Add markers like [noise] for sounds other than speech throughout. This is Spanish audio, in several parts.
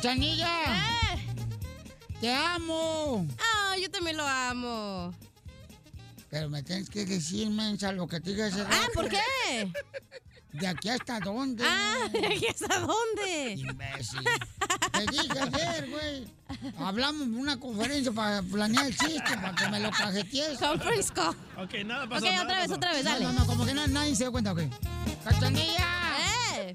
¡Cachanilla! ¡Te amo! Ah, yo también lo amo. Pero me tienes que decir, mensa, lo que te digas. Ah, ¿por qué? ¿De aquí hasta dónde? Ah, ¿de aquí hasta dónde? Imbécil. Te dije ayer, güey. Hablamos en una conferencia para planear el chiste, para que me lo cajetees. Conference call. Ok, nada Ok, otra vez, otra vez, dale. No, no, como que na- nadie se dio cuenta, ok. ¡Cachanilla! ¡Eh!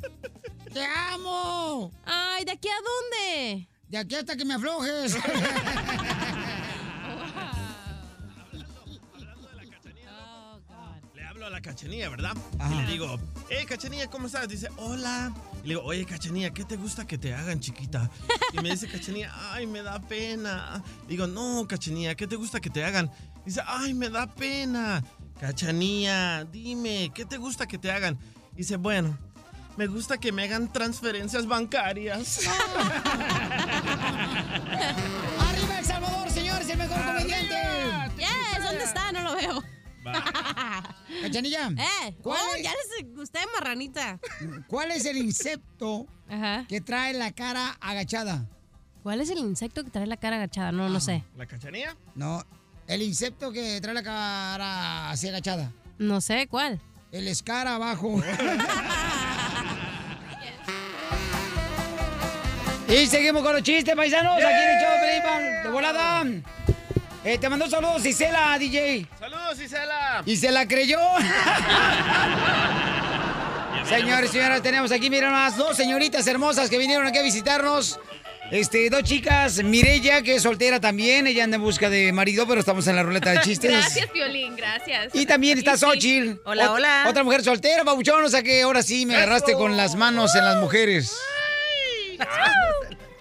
¡Te amo! Ay, ¿de aquí a dónde? De aquí hasta que me aflojes. [laughs] [laughs] Le hablo a la cachanilla, ¿verdad? Ajá. Y le digo, hey, cachanilla, ¿cómo estás? Dice, hola. Y le digo, oye, cachanilla, ¿qué te gusta que te hagan, chiquita? Y me dice, cachanilla, ay, me da pena. Digo, no, cachanilla, ¿qué te gusta que te hagan? Dice, ay, me da pena. Cachanilla, dime, ¿qué te gusta que te hagan? Dice, bueno, me gusta que me hagan transferencias bancarias. [laughs] ¡Arriba El Salvador, señores! ¡El mejor comediante! Yes, ¿dónde está? No lo veo. [laughs] Cachanilla. Eh, ¿Cuál oh, es? ya les gusté, marranita. ¿Cuál es el insecto Ajá. que trae la cara agachada? ¿Cuál es el insecto que trae la cara agachada? No, no sé. ¿La cachanilla? No, el insecto que trae la cara así agachada. No sé, ¿cuál? El escarabajo. [laughs] y seguimos con los chistes, paisanos. Aquí en el show de volada. Eh, te mandó saludos Isela, DJ. ¡Saludos, Isela! Y se la creyó. [laughs] Señores y señoras, tenemos aquí, miren más, dos señoritas hermosas que vinieron aquí a visitarnos. Este, dos chicas, Mirella, que es soltera también, ella anda en busca de marido, pero estamos en la ruleta de chistes. Gracias, Violín, gracias. Y también está. Xochitl. Hola, Ot- hola. Otra mujer soltera, babuchón, o sea que ahora sí me agarraste con las manos en las mujeres.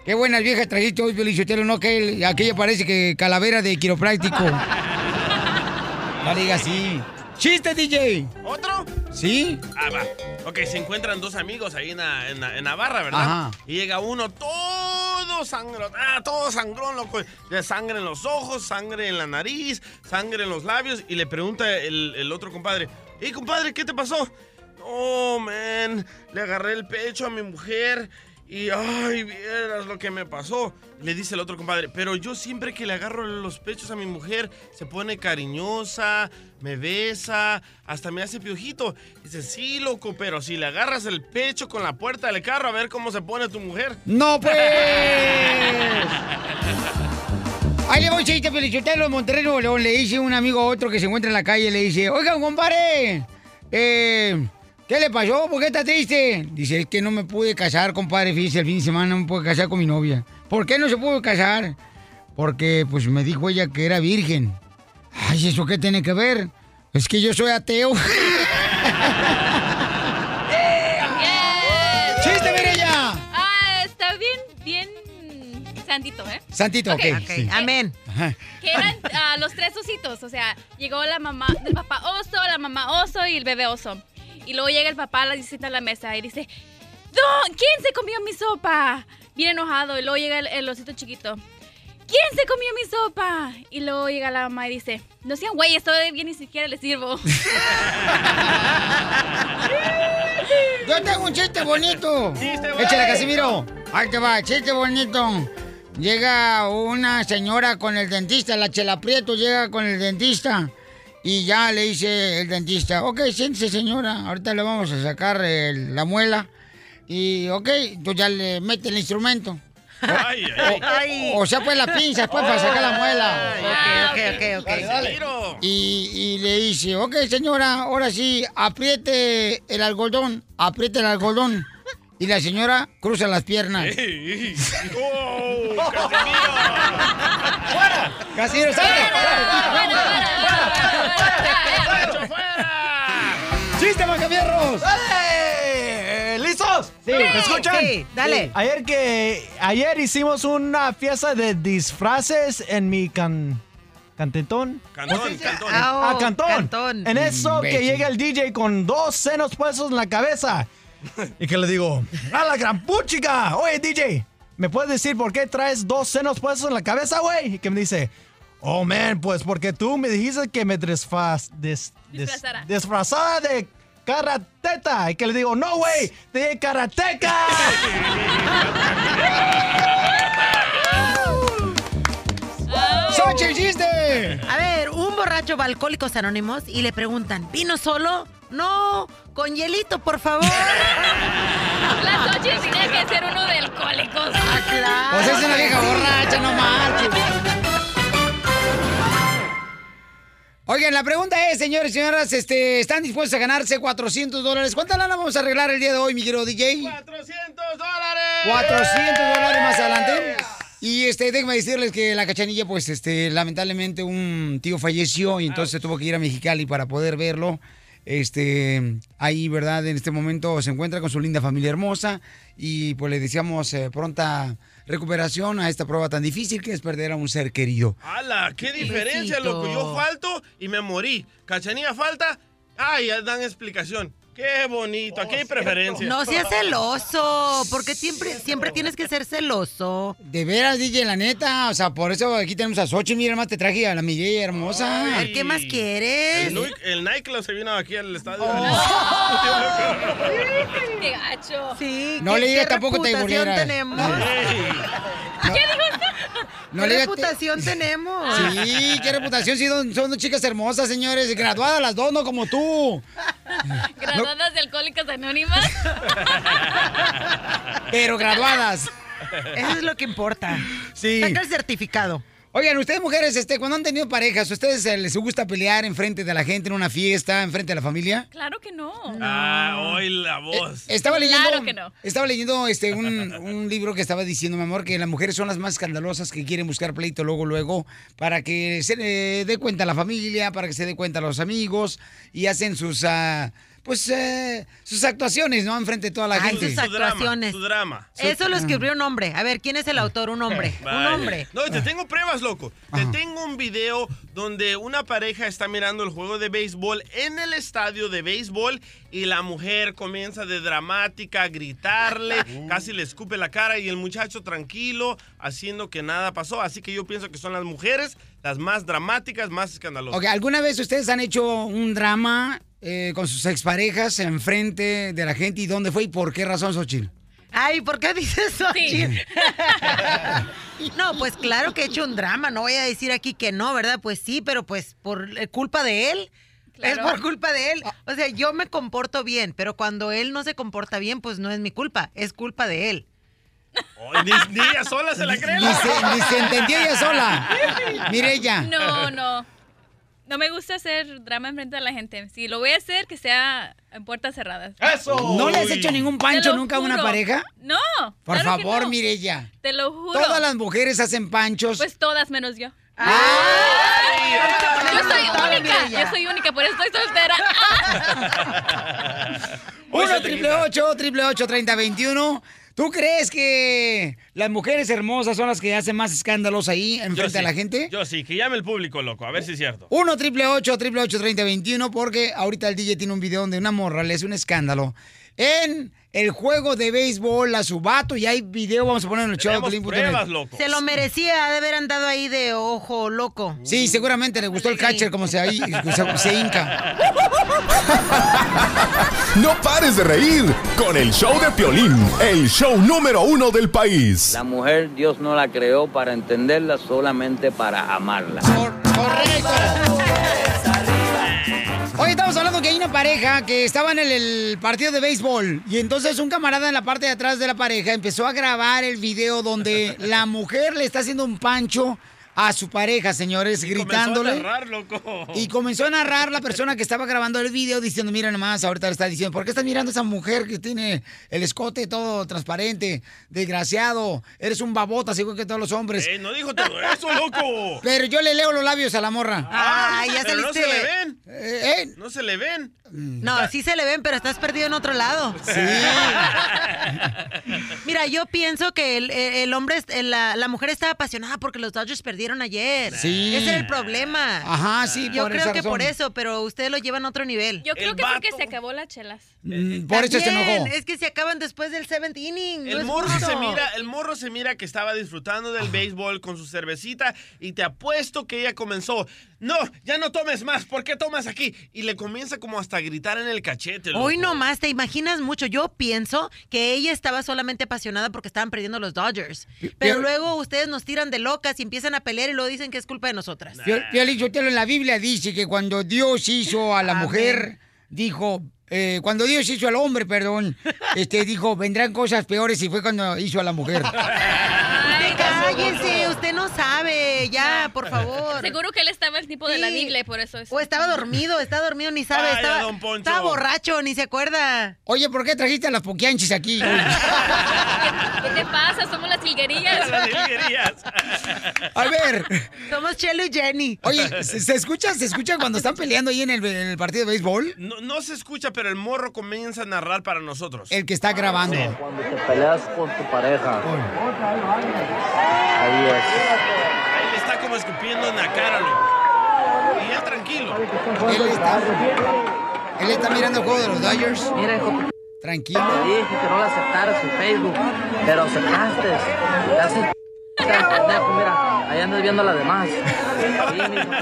Qué buenas viejas trajiste hoy, Piolichotelo, no que el- aquella parece que calavera de quiropráctico. [laughs] No diga así. ¡Chiste, DJ! ¿Otro? ¿Sí? Ah, va. Ok, se encuentran dos amigos ahí en la, en la- en la barra, ¿verdad? Ajá. Y llega uno todo sangrón, ah, todo sangrón, loco. Ya sangre en los ojos, sangre en la nariz, sangre en los labios. Y le pregunta el, el otro compadre, hey, compadre, ¿qué te pasó? Oh, man, le agarré el pecho a mi mujer y, ay, vieras lo que me pasó. Le dice el otro compadre, pero yo siempre que le agarro los pechos a mi mujer, se pone cariñosa, me besa, hasta me hace piojito. Dice, sí, loco, pero si le agarras el pecho con la puerta del carro, a ver cómo se pone tu mujer. ¡No, pues! [laughs] Ahí le voy, chiste, Pelichotelo, Monterrey, Nuevo León. Le dice un amigo a otro que se encuentra en la calle, le dice, oigan, compadre, eh, ¿qué le pasó? ¿Por qué está triste? Dice, es que no me pude casar, compadre, fíjese, el fin de semana no me pude casar con mi novia. ¿Por qué no se pudo casar? Porque, pues, me dijo ella que era virgen. Ay, ¿eso qué tiene que ver? Es que yo soy ateo. [laughs] ¡Chiste, Mirella! Ah, está bien, bien santito, ¿eh? Santito, ok. sí. Amén. Que eran ah, los tres ositos, o sea, llegó la mamá, el papá oso, la mamá oso y el bebé oso. Y luego llega el papá, la sienta a la mesa y dice, no, ¿quién se comió mi sopa? Bien enojado. Y luego llega el, el osito chiquito. ¿Quién se comió mi sopa? Y luego llega la mamá y dice, no sean güey, estoy bien, ni siquiera le sirvo. [laughs] Yo tengo un chiste bonito. Chiste. Échale, Casimiro. Ahí te va, chiste bonito. Llega una señora con el dentista, la Chela Prieto llega con el dentista. Y ya le dice el dentista, ok, siéntese señora, ahorita le vamos a sacar el- la muela. Y ok, entonces ya le mete el instrumento. Ay, ay. O, o sea, pues la pinza, pues, para sacar la muela. ok, ok, ok. Casimiro. Y, y le dice, ok, señora, ahora sí, apriete el algodón, apriete el algodón. Y la señora cruza las piernas. ¡Oh, Casimiro! Casimiro, salte. ¡Chiste, macabierros! ¡Dale! ¿Listos? Sí. ¿Me escuchan? Sí, dale. Ayer que ayer hicimos una fiesta de disfraces en mi can cantentón. Cantón, cantón. Ah, cantón. cantón. En eso que llega el DJ con dos senos puestos en la cabeza. [laughs] Y que le digo, ¡a la gran puchica! Oye, DJ, ¿me puedes decir por qué traes dos senos puestos en la cabeza, güey? Y que me dice, oh, man, pues porque tú me dijiste que me desfaz, des, des- Disfrazara. de karateta. Y que le digo, no, güey, de karateca. [laughs] ¡Sochi, chiste! A ver, borracho va a Alcohólicos Anónimos y le preguntan, ¿vino solo? No, con hielito, por favor. La Xochitl tenía que ser uno de alcohólicos. Pues es una vieja borracha, no marches. Oigan, la pregunta es, señores y señoras, este, ¿están dispuestos a ganarse 400 dólares? ¿Cuánta lana vamos a arreglar el día de hoy, mi querido DJ? 400 dólares. 400 dólares más adelante. Y este, déjenme decirles que la cachanilla, pues, este, lamentablemente un tío falleció y entonces tuvo que ir a Mexicali para poder verlo. Este, ahí, ¿verdad? En este momento se encuentra con su linda familia hermosa y pues le deseamos eh, pronta recuperación a esta prueba tan difícil que es perder a un ser querido. ¡Hala! ¡Qué diferencia, loco! Yo falto y me morí. Cachanilla falta. ¡Ay! Ya dan explicación. ¡Qué bonito! Aquí hay preferencia. No seas celoso, porque siempre, siempre tienes que ser celoso. De veras, DJ, la neta, o sea, por eso aquí tenemos a Sochi, mira más te traje a la Miguel hermosa. A ver, ¿qué más quieres? El, el nightclub se vino aquí al estadio. [laughs] ¡Qué gacho! Sí, No ¿qué- le digas qué tampoco reputación teibolera. tenemos? [laughs] No ¿Qué le digas- reputación tenemos? Sí, qué reputación, sí, son, son dos chicas hermosas, señores, graduadas las dos, no como tú. [laughs] Graduadas de Alcohólicas Anónimas. [laughs] Pero graduadas. Eso es lo que importa. Sí. Saca el certificado. Oigan, ustedes mujeres, este, cuando han tenido parejas, ¿ustedes eh, les gusta pelear enfrente de la gente en una fiesta, enfrente de la familia? Claro que no. Ah, hoy la voz. Estaba leyendo, Claro que no. estaba leyendo este un, un libro que estaba diciendo, mi amor, que las mujeres son las más escandalosas que quieren buscar pleito luego, luego, para que se eh, dé cuenta la familia, para que se dé cuenta los amigos y hacen sus, ah, pues, eh, sus actuaciones, ¿no? Enfrente de toda la Ay, gente. sus actuaciones. Tu drama. Eso lo escribió un hombre. A ver, ¿quién es el autor? Un hombre. Un Vaya. hombre. No, te tengo pruebas, loco. Te tengo un video donde una pareja está mirando el juego de béisbol en el estadio de béisbol y la mujer comienza de dramática a gritarle, [laughs] casi le escupe la cara y el muchacho tranquilo, haciendo que nada pasó. Así que yo pienso que son las mujeres las más dramáticas, más escandalosas. Ok, ¿alguna vez ustedes han hecho un drama eh, con sus exparejas enfrente de la gente y dónde fue y por qué razón, Xochitl? Ay, ¿por qué dices eso? Sí. [laughs] No, pues claro que he hecho un drama. No voy a decir aquí que no, ¿verdad? Pues sí, pero pues por eh, culpa de él. Es Claro. por culpa de él. O sea, yo me comporto bien, pero cuando él no se comporta bien, pues no es mi culpa, es culpa de él. Ni, ni ella sola se la [laughs] cree. Ni se, ni se entendió ella sola. [laughs] Mire ella. No, no. No me gusta hacer drama enfrente de la gente. Si lo voy a hacer, que sea en puertas cerradas. ¡Eso! ¿No le has hecho ningún pancho nunca a una pareja? No. Por claro favor, no. Mirella. Te lo juro. Todas las mujeres hacen panchos. Pues todas menos yo. Ay, Yo soy única. Yo soy única, por eso estoy soltera. Hoy 1 se te triple quita. 8 triple 8 30 21. ¿Tú crees que las mujeres hermosas son las que hacen más escándalos ahí enfrente sí, de la gente? Yo sí, que llame el público, loco, a ver si es cierto. 1 triple 8 triple 8 30 21 porque ahorita el DJ tiene un video donde una morra le hace un escándalo en el juego de béisbol a su vato y hay video, vamos a poner en el show pruebas, loco. Se lo merecía de haber andado ahí de ojo loco. Sí, seguramente le gustó el catcher como se, ahí, se, se hinca. [laughs] No pares de reír con el show de Piolín, el show número uno del país. La mujer Dios no la creó para entenderla, solamente para amarla. Cor- correcto. Hoy estamos hablando que hay una pareja que estaba en el, partido de béisbol y entonces un camarada en la parte de atrás de la pareja empezó a grabar el video donde la mujer le está haciendo un pancho a su pareja, señores, gritándole. Comenzó a narrar, loco. Y comenzó a narrar la persona que estaba grabando el video diciendo, mira nomás, ahorita le está diciendo, ¿por qué estás mirando a esa mujer que tiene el escote todo transparente? Desgraciado, eres un babota, así igual que todos los hombres. Eh, no dijo todo eso, loco. Pero yo le leo los labios a la morra. Ay, ya Pero no se le ven. Eh, eh, No se le ven. No, sí se le ven, pero estás perdido en otro lado. Sí. [laughs] Mira, yo pienso que el, el hombre, el- la, la mujer estaba apasionada porque los Dodgers perdieron ayer. Sí. Ese era el problema. Ajá, sí, Yo por creo esa que razón. por eso, pero ustedes lo llevan a otro nivel. Yo creo El que porque se acabó las chelas. Mm, Por eso se enojó. Es que se acaban después del seventh inning. El morro, justo. se mira, el morro se mira que estaba disfrutando del béisbol con su cervecita y te apuesto que ella comenzó, no, ya no tomes más, ¿por qué tomas aquí? Y le comienza como hasta a gritar en el cachete. loco. Hoy nomás, te imaginas mucho. Yo pienso que ella estaba solamente apasionada porque estaban perdiendo los Dodgers. Pero Pero- luego ustedes nos tiran de locas y empiezan a pelear y luego dicen que es culpa de nosotras. Pio- Piolín Sotelo, en la Biblia dice que cuando Dios hizo a la Amén. mujer, dijo, eh, cuando Dios hizo al hombre, perdón, este dijo, vendrán cosas peores y fue cuando hizo a la mujer. [laughs] Usted cállese, usted no sabe, ya, por favor. Seguro que él estaba el tipo de la y por eso es. O estaba dormido, está dormido, ni sabe. Vaya, estaba, don Poncho. estaba borracho, ni se acuerda. Oye, ¿por qué trajiste a las poquianchis aquí? [laughs] ¿Qué te pasa? Somos las tilguerías. Las. A ver, Somos Chelo y Jenny. oye, ¿se, se escucha, se escucha cuando están peleando ahí en el, en el partido de béisbol? No, no se escucha, pero el morro comienza a narrar para nosotros. El que está grabando. Cuando te peleas con tu pareja. Ahí es. Ahí le está como escupiendo en la cara, loco. Y él tranquilo. Él está, él está mirando el juego de los Dodgers. Mira, hijo, Tranquilo. te dije que no lo aceptaras en Facebook, pero aceptaste. Pendejo, mira, ahí andas viendo a las demás.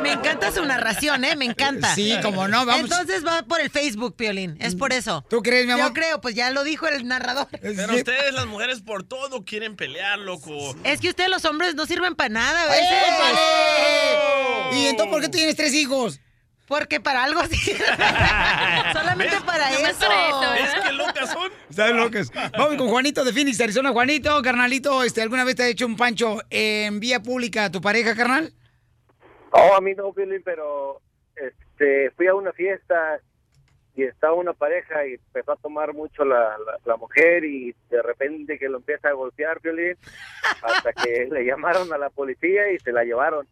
Me encanta su narración, ¿eh? Me encanta. Sí, como no, vamos. Entonces va por el Facebook, Piolín. Es por eso. ¿Tú crees, mi amor? Yo creo, pues ya lo dijo el narrador. Pero ustedes, las mujeres, por todo quieren pelear, loco. Es que ustedes los hombres no sirven para nada a veces. ¡Épale! ¿Y entonces por qué tienes tres hijos? Porque para algo sí. [laughs] Solamente para eso. para eso, ¿verdad? ¿Ves qué locas son? Están locos. Vamos con Juanito de Phoenix, Arizona. Juanito, carnalito, este, ¿alguna vez te ha hecho un pancho en vía pública a tu pareja, carnal? Oh, a mí no, Piolín, pero este, fui a una fiesta y estaba una pareja y empezó a tomar mucho la, la, la mujer y de repente que lo empieza a golpear, Piolín, hasta que le llamaron a la policía y se la llevaron.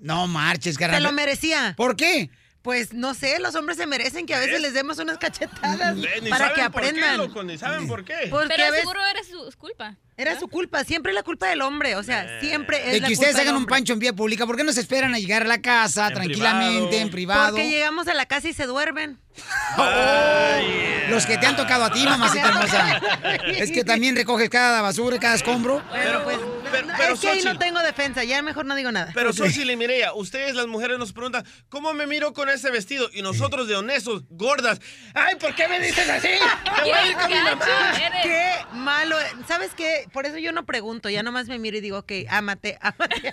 No marches, Se carnal. lo merecía. ¿Por qué? Pues no sé, los hombres se merecen que a veces les demos unas cachetadas para saben que por qué, aprendan. loco, ni saben por qué. Porque a Pero veces seguro era su culpa. Era su culpa, siempre es la culpa del hombre, o sea, siempre es De la que ustedes culpa del hagan un pancho en vía pública, ¿por qué no se esperan a llegar a la casa En tranquilamente, privado. en privado? Porque llegamos a la casa y se duermen. [laughs] Los que te han tocado a ti, [laughs] mamacita hermosa. [laughs] Es que también recoges cada basura, cada escombro. Pero pues, pero- no, pero, es que ahí no tengo defensa, ya mejor no digo nada. Pero Xochitl y Mireya, ustedes las mujeres nos preguntan, ¿cómo me miro con ese vestido? Y nosotros de honestos, gordas, ¡ay, ¿por qué me dices así? Te voy a ir con mi mamá. eres. Qué malo. ¿Sabes qué? Por eso yo no pregunto, ya nomás me miro y digo, ok, ámate, ámate.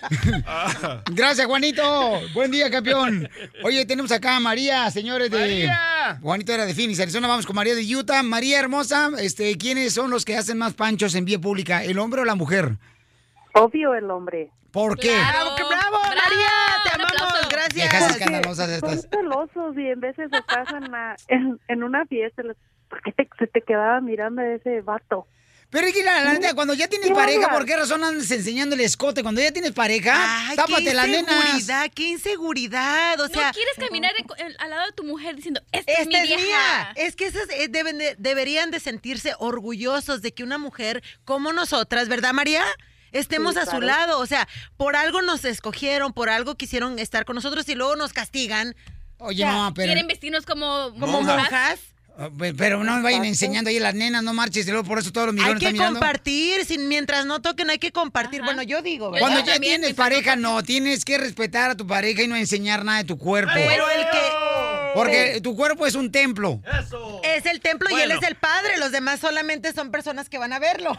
[laughs] Gracias, Juanito. Buen día, campeón. Oye, tenemos acá a María, señores de. María. Juanito era de Phoenix, Arizona. Vamos con María de Utah. María hermosa, este, ¿quiénes son los que hacen más panchos en vía pública? ¿El hombre o la mujer? Obvio el hombre. ¿Por qué? Claro. ¡Bravo, qué bravo, Bravo, María! ¡Te amamos! aplauso. Viejas ¡Gracias! escandalosas Son estas. celosos y en veces se pasan a- en, en una fiesta. ¿Por qué te, se te quedaba mirando a ese vato? Pero es que la, la neta, cuando ya tienes ¿Qué pareja? ¿por qué razón andas enseñando el escote? Cuando ya tienes pareja, Ay, tápate qué las nenas. inseguridad, qué inseguridad. O sea, no quieres caminar en- en- al lado de tu mujer diciendo, esta, es mi Esta es mía. Es que esas eh, deben de- deberían de sentirse orgullosos de que una mujer como nosotras, ¿verdad, María? Estemos Sí, a su claro. lado. O sea, por algo nos escogieron, por algo quisieron estar con nosotros y luego nos castigan Oye, no, pero. Quieren vestirnos como, como Monjas. monjas. Ah, pe- Pero no me vayan enseñando ahí las nenas, no marches, y luego por eso todos los Hay millones que están mirando. compartir, sin, mientras no toquen hay que compartir. Ajá. Bueno, yo digo, ¿verdad? Cuando ya tienes pareja, no, tienes que respetar a tu pareja y no enseñar nada de tu cuerpo. Pero el que Porque tu cuerpo es un templo. Eso. es el templo y él es el padre, los demás solamente son personas que van a verlo, [laughs]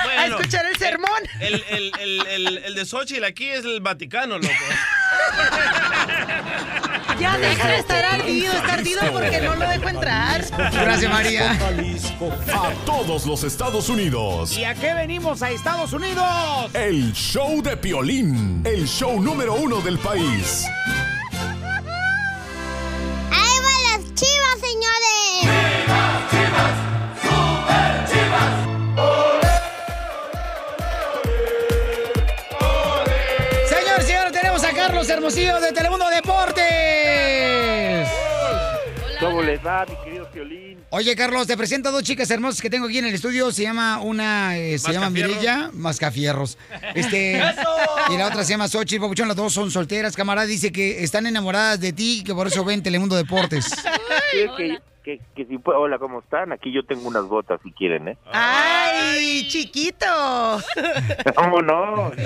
a Bueno, escuchar el sermón. El, el, el, el, el de Xochitl aquí es el Vaticano, loco. [laughs] Ya deja de estar ardido, está ardido porque no lo dejo entrar. Gracias, María. A todos los Estados Unidos. ¿Y a qué venimos a Estados Unidos? El show de Piolín. El show número uno del país. Van las chivas, señores! Señor, señor, tenemos a Carlos Hermosillo de Telemundo Deportes. ¿Cómo les va, mi querido Piolín? Oye, Carlos, te presento a dos chicas hermosas que tengo aquí en el estudio. Se llama una, eh, se llama. Mirella Mascafierros. Este, y la otra se llama Xochitl Papuchón. Las dos son solteras, camarada. Dice que están enamoradas de ti y que por eso ven Telemundo Deportes. Sí, es que, que, que si puedo- hola, ¿cómo están? Aquí yo tengo unas botas si quieren, ¿eh? [laughs] ¡Ay, chiquito! [laughs] ¿Cómo no? [laughs]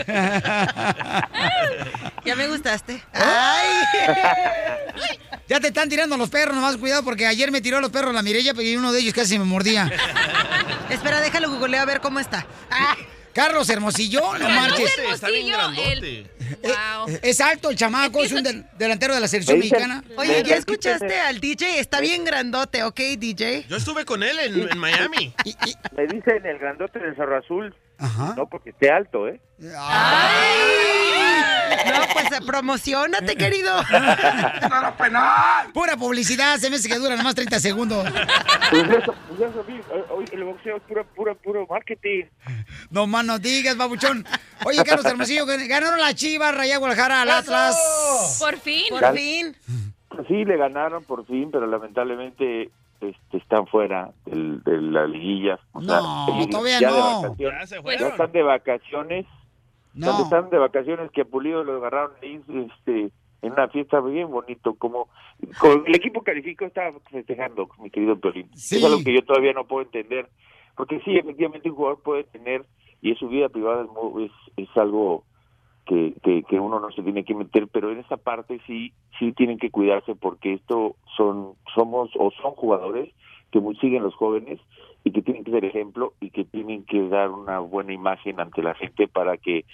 Ya me gustaste. ¡Ay! Ya te están tirando los perros, nomás cuidado porque ayer me tiró los perros la Mirella y uno de ellos casi me mordía. Espera, déjalo googleo a ver cómo está. Carlos Hermosillo, no marches. Está bien grandote. Wow. Es alto el chamaco, es un del- delantero de la selección mexicana. Oye, ¿ya escuchaste al DJ? Está bien grandote, ¿ok, DJ? Yo estuve con él en, en Miami. [laughs] Me dicen el grandote del Cerro Azul. No porque esté alto, ¿eh? No, pues eh, promocionate, querido. [laughs] Pura publicidad, se me hace que dura nada más 30 segundos. Pues eso, pues eso, eh, hoy el boxeo es puro, puro, puro marketing. No más no digas, babuchón. Oye, Carlos Hermosillo, gan- ganaron la Chivas, Raya Guadalajara, al Atlas. Por fin. Por fin. Sí, le ganaron por fin, pero lamentablemente este, están fuera del- de la liguilla. O No, ellos todavía ya de no. Ya se ya están de vacaciones. No. Están, están de vacaciones que a Pulido lo agarraron ahí, este, en una fiesta bien bonito, como con el equipo calificó estaba festejando, mi querido Piolín. Sí. Es algo que yo todavía no puedo entender, porque sí, efectivamente un jugador puede tener, y es su vida privada es, es algo que, que, uno no se tiene que meter, pero en esa parte sí, sí tienen que cuidarse porque esto son, somos o son jugadores que muy siguen los jóvenes y que tienen que ser ejemplo y que tienen que dar una buena imagen ante la gente para que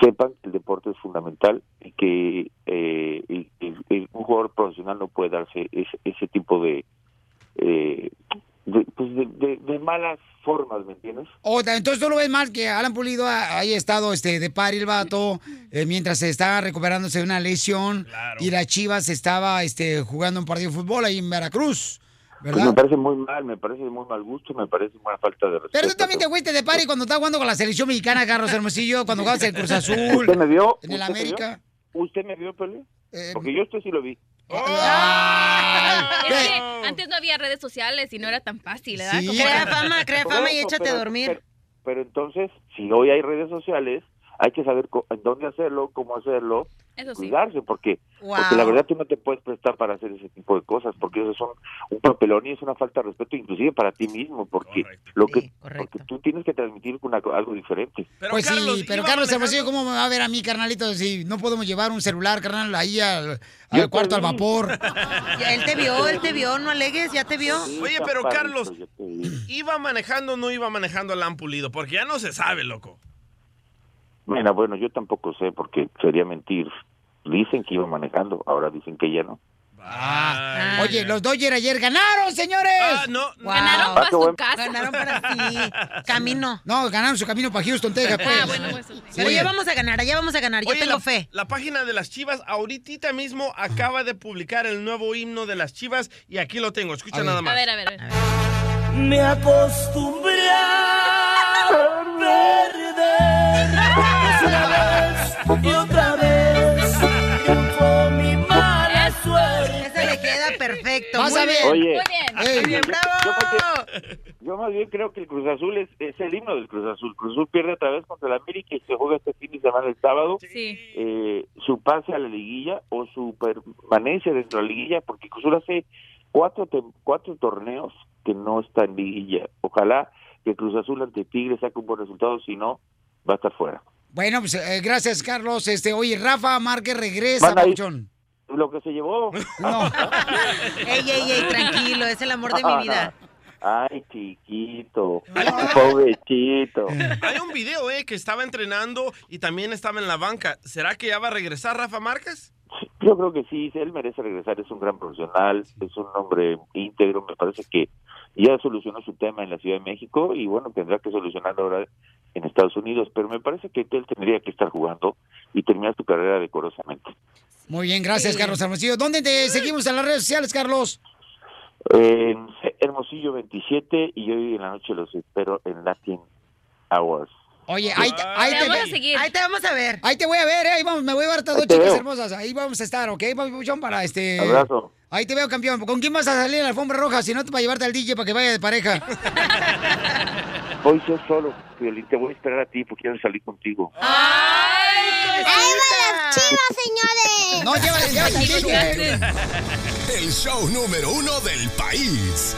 sepan que el deporte es fundamental y que eh, y un jugador profesional no puede darse ese, ese tipo de, eh, de, pues de, de- de malas formas, ¿me entiendes? O, entonces tú lo ves mal que Alan Pulido ha- haya estado este, de par el vato eh, mientras se estaba recuperándose de una lesión y la Chivas estaba este, jugando un partido de fútbol ahí en Veracruz, Pues me parece muy mal, me parece muy mal gusto, me parece una falta de respeto. Pero tú también te fuiste de par y cuando estaba jugando con la selección mexicana, Carlos Hermosillo, cuando jugabas en el Cruz Azul, ¿Usted me vio? en el ¿Usted me vio? América. Eh, ¿Usted me vio, Pele? Porque yo esto sí lo vi. [laughs] Es que antes no había redes sociales y no era tan fácil, ¿verdad? Sí. Crea fama, crea fama y échate pero- a dormir. Pero, pero entonces, si hoy hay redes sociales, hay que saber co- dónde hacerlo, cómo hacerlo, Eso sí. cuidarse, porque, Wow. porque la verdad tú no te puedes prestar para hacer ese tipo de cosas, porque eso son un papelón y es una falta de respeto, inclusive para ti mismo, porque lo que porque tú tienes que transmitir una, algo diferente. pues sí, pero Carlos Hermosillo, ¿cómo me va a ver a mí, carnalito, si no podemos llevar un celular, carnal, ahí al, al cuarto al vapor? [laughs] Ya él te vio, él te vio, no alegues, ya te vio. Oye, pero Carlos, ¿iba manejando o no iba manejando al Ampulido? Porque ya no se sabe, loco. Bueno, bueno, yo tampoco sé, porque sería mentir. Dicen que iba manejando, ahora dicen que ya no. Ah. Oye, los Dodgers ayer ganaron, señores. no, Ganaron Ah, para su casa. Ganaron para [laughs] sí. Camino. No, ganaron su camino para Houston, Texas. Pues. Ah, bueno, pues, Pero ya vamos a ganar, ya vamos a ganar, yo Oye, tengo la, fe. La página de las Chivas ahorita mismo acaba de publicar el nuevo himno de las Chivas y aquí lo tengo. Escucha nada más. A ver, a ver, a ver. Me acostumbré a [laughs] perder perfecto. Vas muy a ver. bien. Oye, Muy bien, yo- yo más bravo. bien- Yo más bien creo que el Cruz Azul es, es el himno del Cruz Azul. Cruz Azul pierde otra vez contra el América y se juega este fin de semana el sábado. Sí. Eh, su pase a la liguilla o su permanencia dentro de la liguilla, porque Cruz Azul hace cuatro, tem- cuatro torneos que no está en liguilla. Ojalá que Cruz Azul ante Tigre saque un buen resultado, si no, va a estar fuera. Bueno, pues eh, gracias, Carlos. Este, oye, Rafa Márquez regresa, Papuchón. Lo que se llevó. No. [laughs] Ey, ey, ey, tranquilo, es el amor de mi vida. Ay, chiquito. Pobrecito. Hay un video, eh, que estaba entrenando y también estaba en la banca. ¿Será que ya va a regresar Rafa Márquez? Yo creo que sí, él merece regresar, es un gran profesional, es un hombre íntegro, me parece que ya solucionó su tema en la Ciudad de México y bueno, tendrá que solucionarlo ahora en Estados Unidos, pero me parece que él tendría que estar jugando y terminar su carrera decorosamente. Muy bien, gracias, Carlos Hermosillo. ¿Dónde te seguimos en las redes sociales, Carlos? En Hermosillo 27 y hoy en la noche los espero en Latin Hours. Oye, ahí, te- ahí Te te, vamos a seguir. Ahí te vamos a ver. Ahí te voy a ver, eh, ahí vamos, me voy a ver a dos te chicas veo. hermosas. Ahí vamos a estar, ¿ok, Papuchón? Para este... Abrazo. Ahí te veo, campeón. ¿Con quién vas a salir en la alfombra roja? Si no, para llevarte al DJ para que vaya de pareja. [laughs] Voy yo solo, te voy a esperar a ti porque quiero salir contigo. ¡Ahí van las chivas, señores! No, llévale, llévale al DJ. El show número uno del país.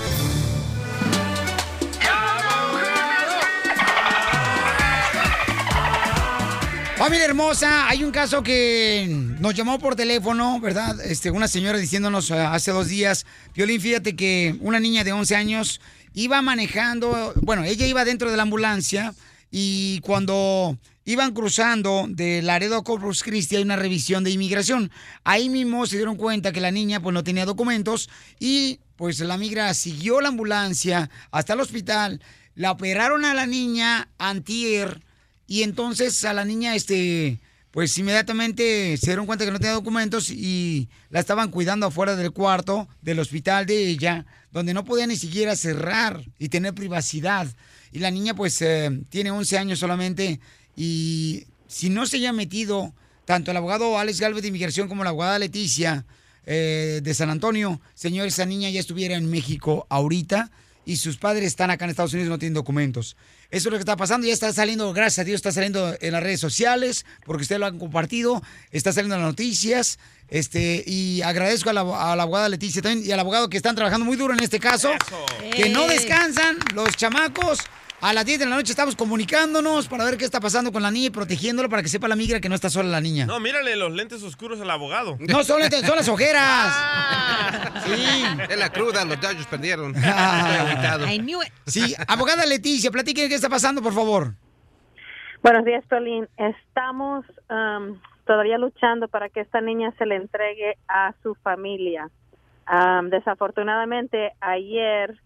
Familia hermosa, hay un caso que nos llamó por teléfono, ¿verdad? Este, una señora diciéndonos eh, hace dos días, Violín, fíjate que una niña de 11 años iba manejando, bueno, ella iba dentro de la ambulancia y cuando iban cruzando de Laredo a Corpus Christi hay una revisión de inmigración. Ahí mismo se dieron cuenta que la niña pues no tenía documentos y pues la migra siguió la ambulancia hasta el hospital, la operaron a la niña antier y entonces a la niña, este, pues inmediatamente se dieron cuenta que no tenía documentos y la estaban cuidando afuera del cuarto del hospital de ella, donde no podía ni siquiera cerrar y tener privacidad. Y la niña pues eh, tiene 11 años solamente y si no se haya metido tanto el abogado Alex Galvez de Inmigración como la abogada Leticia eh, de San Antonio, señor, esa niña ya estuviera en México ahorita y sus padres están acá en Estados Unidos y no tienen documentos. Eso es lo que está pasando, ya está saliendo, gracias a Dios, está saliendo en las redes sociales, porque ustedes lo han compartido, está saliendo en las noticias, este, y agradezco a la, a la abogada Leticia también y al abogado que están trabajando muy duro en este caso, que no descansan los chamacos. A las 10 de la noche estamos comunicándonos para ver qué está pasando con la niña y protegiéndola para que sepa la migra que no está sola la niña. No, mírale los lentes oscuros al abogado. No, son, lentes, son las ojeras. Sí. Es la cruda, los Dodgers perdieron. Ah. I knew it. Sí, abogada Leticia, platique qué está pasando, por favor. Buenos días, Tolín. Estamos am, todavía luchando para que esta niña se le entregue a su familia. Am, desafortunadamente, ayer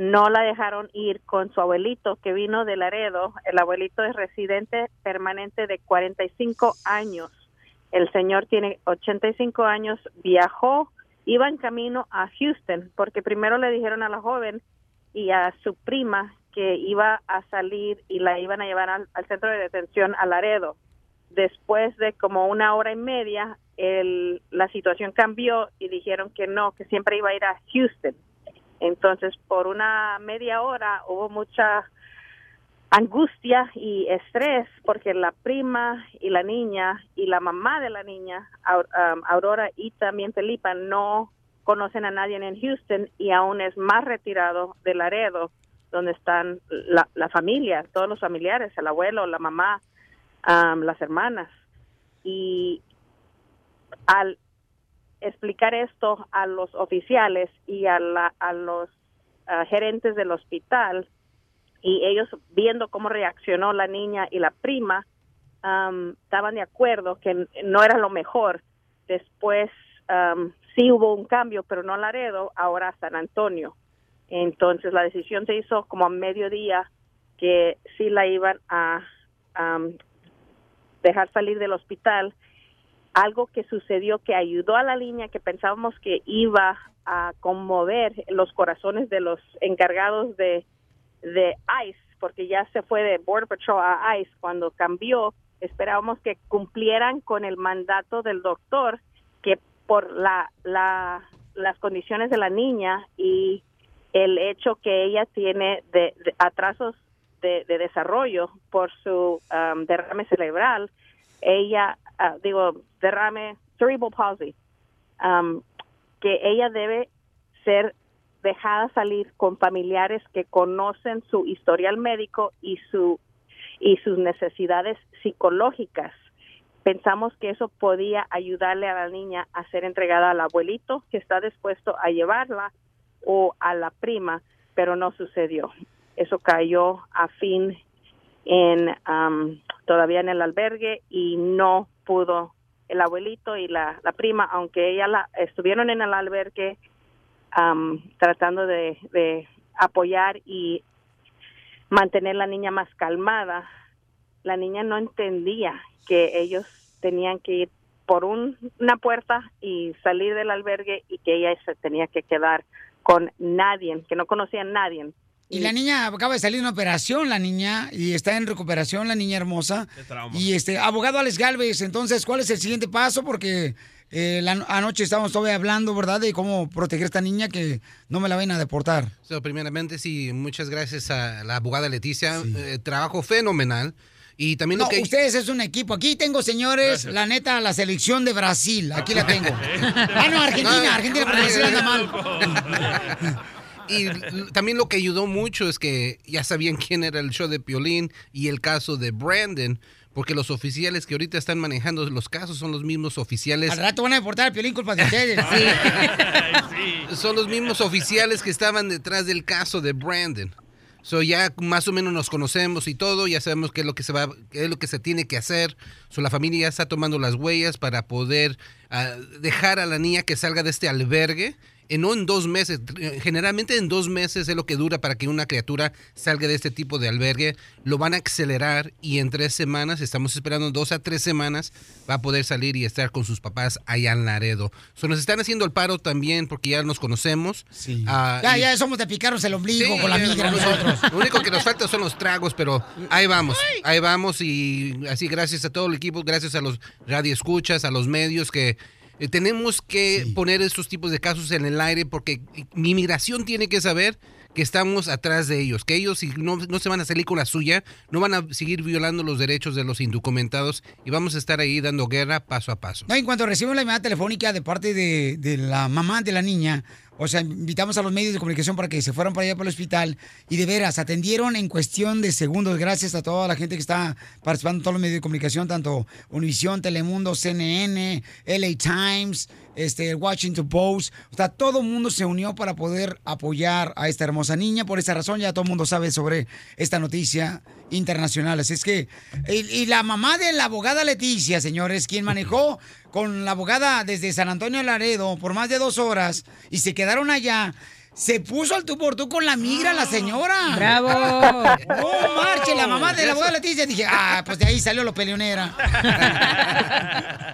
no la dejaron ir con su abuelito que vino de Laredo. El abuelito es residente permanente de 45 años. El señor tiene 85 años, viajó, iba en camino a Houston, porque primero le dijeron a la joven y a su prima que iba a salir y la iban a llevar al, centro de detención a Laredo. Después de como una hora y media, el, la situación cambió y dijeron que no, que siempre iba a ir a Houston. Entonces, por una media hora hubo mucha angustia y estrés porque la prima y la niña y la mamá de la niña, um, Aurora y también Felipa, no conocen a nadie en Houston y aún es más retirado de Laredo, donde están la, la familia, todos los familiares, el abuelo, la mamá, um, las hermanas. Y al explicar esto a los oficiales y a, la- a los gerentes del hospital y ellos viendo cómo reaccionó la niña y la prima, am, estaban de acuerdo que no era lo mejor. Después am, sí hubo un cambio, pero no Laredo, ahora a San Antonio. Entonces la decisión se hizo como a mediodía que sí la iban a am, dejar salir del hospital algo que sucedió que ayudó a la niña que pensábamos que iba a conmover los corazones de los encargados de, de ICE, porque ya se fue de Border Patrol a ICE. Cuando cambió, esperábamos que cumplieran con el mandato del doctor que por la, la, las condiciones de la niña y el hecho que ella tiene de, de atrasos de, de desarrollo por su um, derrame cerebral, ella, ah, digo, derrame cerebral palsy, um, que ella debe ser dejada salir con familiares que conocen su historial médico y su y sus necesidades psicológicas. Pensamos que eso podía ayudarle a la niña a ser entregada al abuelito que está dispuesto a llevarla o a la prima, pero no sucedió. Eso cayó a fin en um, todavía en el albergue y no pudo el abuelito y la, la prima, aunque ella la estuvieron en el albergue tratando de, de apoyar y mantener la niña más calmada, la niña no entendía que ellos tenían que ir por un- una puerta y salir del albergue y que ella se tenía que quedar con nadie, que no conocía a nadie Y la niña acaba de salir de una operación, la niña, y está en recuperación, la niña hermosa. Qué trauma. Y este, abogado Alex Galvez, entonces, ¿cuál es el siguiente paso? Porque eh, la, anoche estábamos todavía hablando, ¿verdad?, de cómo proteger a esta niña que no me la vayan a deportar. So, primeramente, sí, muchas gracias a la abogada Leticia. Eh, trabajo fenomenal. Y también No, lo que... ustedes es un equipo. Aquí tengo, señores, la neta, la selección de Brasil. Aquí la tengo. [laughs] ah, no, Argentina, Argentina, porque Brasil anda mal. [laughs] Y también lo que ayudó mucho es que ya sabían quién era el show de Piolín y el caso de Brandon, porque los oficiales que ahorita están manejando los casos son los mismos oficiales. Al rato van a deportar a Piolín culpa de ustedes. [laughs] Son los mismos oficiales que estaban detrás del caso de Brandon. So ya más o menos nos conocemos y todo, ya sabemos qué es lo que se va, qué es lo que se tiene que hacer. So la familia ya está tomando las huellas para poder ah, dejar a la niña que salga de este albergue. En no en dos meses, generalmente en dos meses es lo que dura para que una criatura salga de este tipo de albergue. Lo van a acelerar y en tres semanas, estamos esperando dos a tres semanas, va a poder salir y estar con sus papás allá en Laredo. So nos están haciendo el paro también porque ya nos conocemos. Ah, Ya, y- ya somos de picarnos el ombligo Sí, con la migra no, no, nosotros. Lo único que nos falta son los tragos, pero ahí vamos, ahí vamos y así gracias a todo el equipo, gracias a los radioescuchas, a los medios que eh, tenemos que poner estos tipos de casos en el aire porque mi migración tiene que saber que estamos atrás de ellos, que ellos no, no se van a salir con la suya, no van a seguir violando los derechos de los indocumentados y vamos a estar ahí dando guerra paso a paso. No, en cuanto recibimos la llamada telefónica de parte de, de la mamá de la niña, o sea, invitamos a los medios de comunicación para que se fueran para allá para el hospital y de veras atendieron en cuestión de segundos, gracias a toda la gente que está participando en todos los medios de comunicación, tanto Univisión, Telemundo, CNN, LA Times, este, Washington Post, o sea, todo el mundo se unió para poder apoyar a esta hermosa niña, por esa razón ya todo el mundo sabe sobre esta noticia internacional, así es que, y, y la mamá de la abogada Leticia, señores, quien manejó con la abogada desde San Antonio Laredo por más de dos horas y se quedaron allá. Se puso al tú por tú con la migra la señora. ¡Bravo! ¡No marche! La mamá de la abogada Leticia. Dije, ah, pues de ahí salió lo peleonera. [laughs]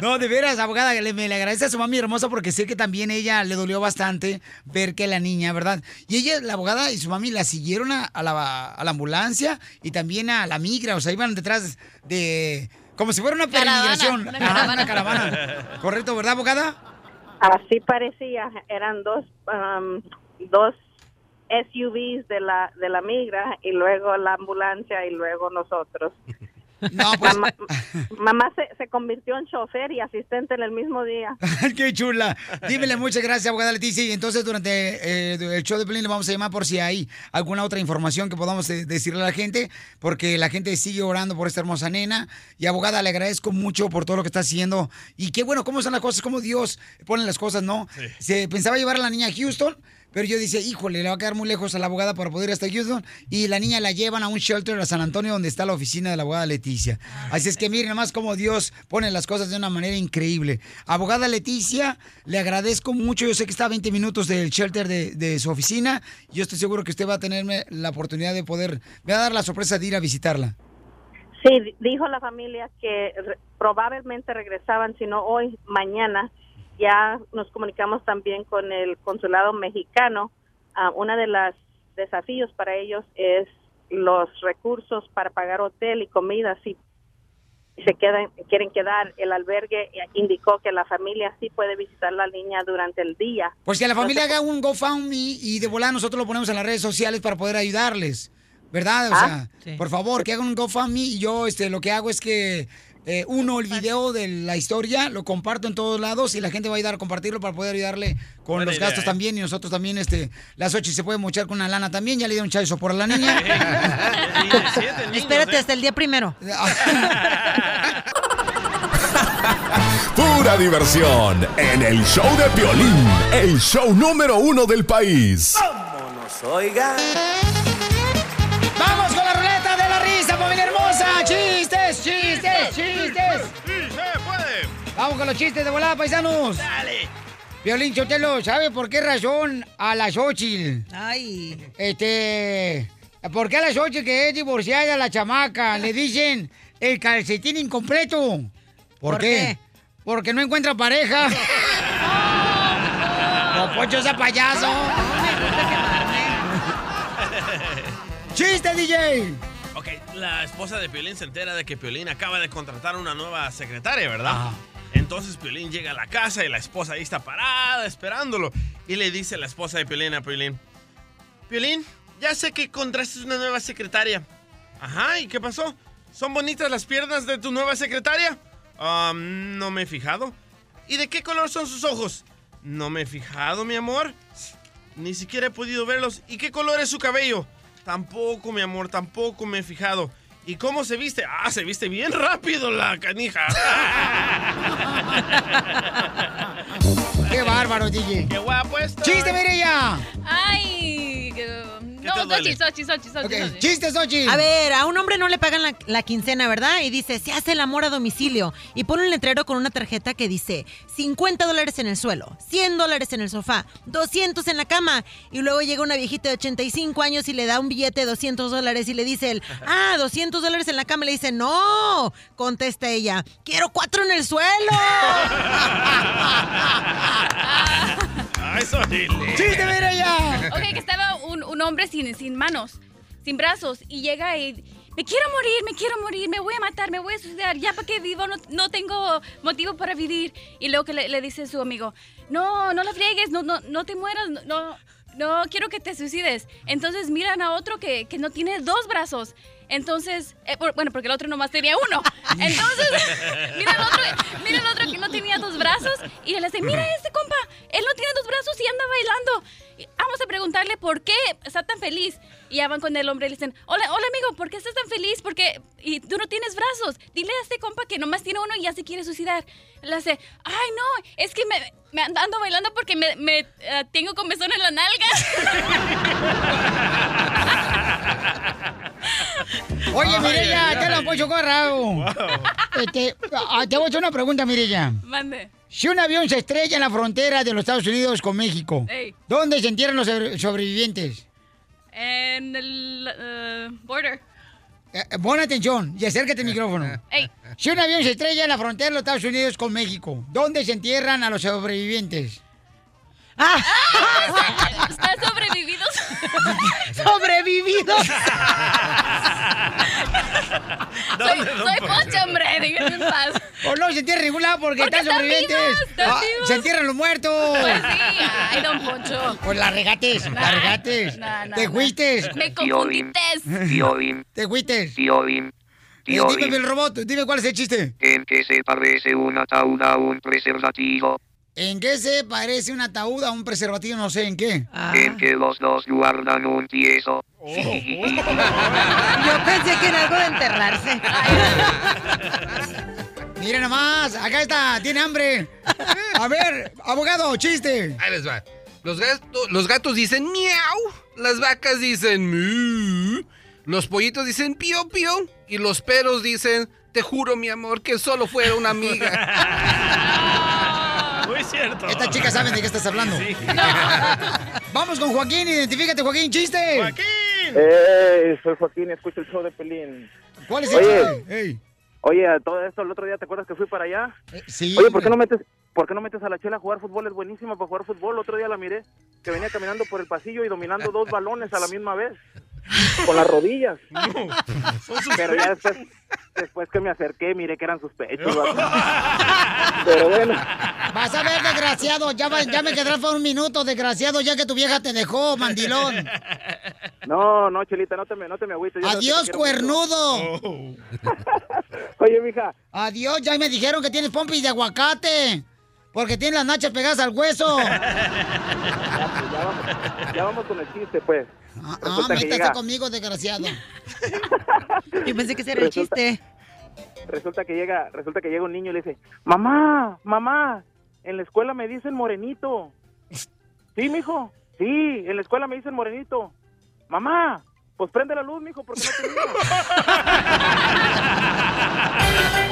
No, de veras, abogada, le, me le agradece a su mami hermosa porque sé que también ella le dolió bastante ver que la niña, ¿verdad? Y ella, la abogada y su mami la siguieron a, a la, a la ambulancia y también a la migra, o sea, iban detrás de... Como si fuera una Caravana, peregrinación. una caravana. una caravana. Correcto, ¿verdad, abogada? Así parecía, eran dos, um, dos SUVs de la, de la migra y luego la ambulancia y luego nosotros. [laughs] No, pues... Mamá, [laughs] mamá se, se convirtió en chofer y asistente en el mismo día. [laughs] ¡Qué chula! Dímele muchas gracias, abogada Leticia. Y entonces, durante eh, el show de Pelín le vamos a llamar por si hay alguna otra información que podamos eh, decirle a la gente, porque la gente sigue orando por esta hermosa nena. Y, abogada, le agradezco mucho por todo lo que está haciendo. Y qué bueno, cómo son las cosas, cómo Dios pone las cosas, ¿no? Se pensaba llevar a la niña a Houston. Pero yo decía, híjole, le va a quedar muy lejos a la abogada para poder ir hasta Houston. Y la niña la llevan a un shelter a San Antonio, donde está la oficina de la abogada Leticia. Así es que miren nomás cómo Dios pone las cosas de una manera increíble. Abogada Leticia, le agradezco mucho. Yo sé que está a 20 minutos del shelter de, de su oficina. Yo estoy seguro que usted va a tenerme la oportunidad de poder, me va a dar la sorpresa de ir a visitarla. Sí, di- dijo la familia que re- probablemente regresaban, si no hoy, mañana. Ya nos comunicamos también con el consulado mexicano. Ah, Una de los desafíos para ellos es los recursos para pagar hotel y comida. Si se quedan, quieren quedar, el albergue indicó que la familia sí puede visitar la niña durante el día. Pues que la familia haga un GoFundMe y de volada nosotros lo ponemos en las redes sociales para poder ayudarles. ¿Verdad? O Ah, sea, por favor, que hagan un GoFundMe y yo este, lo que hago es que eh, uno el video de la historia, lo comparto en todos lados y la gente va a ayudar a compartirlo para poder ayudarle con Buena los idea, gastos ¿eh? también y nosotros también, este, las ocho y se puede mochar con una lana también, ya le dieron chazo por la niña. [laughs] Espérate hasta el día primero. [laughs] Pura diversión en el show de Piolín, el show número uno del país. Vámonos, oiga. Vamos con los chistes de volada, paisanos. Dale. Violín Chotelo, ¿sabe por qué razón a la Xochitl? Ay. Este. ¿Por qué a la Xochitl que es divorciada la chamaca le dicen el calcetín incompleto? ¿Por, ¿Por qué? qué? Porque no encuentra pareja. [laughs] ¡No, Poncho, ese payaso! ¡Chiste, DJ! Ok, la esposa de Piolín se entera de que Piolín acaba de contratar una nueva secretaria, ¿verdad? Entonces Piolín llega a la casa y la esposa ahí está parada esperándolo. Y le dice la esposa de Piolín a Piolín, Piolín, ya sé que contrataste una nueva secretaria. Ajá, ¿y qué pasó? ¿Son bonitas las piernas de tu nueva secretaria? "Ah, no me he fijado. ¿Y de qué color son sus ojos? No me he fijado, mi amor. Ni siquiera he podido verlos. ¿Y qué color es su cabello? Tampoco, mi amor, tampoco me he fijado. ¿Y cómo se viste? Ah, se viste bien rápido la canija. ¡Qué bárbaro, DJ! ¡Qué guapo estoy! ¡Chiste, Mireya! Ay, no? Sochi, Sochi, Sochi, Sochi. Sochi. ¡Chiste, Sochi! A ver, a un hombre no le pagan la, la quincena, ¿verdad? Y dice, se hace el amor a domicilio. Y pone un letrero con una tarjeta que dice, 50 dólares en el suelo, 100 dólares en el sofá, 200 en la cama. Y luego llega una viejita de 85 años y le da un billete de 200 dólares y le dice él, ah, 200 dólares en la cama. Y le dice, no, contesta ella, quiero cuatro en el suelo. [laughs] [laughs] ¡Ay, Sochi! ¡Chiste, Mireya! Ok, que estaba un, un hombre sin, sin manos, sin brazos, y llega y... Me quiero morir, me quiero morir, me voy a matar, me voy a suicidar, ya para qué vivo, no, no tengo motivo para vivir. Y luego que le, le dice su amigo, no, no la friegues, no, no, no te mueras, no, no, no quiero que te suicides. Entonces miran a otro que, que no tiene dos brazos. Entonces, eh, bueno, porque el otro nomás tenía uno. [laughs] Entonces, [laughs] mira al otro, mira al otro que no tenía dos brazos y le dice, mira este compa, él no tiene dos brazos y anda bailando. Y Vamos a preguntarle por qué está tan feliz. Y ya van con el hombre y le dicen, hola, hola amigo, ¿por qué estás tan feliz? Porque y tú no tienes brazos. Dile a este compa que nomás tiene uno y ya se quiere suicidar. Le hace, ay no, es que me, me ando ando bailando porque me, me, eh, tengo comezón en la nalga. [laughs] Oye, Mireya, te lo puedo corrado. Este, ah, te voy a hacer una pregunta, Mireya. Mande. Si un avión se estrella en la frontera de los Estados Unidos con México, Ey. ¿dónde se entierran los sobre- sobrevivientes? En el eh, border. Eh, eh, pon atención y acércate al micrófono. Ey. Si un avión se estrella en la frontera de los Estados Unidos con México, ¿dónde se entierran a los sobrevivientes? ¿Están sobrevividos? [laughs] ¡Sobrevividos! [laughs] soy, soy pocha, hombre, díganme en paz. O no se entierran en ningún lado porque, Porque están sobrevivientes. vivos, están Ah, vivos. se entierran los muertos. Pues sí, ay, don Poncho. Pues la regates, la regates. no, no, Te fuiste. Me confundiste. Te fuiste. Eh, dime, el robot, dime cuál es el chiste. ¿En qué se parece un ataúd a un preservativo? ¿En qué se parece un ataúd a un preservativo? No sé en qué. En que los dos guardan un tieso. [laughs] Yo pensé que en algo de enterrarse. [laughs] Mira nomás, acá está, tiene hambre. A ver, abogado, chiste. Ahí les va. Los, gato- los gatos dicen miau, las vacas dicen mu, los pollitos dicen pío pío y los perros dicen te juro mi amor que solo fuera una amiga. [laughs] Muy cierto. Estas chicas saben de qué estás hablando. Sí. [laughs] Vamos con Joaquín, identifícate, Joaquín, chiste. ¡Joaquín! Eh, soy Joaquín, escucho el show de Pelín. ¿Cuál es el Oye. Oye, a todo esto, el otro día, ¿te acuerdas que fui para allá? sí. Oye, ¿por qué no metes, por qué no metes a la chela a jugar fútbol? Es buenísima para jugar fútbol. El otro día la miré, que venía caminando por el pasillo y dominando dos balones a la misma vez. Con las rodillas. Pero ya después, después que me acerqué, miré que eran sus pechos. Pero bueno. Vas a ver, desgraciado, ya, va- ya me quedarás por un minuto, desgraciado, ya que tu vieja te dejó, mandilón. No, no, Chelita, no te me, no te me agüites. te Adiós, cuernudo. [laughs] Oye, mija. Adiós, ya me dijeron que tienes pompis de aguacate. Porque tienes las nachas pegadas al hueso. [laughs] Ya vamos, ya vamos con el chiste, pues. Ah, que métase llega- conmigo, desgraciado. Yo pensé que ese era el chiste. resulta que llega, resulta que llega un niño y le dice, mamá, mamá, en la escuela me dicen morenito. Sí, mijo, sí, en la escuela me dicen morenito. Mamá, pues prende la luz, mijo, porque no te [laughs]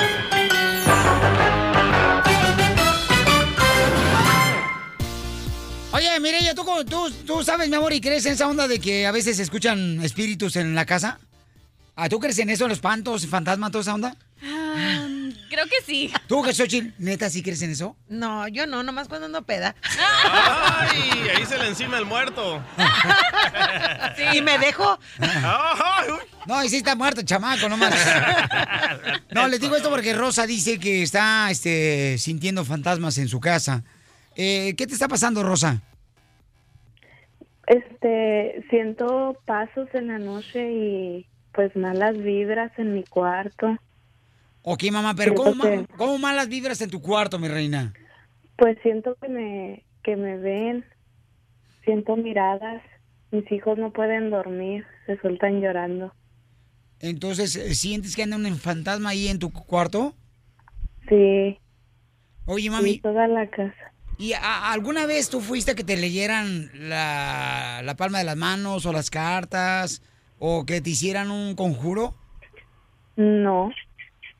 Oye, Mireya, ¿tú, tú, tú sabes, mi amor, y crees en esa onda de que a veces se escuchan espíritus en la casa. ¿Ah, ¿Tú crees en eso, los espantos, fantasmas, toda esa onda? Ah, Creo que sí. ¿Tú, Xochitl, neta, sí crees en eso? No, yo no, nomás cuando ando peda. ¡Ay! Ahí se le encima el muerto. [laughs] ¿Y me dejo? No, y sí está muerto, el chamaco, nomás. No, les digo esto porque Rosa dice que está este, sintiendo fantasmas en su casa. Eh, ¿Qué te está pasando, Rosa? Este, siento pasos en la noche y pues malas vibras en mi cuarto. Ok, mamá, pero ¿cómo, que- cómo malas vibras en tu cuarto, mi reina? Pues siento que me, que me ven, siento miradas, mis hijos no pueden dormir, se sueltan llorando. Entonces, eh, ¿sientes que anda un fantasma ahí en tu cuarto? Sí. Oye, mami. Sí, toda la casa. ¿Y a- alguna vez tú fuiste a que te leyeran la, la palma de las manos o las cartas o que te hicieran un conjuro? No,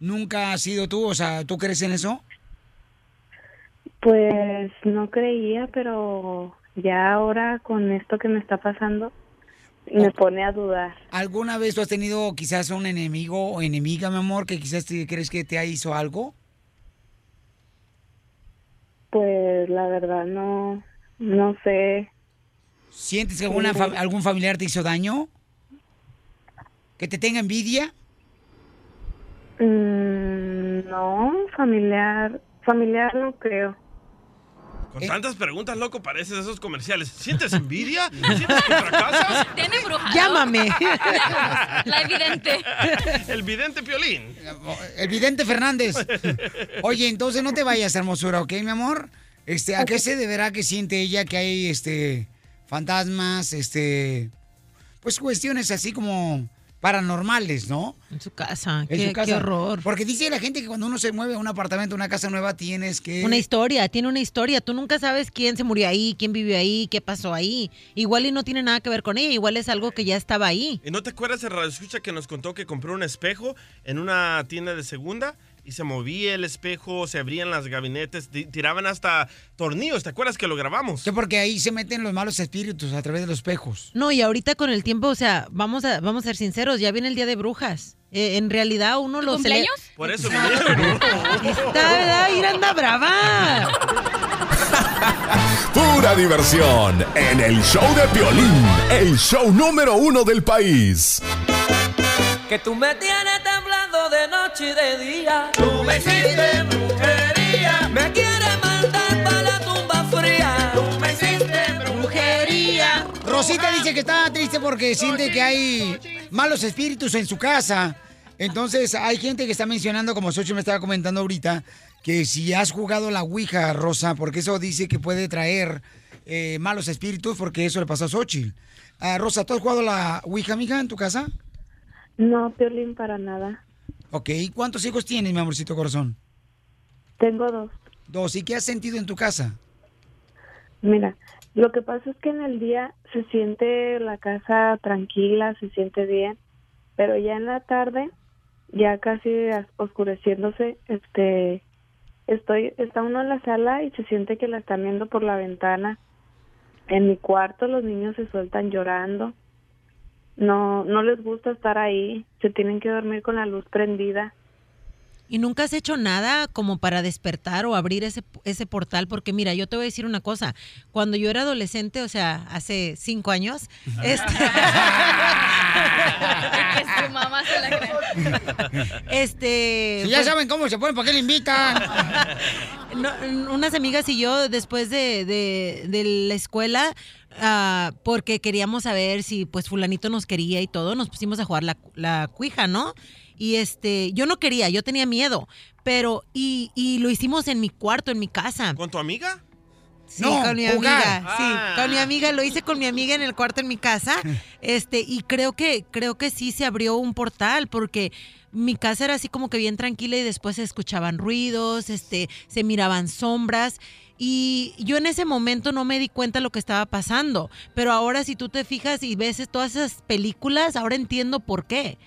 ¿Nunca has sido tú? O sea, ¿tú crees en eso? pues no creía, pero ya ahora con esto que me está pasando, me pone a dudar. ¿Alguna vez tú has tenido quizás un enemigo o enemiga, mi amor, que quizás te crees que te hizo algo? Pues la verdad no, no sé. ¿Sientes que alguna fa- algún familiar te hizo daño? ¿Que te tenga envidia? Mm, no, familiar, familiar no creo. Con Eh. tantas preguntas, loco, pareces esos comerciales. ¿Sientes envidia? [laughs] ¿Sientes que fracasas? [laughs] Tiene brujado. Llámame. [laughs] La evidente. El vidente Piolín. El vidente Fernández. Oye, entonces no te vayas, hermosura, ¿ok, mi amor? Este, ¿a qué se deberá que siente ella que hay este fantasmas, este pues cuestiones así como paranormales, ¿no? En su casa. En Qué, su casa. qué horror. Porque dice la gente que cuando uno se mueve a un apartamento, a una casa nueva, tienes que Una historia, tiene una historia. Tú nunca sabes quién se murió ahí, quién vivió ahí, qué pasó ahí. Igual y no tiene nada que ver con ella, igual es algo que ya estaba ahí. ¿Y no te acuerdas el radio escucha que nos contó que compró un espejo en una tienda de segunda? Y se movía el espejo, se abrían las gabinetes, ti- tiraban hasta tornillos. ¿Te acuerdas que lo grabamos? Sí, porque ahí se meten los malos espíritus a través de los espejos. No, y ahorita con el tiempo, o sea, vamos a, vamos a ser sinceros, ya viene el Día de Brujas. Eh, en realidad uno lo celebra. Por eso Está, ¿verdad? Ir anda brava. [laughs] Pura diversión en el show de Piolín, el show número uno del país. Que tú me tienes noche y de día. Tú me hiciste brujería. Me quieres mandar para la tumba fría. Tú me hiciste brujería. Rosita dice que está triste porque siente que hay malos espíritus en su casa. Entonces, hay gente que está mencionando, como Sochi me estaba comentando ahorita, que si has jugado la Ouija, Rosa, porque eso dice que puede traer eh, malos espíritus, porque eso le pasó a Xochitl. Ah, Rosa, ¿tú has jugado la Ouija, mija, en tu casa? No, Piolín, para nada. Ok, ¿cuántos hijos tienes, mi amorcito corazón? Tengo dos. Dos, ¿y qué has sentido en tu casa? Mira, lo que pasa es que en el día se siente la casa tranquila, se siente bien, pero ya en la tarde, ya casi as- oscureciéndose, este, estoy, está uno en la sala y se siente que la están viendo por la ventana. En mi cuarto los niños se sueltan llorando. No, no les gusta estar ahí, se tienen que dormir con la luz prendida. ¿Y nunca has hecho nada como para despertar o abrir ese, ese portal? Porque mira, yo te voy a decir una cosa. Cuando yo era adolescente, o sea, hace cinco años, este, [laughs] que su mamá se la cree. este... Si ya pues, saben cómo se ponen, ¿para qué le invitan? [laughs] no, unas amigas y yo después de, de- de la escuela, ah, porque queríamos saber si pues fulanito nos quería y todo, nos pusimos a jugar la, la cuija, ¿no? Y este, yo no quería, yo tenía miedo, pero, y, y lo hicimos en mi cuarto, en mi casa. ¿Con tu amiga? Sí, No, con mi jugar. amiga. Sí, Ah. con mi amiga. Lo hice con mi amiga en el cuarto en mi casa. [laughs] Este, y creo que, creo que sí se abrió un portal porque mi casa era así como que bien tranquila y después se escuchaban ruidos, este, se miraban sombras. Y yo en ese momento no me di cuenta de lo que estaba pasando. Pero ahora si tú te fijas y ves todas esas películas, ahora entiendo por qué.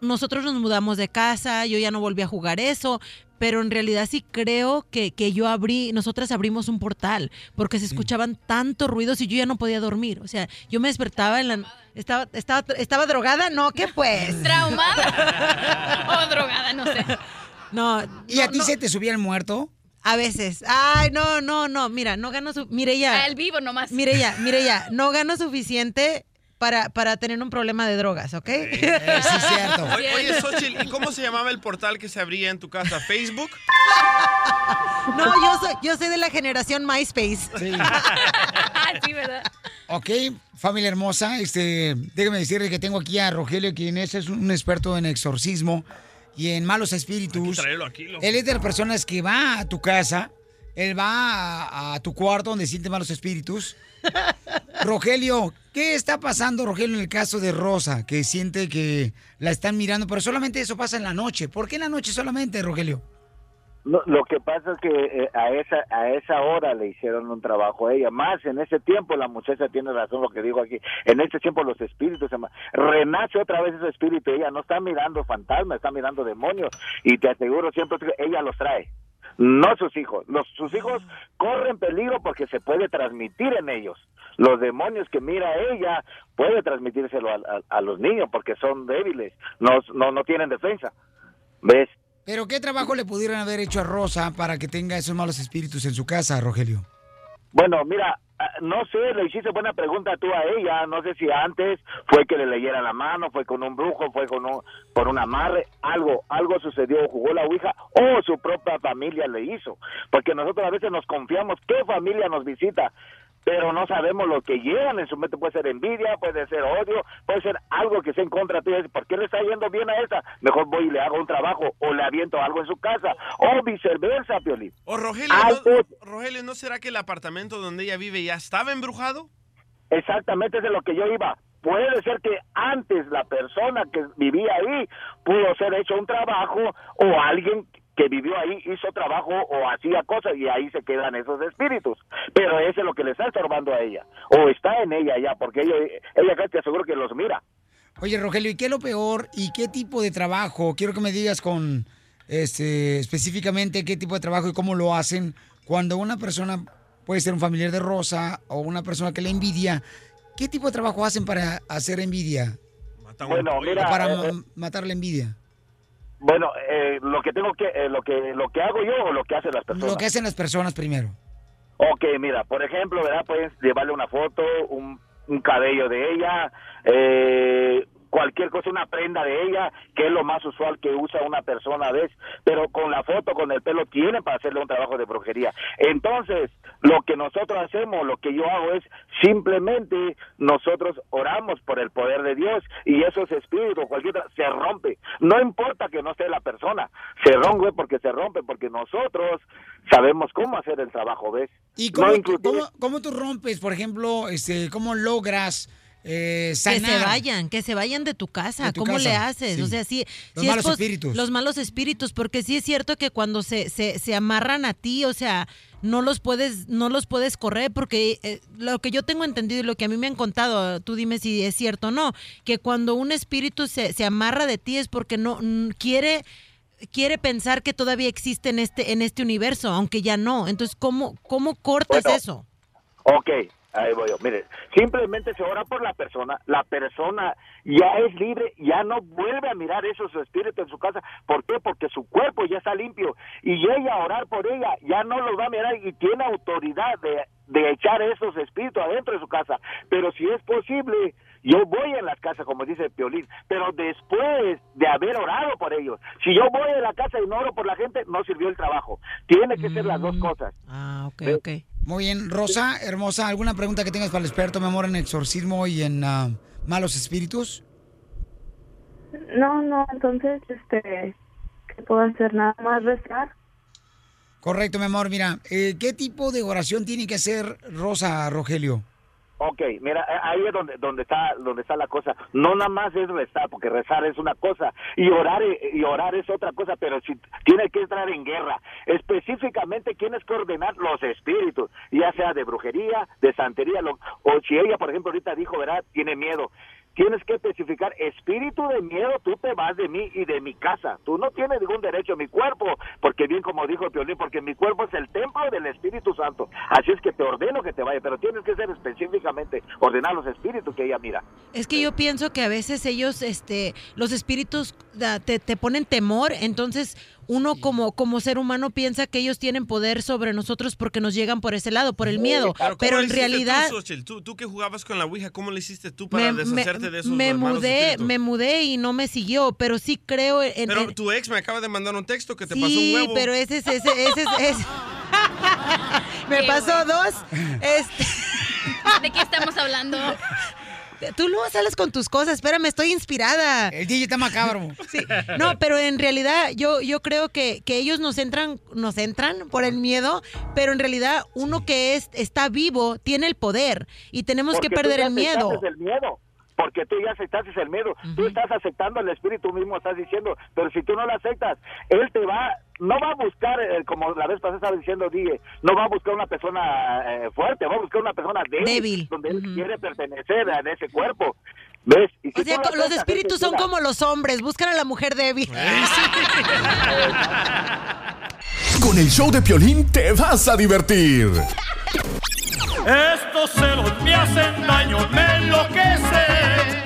Nosotros nos mudamos de casa, yo ya no volví a jugar eso, pero en realidad sí creo que, que yo abrí, nosotras abrimos un portal, porque se escuchaban tantos ruidos y yo ya no podía dormir. O sea, yo me despertaba en la... ¿Estaba, estaba, estaba drogada? No, ¿qué pues? ¿Traumada? [laughs] o drogada, no sé. No. ¿Y a ti se te subía el muerto? A veces. Ay, no, no, no. Mira, no gano su. Mireya. Al vivo nomás. Mireya, Mireya, no gano suficiente para, para tener un problema de drogas, ¿ok? sí, [laughs] cierto. Oye, oye, Xochitl, ¿y cómo se llamaba el portal que se abría en tu casa? ¿Facebook? No, yo soy, yo soy de la generación MySpace. sí, [laughs] ¿verdad? Ok, familia hermosa, este, déjame decirle que tengo aquí a Rogelio, quien es, es un experto en exorcismo y en malos espíritus. Tráelo aquí, loco. Él es de las personas que va a tu casa, él va a, a tu cuarto donde siente malos espíritus. Rogelio, ¿qué está pasando, Rogelio, en el caso de Rosa, que siente que la están mirando, pero solamente eso pasa en la noche? ¿Por qué en la noche solamente, Rogelio? Lo que pasa es que eh, a esa a esa hora le hicieron un trabajo a ella. Más en ese tiempo, la muchacha tiene razón lo que digo aquí. En ese tiempo los espíritus renace otra vez ese espíritu. Ella no está mirando fantasmas, está mirando demonios. Y te aseguro siempre que ella los trae. No sus hijos. Los, sus hijos corren peligro porque se puede transmitir en ellos. Los demonios que mira ella puede transmitírselo a, los niños porque son débiles, no, no, no tienen defensa. ¿Ves? ¿Pero qué trabajo le pudieron haber hecho a Rosa para que tenga esos malos espíritus en su casa, Rogelio? Bueno, mira, ah, no sé, le hiciste buena pregunta tú a ella, no sé si antes fue que le leyera la mano, fue con un brujo, fue con un, por un amarre, algo, algo sucedió, jugó la ouija o su propia familia le hizo, porque nosotros a veces nos confiamos qué familia nos visita, pero no sabemos lo que llevan en su mente, puede ser envidia, puede ser odio, puede ser algo que sea en contra tuya, ¿por qué le está yendo bien a esta? Mejor voy y le hago un trabajo o le aviento algo en su casa, o viceversa, Piolín. O Rogelio, ¿no, Rogelio, ¿no será que el apartamento donde ella vive ya estaba embrujado? Exactamente es de lo que yo iba. Puede ser que antes la persona que vivía ahí pudo ser hecho un trabajo o alguien que vivió ahí hizo trabajo o hacía cosas y ahí se quedan esos espíritus. Pero eso es lo que le está estorbando a ella. O está en ella ya, porque ella, ella acá te aseguro que los mira. Oye, Rogelio, ¿y qué es lo peor y qué tipo de trabajo? Quiero que me digas con este específicamente qué tipo de trabajo y cómo lo hacen cuando una persona puede ser un familiar de Rosa o una persona que le envidia. ¿Qué tipo de trabajo hacen para hacer envidia? Bueno, mira, O para eh, eh, matar la envidia. Bueno, eh, lo que tengo que, eh, lo que, lo que hago yo o lo que hacen las personas. Lo que hacen las personas primero. Ok, mira, por ejemplo, ¿verdad? Puedes llevarle una foto, un, un cabello de ella, eh, cualquier cosa, una prenda de ella, que es lo más usual que usa una persona a veces, pero con la foto, con el pelo, tiene para hacerle un trabajo de brujería. Entonces, lo que nosotros hacemos, lo que yo hago es simplemente nosotros oramos por el poder de Dios y esos espíritus, cualquier se rompe. No importa que no esté la persona, se rompe porque se rompe, porque nosotros sabemos cómo hacer el trabajo, ¿ves? ¿Y No, cómo, cómo- cómo tú rompes, por ejemplo, este, cómo logras eh, Que se vayan, que se vayan de tu casa. De tu ¿Cómo casa, le haces? sí. O sea, sí. Los sí malos espíritus. Los malos espíritus, porque sí es cierto que cuando se, se, se amarran a ti, o sea, no los puedes, no los puedes correr, porque eh, lo que yo tengo entendido y lo que a mí me han contado, tú dime si es cierto o no, que cuando un espíritu se, se amarra de ti es porque no quiere quiere pensar que todavía existe en este en este universo, aunque ya no. Entonces, ¿cómo cómo cortas Bueno, eso? Ok, ahí voy yo. Mire, simplemente se ora por la persona, la persona ya es libre, ya no vuelve a mirar esos espíritus en su casa. ¿Por qué? Porque su cuerpo ya está limpio y ella orar por ella ya no los va a mirar y tiene autoridad de, de echar esos espíritus adentro de su casa. Pero si es posible, yo voy en las casas, como dice Piolín, pero después de haber orado por ellos. Si yo voy a la casa y no oro por la gente, no sirvió el trabajo. Tiene que ser las dos cosas. Ah, ok, ok. Muy bien, Rosa, hermosa, ¿alguna pregunta que tengas para el experto, mi amor, en exorcismo y en ah, malos espíritus? No, no, entonces, este, ¿qué puedo hacer? Nada más rezar. Correcto, mi amor. Mira, eh, ¿qué tipo de oración tiene que hacer Rosa, Rogelio? Ok, mira, eh, ahí es donde, donde está donde está la cosa. No nada más es rezar, porque rezar es una cosa y orar eh, y orar es otra cosa, pero si tiene que entrar en guerra. Específicamente tienes que ordenar los espíritus, ya sea de brujería, de santería, lo- o si ella, por ejemplo, ahorita dijo, ¿verdad? Tiene miedo. Tienes que especificar, espíritu de miedo, tú te vas de mí y de mi casa. Tú no tienes ningún derecho a mi cuerpo, porque bien como dijo Piolín, porque mi cuerpo es el templo del Espíritu Santo. Así es que te ordeno que te vaya, pero tienes que ser específicamente, ordenar los espíritus que ella mira. Es que yo pienso que a veces ellos, este, los espíritus da- te, te ponen temor, entonces uno como, como ser humano piensa que ellos tienen poder sobre nosotros porque nos llegan por ese lado, por el miedo. ¿cómo Pero en realidad Tú, Xochitl? ¿Tú, tú que jugabas con la Ouija, ¿cómo le hiciste tú para me, deshacerte me- de esos me mudé, espíritus? me mudé y no me siguió, pero sí creo en... Pero en- tu ex me acaba de mandar un texto que te pasó un sí, huevo. pero ese es, ese, ese es, ese- [laughs] [laughs] me pasó dos. Este... [laughs] ¿De qué estamos hablando? Tú luego sales con tus cosas, espérame, estoy inspirada. El DJ está macabro. Sí. No, pero en realidad yo, yo creo que, que ellos nos entran, nos entran por el miedo, pero en realidad uno que es, está vivo tiene el poder y tenemos que Porque tú perder el miedo. el miedo. Porque tú ya aceptaste el miedo. Tú estás aceptando el espíritu mismo, estás diciendo. Pero si tú no lo aceptas, él te va, no va a buscar, eh, como la vez pasada estaba diciendo, dije, no va a buscar una persona eh, fuerte, va a buscar una persona débil. Débil. Donde él quiere pertenecer a ese cuerpo. ¿Ves? Y si O sea, tú lo co- los espíritus son como los hombres, buscan a la mujer débil. [laughs] Con el show de Piolín te vas a divertir. Estos celos me hacen daño, me enloquece.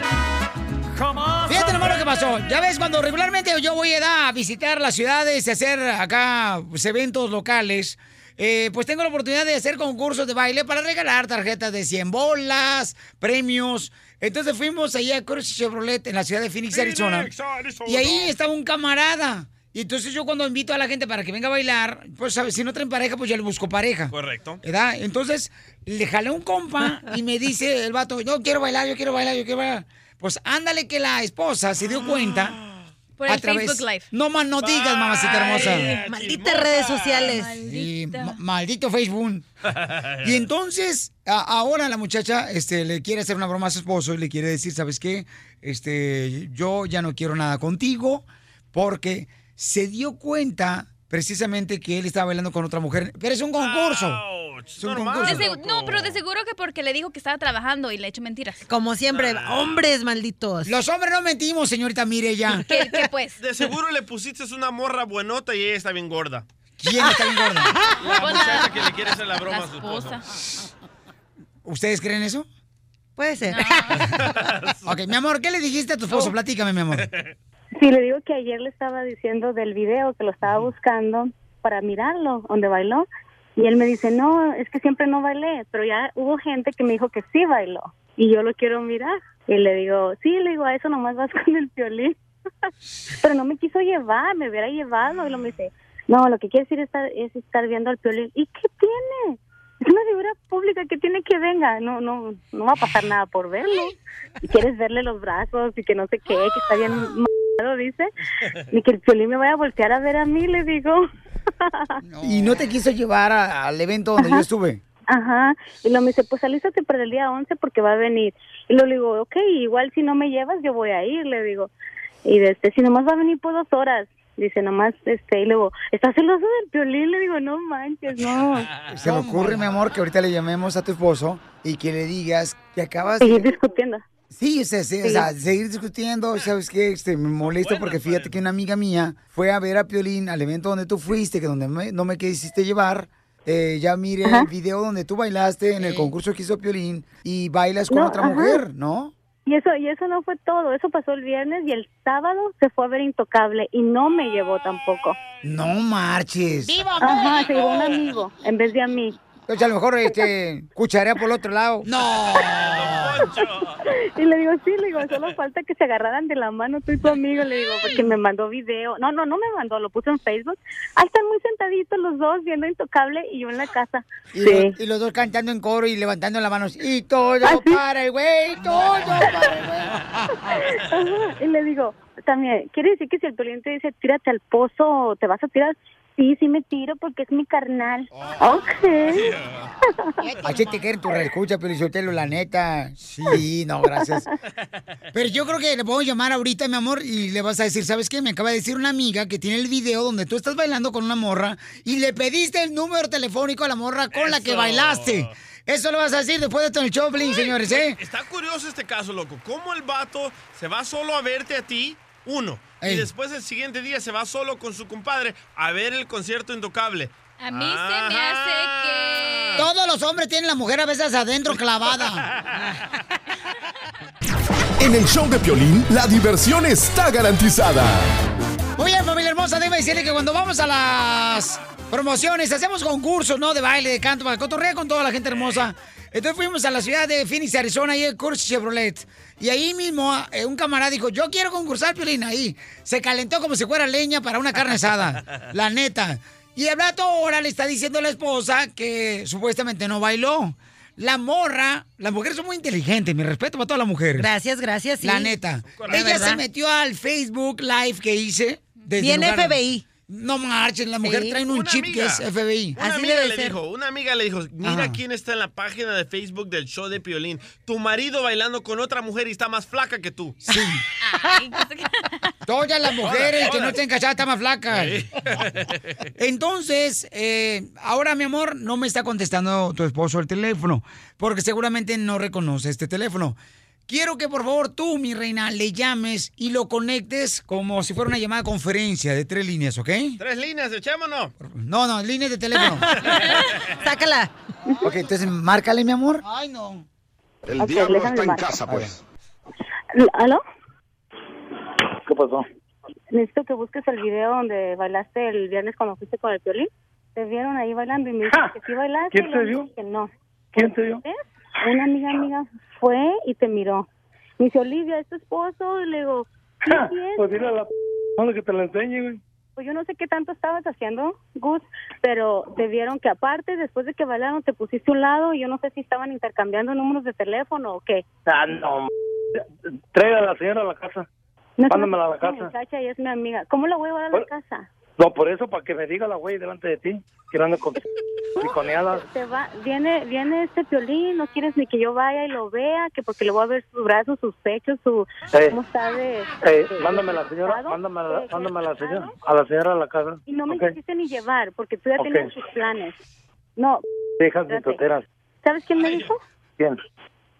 Fíjate nomás lo que pasó. Ya ves, cuando regularmente yo voy a, a visitar las ciudades y hacer acá pues, eventos locales, eh, pues tengo la oportunidad de hacer concursos de baile para regalar tarjetas de 100 bolas, premios. Entonces fuimos allá a Cruz Chevrolet en la ciudad de Phoenix, Arizona. Phoenix, Arizona. Y ahí estaba un camarada. Y entonces yo cuando invito a la gente para que venga a bailar, pues ¿sabes? si no traen pareja, pues ya le busco pareja. Correcto. ¿Verdad? Entonces le jalé un compa y me dice el vato, yo quiero bailar, yo quiero bailar, yo quiero bailar. Pues ándale que la esposa se dio cuenta. Por el Facebook Live. No más no digas, mamacita hermosa. Malditas redes sociales. Ma- maldito Facebook. Y entonces, a- ahora la muchacha este, le quiere hacer una broma a su esposo y le quiere decir, ¿sabes qué? Este, yo ya no quiero nada contigo porque se dio cuenta precisamente que él estaba bailando con otra mujer. Pero es un concurso. Es un De concurso. segu- no, pero de seguro que porque le dijo que estaba trabajando y le echó mentiras. Como siempre, hombres malditos. Los hombres no mentimos, señorita Mirella. [laughs] ¿Qué, qué pues? De seguro le pusiste una morra buenota y ella está bien gorda. ¿Quién está bien gorda? [laughs] La muchacha que le quiere hacer la broma La a su esposo. ¿Ustedes creen eso? Puede ser. [laughs] ok, mi amor, ¿qué le dijiste a tu esposo? Platícame, mi amor. Sí, le digo que ayer le estaba diciendo del video que lo estaba buscando para mirarlo, donde bailó. Y él me dice, no, es que siempre no bailé, pero ya hubo gente que me dijo que sí bailó. Y yo lo quiero mirar. Y le digo, sí, le digo, a eso nomás vas [laughs] con el violín. pero no me quiso llevar, me hubiera llevado. Y lo me dice, no, lo que quiere decir estar, es estar viendo al violín. ¿Y qué tiene? Es una figura pública que tiene que venga. No, no, no va a pasar nada por verlo. Y quieres verle los brazos y que no sé qué, que está bien dice. [laughs] Ni que el violín me vaya a voltear a ver a mí, le digo. [laughs] Y no te quiso llevar a- al evento donde yo estuve. Ajá. Y lo me dice, pues alístate para el día 11 porque va a venir. Y lo le digo, ok, igual si no me llevas yo voy a ir, le digo. Y este, si nomás va a venir por dos horas. Dice, nomás, este, y luego, ¿estás celoso del violín? Le digo, no manches, no. [laughs] Se me ocurre, mi amor, que ahorita le llamemos a tu esposo y que le digas que acabas Seguir discutiendo. Sí, o sea, sí, o sea, seguir discutiendo, ¿sabes qué? Este, me molesta porque fíjate que una amiga mía fue a ver a Piolín al evento donde tú fuiste, que donde me- no me quisiste llevar. Eh, ya mire el video donde tú bailaste en el concurso que hizo Piolín y bailas con No, otra ajá. mujer, ¿no? Y eso, y eso no fue todo. Eso pasó el viernes y el sábado se fue a ver Intocable y no me llevó tampoco. No marches. Ajá, se llevó un amigo en vez de a mí. Entonces a lo mejor este, cucharea por el otro lado. No. Y le digo, sí, le digo, solo falta que se agarraran de la mano tú y tu amigo, le digo, porque me mandó video. No, no, no me mandó, lo puso en Facebook. Ahí están muy sentaditos los dos viendo Intocable y yo en la casa. Y, Sí. los, y los dos cantando en coro y levantando las manos. Y todo ¿Ah, sí? para el güey, todo para el güey. [laughs] Y le digo, también, ¿quiere decir que si el Piolín te dice tírate al pozo, te vas a tirar? Sí, sí me tiro porque es mi carnal. Ok. [laughs] Así te quieren tu reescucha, Pelizotelo, la neta. Sí, no, gracias. Pero yo creo que le puedo llamar ahorita, mi amor, y le vas a decir, ¿sabes qué? Me acaba de decir una amiga que tiene el video donde tú estás bailando con una morra y le pediste el número telefónico a la morra con la que bailaste. Eso lo vas a decir después de en el show, señores, ¿eh? Está curioso este caso, loco. ¿Cómo el vato se va solo a verte a ti? Uno. Y después el siguiente día se va solo con su compadre a ver el concierto intocable. A mí se me hace que... Todos los hombres tienen la mujer a veces adentro clavada. [laughs] En el show de Piolín, la diversión está garantizada. Oye, familia hermosa, déjame decirle que cuando vamos a las promociones, hacemos concursos, ¿no? De baile, de canto, para cotorrear con toda la gente hermosa. Entonces fuimos a la ciudad de Phoenix, Arizona, ahí el curso Chevrolet. Y ahí mismo eh, un camarada dijo, yo quiero concursar, Piolín, ahí. Se calentó como si fuera leña para una carne asada, [laughs] la neta. Y el rato ahora le está diciendo a la esposa que supuestamente no bailó. La morra, las mujeres son muy inteligentes, mi respeto para todas las mujeres. Gracias, gracias, sí. La neta. Ella ¿Verdad? se metió al Facebook Live que hice. desde Bien lugar- FBI. No marchen, la mujer Sí. trae un Una chip amiga. que es FBI. Una amiga le dijo, una amiga le dijo, mira Ajá. quién está en la página de Facebook del show de Piolín. Tu marido bailando con otra mujer y está más flaca que tú. Sí. Todas las mujeres que no estén casadas están más flacas. [laughs] Entonces, eh, ahora mi amor, no me está contestando tu esposo el teléfono, porque seguramente no reconoce este teléfono. Quiero que por favor tú, mi reina, le llames y lo conectes como si fuera una llamada de conferencia de tres líneas, ¿ok? Tres líneas, echémonos. No, no, líneas de teléfono. [laughs] Sácala. Ok, entonces márcale, mi amor. Ay, no. El Ok, diablo está en casa, pues. ¿Aló? ¿Qué pasó? Necesito que busques el video donde bailaste el viernes cuando fuiste con el violín. Te vieron ahí bailando y me dijiste que sí bailaste. ¿Quién te vio? Que no. ¿Quién te vio? ¿Ves? Una amiga amiga fue y te miró. Me dice, Olivia, ¿es tu esposo? Y le digo, sí [laughs] es. Pues dile a la p que te la enseñe, güey. Pues yo no sé qué tanto estabas haciendo, Gus, pero te vieron que aparte, después de que bailaron, te pusiste a un lado y yo no sé si estaban intercambiando números de teléfono o qué. Ah, no. m- Traiga a la señora a la casa. No Mándamela a la casa. muchacha y es mi amiga. ¿Cómo la voy a llevar a la casa? No, por eso, para que me diga la güey delante de ti. Que ando con [laughs] piconeadas. Se va, viene, viene este piolín, no quieres ni que yo vaya y lo vea, que porque le voy a ver sus brazos, sus pechos, su Eh. cómo de, Eh, de- mándame a la señora, mándame a la, ¿De- mándame a la de señora, a la señora a la casa. y no me Ok. quisiste ni llevar porque tú ya Ok. tenías tus planes. No, Dejas de toteras. ¿sabes quién me dijo? ¿Quién?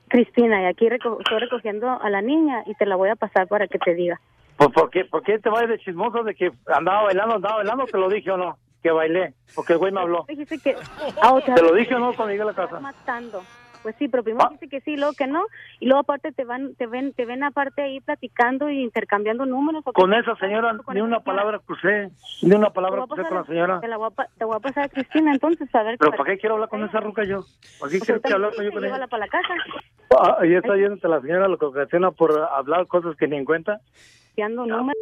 Cristina, y aquí reco- estoy recogiendo a la niña y te la voy a pasar para que te diga. Pues, ¿por qué, ¿por qué te vas de chismoso de que andaba bailando, andaba bailando? Te lo dije o no, que bailé, porque el güey me habló. Dijiste que... ah, otra ¿Te lo dije o no cuando llegué a la casa? Matando. Pues sí, pero primero dijiste que sí, luego que no, y luego aparte te van, te ven, te ven aparte ahí platicando e intercambiando números. Con esa señora ni una palabra crucé, ni una palabra crucé con la señora. Te, la voy a, te voy a pasar a Cristina entonces a ver ¿Pero para qué quiero hablar con esa ruca yo? ¿Para qué Pues quiero hablar con yo con dice, ella? para la casa. Ah, ahí está yéndote la señora lo que ocasiona por hablar cosas que ni en cuenta. Fiando números.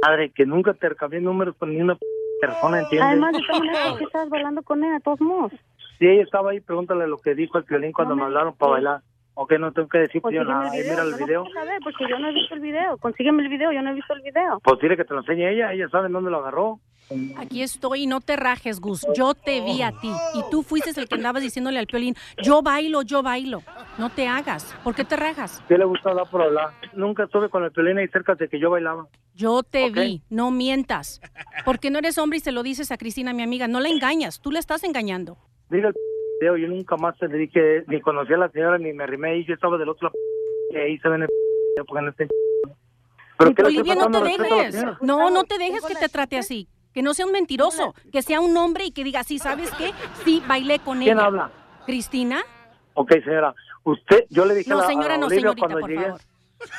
Madre, que nunca te cambié números con ni una persona, ¿entiendes? Además, de todas maneras, ¿por qué estás bailando con él a todos modos? Si ella estaba ahí, pregúntale lo que dijo el violín cuando me hablaron para bailar. Ok, no tengo que decir pues yo nada. el video. mira el yo no video. puedo saber porque yo no he visto el video. Consígueme el video, yo no he visto el video. Pues dile que te lo enseñe ella, ella sabe dónde lo agarró. Aquí estoy y no te rajes, Gus. Yo te vi a ti y tú fuiste el que andabas diciéndole al piolín, yo bailo, yo bailo. No te hagas. ¿Por qué te rajas? ¿Qué le gusta hablar por hablar? Nunca estuve con el violín ahí cerca de que yo bailaba. Yo te Ok. vi, no mientas. Porque no eres hombre y se lo dices a Cristina, mi amiga. No la engañas, tú la estás engañando. Video, yo nunca más te dije, ni conocí a la señora, ni me arrimé ahí, yo estaba del otro lado. Y ahí se ven el porque no ¿Pero Olivia, no te dejes. No, no te dejes que te trate así. Que no sea un mentiroso, que sea un hombre y que diga, sí, ¿sabes qué? Sí, bailé con ¿Quién ella. habla? ¿Cristina? Ok, señora, usted, yo le dije No, a la, señora, a no, Olivia señorita, cuando por llegué. favor.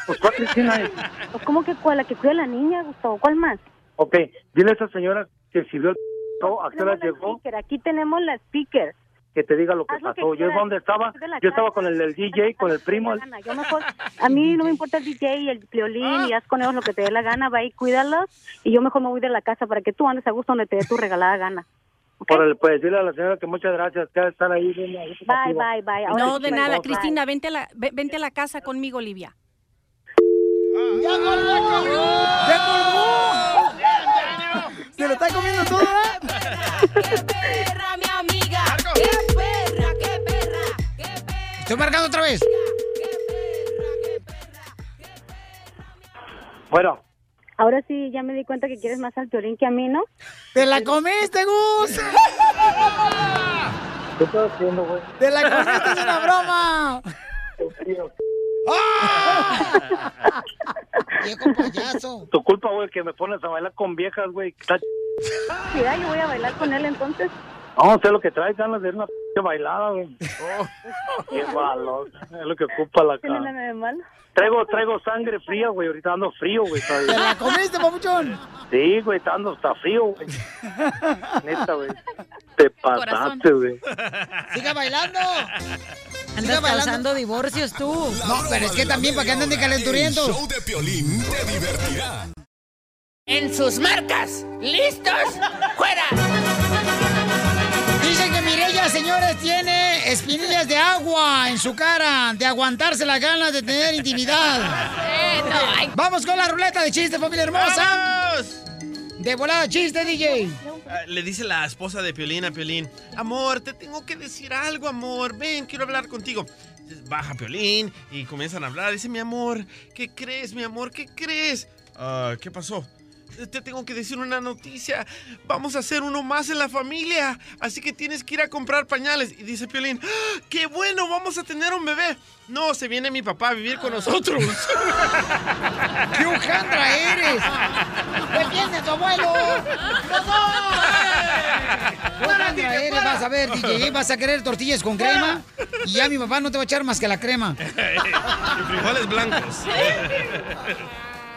Pues, ¿cuál Cristina es? Pues, ¿Cómo que cuál? ¿La que cuida a la niña, Gustavo? ¿Cuál más? Ok, dile a esa señora que si vio el a qué hora la llegó, speaker, Aquí tenemos la speaker. Que te diga lo que Haz lo que pasó. Yo dónde estaba, yo estaba con el DJ, con el primo. Yo mejor, a mí no me importa el DJ y el violín y haz con ellos lo que te dé la gana, va y cuídalos y yo mejor me voy de la casa para que tú andes a gusto donde te dé tu regalada gana. Por el, pues a la señora que muchas gracias, que estar ahí. bien, Bye, bye, bye. No, de nada. bye. Cristina, vente a la, ve- vente a la casa conmigo, Olivia. ¡Ya colgó! ¿Se lo está comiendo todo? perra, Estoy marcando otra vez. Bueno, Ahora sí, ya me di cuenta que quieres más al violín que a mí, ¿no? ¡Te la comiste, Gus! ¿qué estás haciendo, güey? ¡Te la comiste, es una broma! ¡Ah! ¡Viejo payaso! Tu culpa, güey, que me pones a bailar con viejas, güey. Mira, yo voy a bailar con él entonces. No, sé lo que traes, ganas de una Qué bailada, güey. Qué valor. Es lo que ocupa la ¿Tiene cara. nada de malo? Traigo, traigo sangre fría, güey. Ahorita ando frío, güey. ¿Te la comiste, papuchón? Sí, güey, está ando está frío, güey. [laughs] Neta, güey. Te pasaste, güey. ¡Siga bailando! Andas causando divorcios tú. No, pero es que también para que anden de calenturientos. El show de Piolín te divertirá. En sus marcas, listos, fuera. Mireya, señores, tiene espinillas de agua en su cara, de aguantarse las ganas de tener intimidad. Vamos con la ruleta de chistes, familia hermosa. De volada chiste, DJ. Ah, Le dice la esposa de Piolín a Piolín, amor, te tengo que decir algo, amor, ven, quiero hablar contigo. Baja Piolín y comienzan a hablar, dice, mi amor, ¿qué crees, mi amor, qué crees? "Ah, ¿Qué pasó? Te tengo que decir una noticia. Vamos a hacer uno más en la familia. Así que tienes que ir a comprar pañales. Y dice Piolín, "¡Ah, ¡qué bueno! Vamos a tener un bebé. No, se viene mi papá a vivir con nosotros. [laughs] ¡Qué hojandra eres! ¡Defiende a tu abuelo! ¡Los dos! ¡Qué eres! Vas a ver, DJ, vas a querer tortillas con crema y ya mi papá no te va a echar más que la crema. [laughs] y frijoles blancos.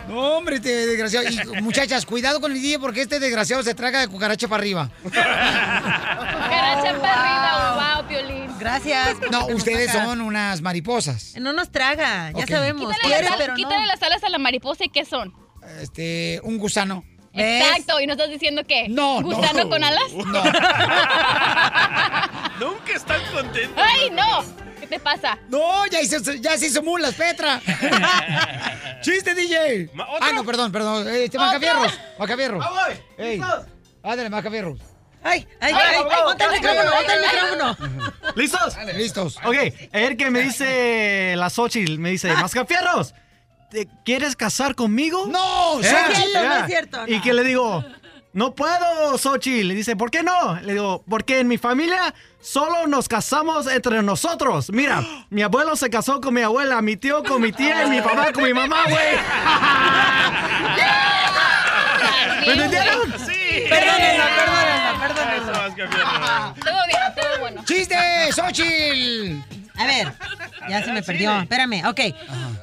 No, hombre, este desgraciado. Y muchachas, cuidado con el DJ porque este desgraciado se traga de cucaracha para arriba. Cucaracha para arriba, wow, Piolín. Gracias. No, ustedes son unas mariposas. No nos traga, ya sabemos. Quítale, Quiere, pero quítale no. las alas a la mariposa y ¿qué son? Este, un gusano. Exacto, y no estás diciendo qué. No, no. ¿Gusano con alas? [laughs] Nunca están contentos. ¡Ay, no! ¿Qué te pasa? No, ya, hizo, ya se hizo mulas, Petra. [laughs] ¡Chiste, DJ! Ah, no, perdón, perdón. Este. Macafierros. Macafierros. ¡Ah, voy! Ey, ¿Listos? ándale, Macafierros. ¡Ay, ay, Ay, ¡Ponte el micrófono, ponte el micrófono! [laughs] ¿Listos? Listos. Ok, ayer que me dice la Xochitl, me dice, Mascafierros, ¿te quieres casar conmigo? ¡No, no es cierto, ya. no es cierto, Y que le digo, no puedo, Xochitl. Le dice, ¿por qué no? Le digo, porque en mi familia solo nos casamos entre nosotros. Mira, [gasps] mi abuelo se casó con mi abuela, mi tío con mi tía y mi [laughs] papá con mi mamá, güey. [laughs] ¿Me entendieron? Sí. Perdónenlo. Eso, Mascafierros. Todo bien, todo bueno. ¡Chiste, Xochitl! A ver, ya se me perdió. Espérame, ok.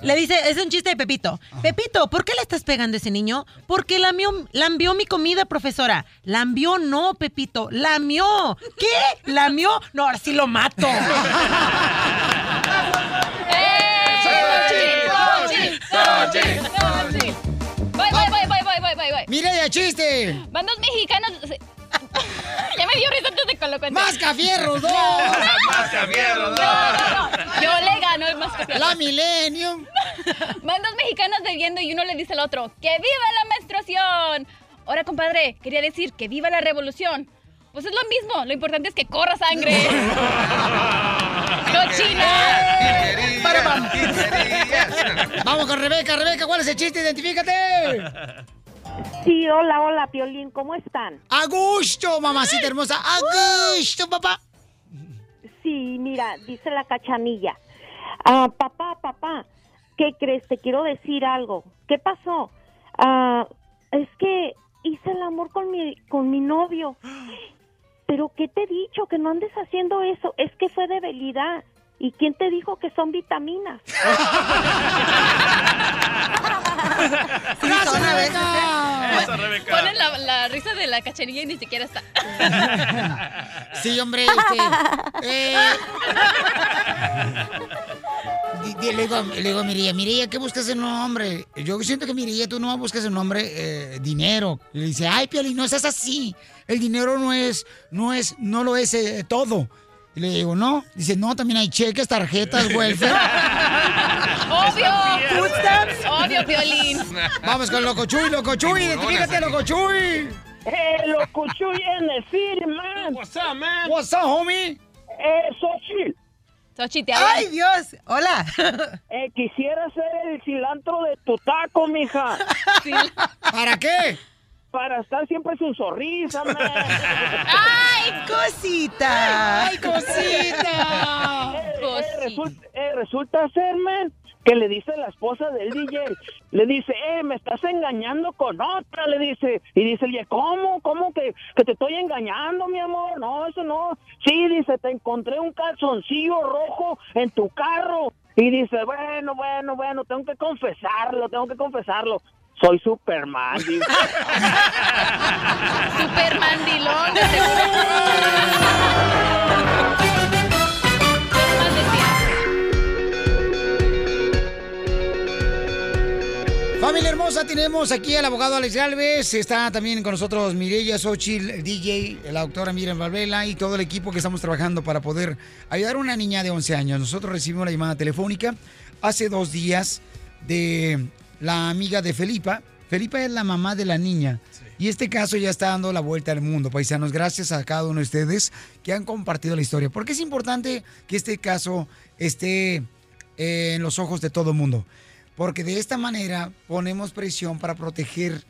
Le dice, es un chiste de Pepito. Pepito, ¿por qué le estás pegando a ese niño? Porque lamió, lambió mi comida, profesora. Lambió no, Pepito. Lamió. ¿Qué? ¿Lamió? No, ahora sí lo mato. ¡Eh! ¡Sochi! ¡Sochi! ¡Sochi! Voy, voy, voy, voy, voy, voy, voy, voy. Mireya, chiste. Van dos mexicanos. [laughs] ya me dio risa antes de que lo cuente. ¡Mascafierros, dos! [laughs] Mascafierros, No, no, no. Yo le gano el Mascafierros. La Millennium. [laughs] Van dos mexicanos bebiendo y uno le dice al otro, ¡que viva la menstruación! Ahora, compadre, quería decir que viva la revolución. Pues es lo mismo, lo importante es que corra sangre. ¡Cochina! Para, vamos. Vamos con Rebeca. Rebeca, ¿cuál es el chiste? Identifícate. Sí, hola, hola, Piolín, ¿cómo están? A gusto, mamacita hermosa. A gusto, papá. Sí, mira, dice la cachanilla. Ah, papá, papá, ¿qué crees? Te quiero decir algo. ¿Qué pasó? Ah, es que hice el amor con mi, con mi novio. Pero ¿qué te he dicho? Que no andes haciendo eso. Es que fue debilidad. ¿Y quién te dijo que son vitaminas? [laughs] ¡Gracias, Rebeca! Eso, Rebeca. Ponen la, la risa de la cachanilla y ni siquiera está. Sí, hombre, este. eh, digo, le digo a Mirilla, Mirilla, ¿qué buscas en un hombre? Yo siento que Mirilla, tú no buscas en un hombre eh, dinero. Y le dice, ay, Pioli, no seas así. El dinero no es, no es, no lo es eh, todo. Y le digo, no. Dice, no, también hay cheques, tarjetas, [laughs] welfare. ¡Obvio! Food stamps. ¡Obvio, Piolín! Vamos con Locochuy, Locochuy, identifícate, Locochuy. ¡Eh, Locochuy en el city, man! What's up, man? What's up, homie? ¡Eh, Xochitl! Xochitl, te hablan. ¡Ay, Dios! ¡Hola! [laughs] Eh, quisiera ser el cilantro de tu taco, mija. ¿Para qué? Para estar siempre sin sonrisa, man. [laughs] ¡Ay, cosita! ¡Ay, cosita! Eh, eh, resulta, eh, resulta ser, man, que le dice la esposa del DJ, le dice, eh, me estás engañando con otra, le dice, y dice, oye, ¿cómo? ¿Cómo que, que te estoy engañando, mi amor? No, eso no. Sí, dice, te encontré un calzoncillo rojo en tu carro. Y dice, bueno, bueno, bueno, tengo que confesarlo, tengo que confesarlo. Soy Superman, dice. [laughs] Super mandilón, de [laughs] Familia hermosa, tenemos aquí al abogado Alex Galvez. Está también con nosotros Mireya Xochitl, el DJ, la doctora Miriam Valvela y todo el equipo que estamos trabajando para poder ayudar a una niña de 11 años. Nosotros recibimos la llamada telefónica hace dos días de la amiga de Felipa. Felipa es la mamá de la niña. Y este caso ya está dando la vuelta al mundo, paisanos. Gracias a cada uno de ustedes que han compartido la historia. Porque es importante que este caso esté eh, en los ojos de todo el mundo. Porque de esta manera ponemos presión para proteger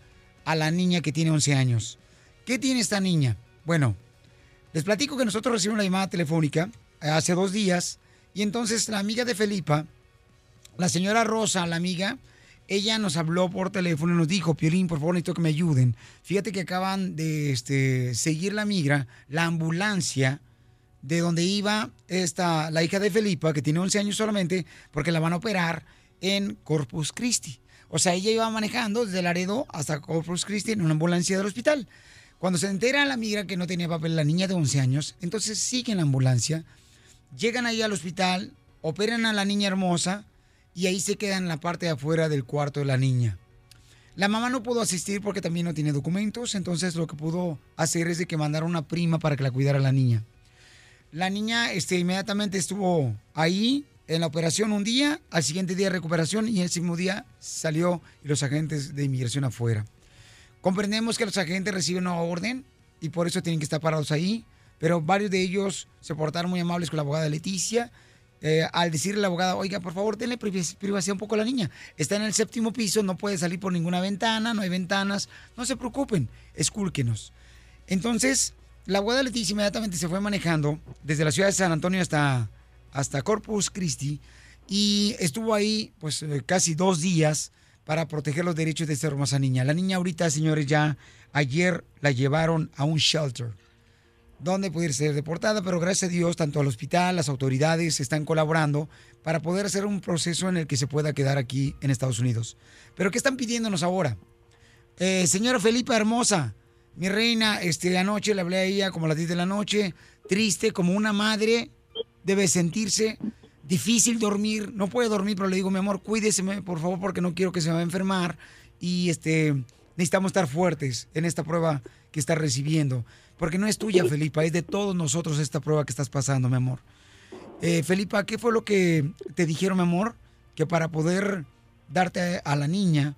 a la niña que tiene 11 años. ¿Qué tiene esta niña? Bueno, les platico que nosotros recibimos una llamada telefónica eh, hace dos días y entonces la amiga de Felipa, la señora Rosa, la amiga, ella nos habló por teléfono y nos dijo, Piolín, por favor, necesito que me ayuden. Fíjate que acaban de este, seguir la migra, la ambulancia de donde iba esta, la hija de Felipa, que tiene 11 años solamente, porque la van a operar en Corpus Christi. O sea, ella iba manejando desde Laredo hasta Corpus Christi en una ambulancia del hospital. Cuando se entera la migra que no tenía papel la niña de 11 años, entonces siguen la ambulancia, llegan ahí al hospital, operan a la niña hermosa y ahí se quedan en la parte de afuera del cuarto de la niña. La mamá no pudo asistir porque también no tiene documentos, entonces lo que pudo hacer es de que mandara una prima para que la cuidara la niña. La niña este, inmediatamente estuvo ahí en la operación un día, al siguiente día de recuperación y ese mismo día salió y los agentes de inmigración afuera. Comprendemos que los agentes reciben una orden y por eso tienen que estar parados ahí, pero varios de ellos se portaron muy amables con la abogada Leticia. Eh, al decirle a la abogada, oiga, por favor, denle privac- privacidad un poco a la niña. Está en el séptimo piso, no puede salir por ninguna ventana, no hay ventanas. No se preocupen, escúlquenos. Entonces, la abogada Leticia inmediatamente se fue manejando desde la ciudad de San Antonio hasta, hasta Corpus Christi y estuvo ahí pues eh, casi dos días para proteger los derechos de esta hermosa niña. La niña ahorita, señores, ya ayer la llevaron a un shelter donde pudiera ser deportada, pero gracias a Dios, tanto al hospital, las autoridades están colaborando para poder hacer un proceso en el que se pueda quedar aquí en Estados Unidos. Pero ¿qué están pidiéndonos ahora? Eh, señora Felipa Hermosa, mi reina, este, anoche le hablé a ella como a las 10 de la noche, triste, como una madre debe sentirse, difícil dormir, no puede dormir, pero le digo, mi amor, cuídese, por favor, porque no quiero que se me a enfermar y este, necesitamos estar fuertes en esta prueba que está recibiendo, porque no es tuya, Felipa, es de todos nosotros esta prueba que estás pasando, mi amor. Eh, Felipa, ¿qué fue lo que te dijeron, mi amor? Que para poder darte a la niña,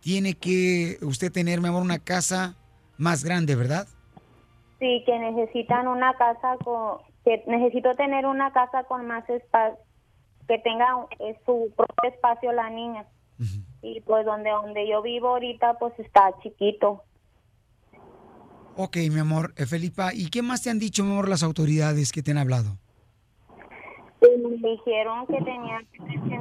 tiene que usted tener, mi amor, una casa más grande, ¿verdad? Sí, que necesitan una casa con, que necesito tener una casa con más espacio, que tenga su propio espacio la niña. Y pues donde donde yo vivo ahorita pues está chiquito. Ok, mi amor, eh, Felipa, ¿y qué más te han dicho, mi amor, las autoridades que te han hablado? Me dijeron que tenía que presentar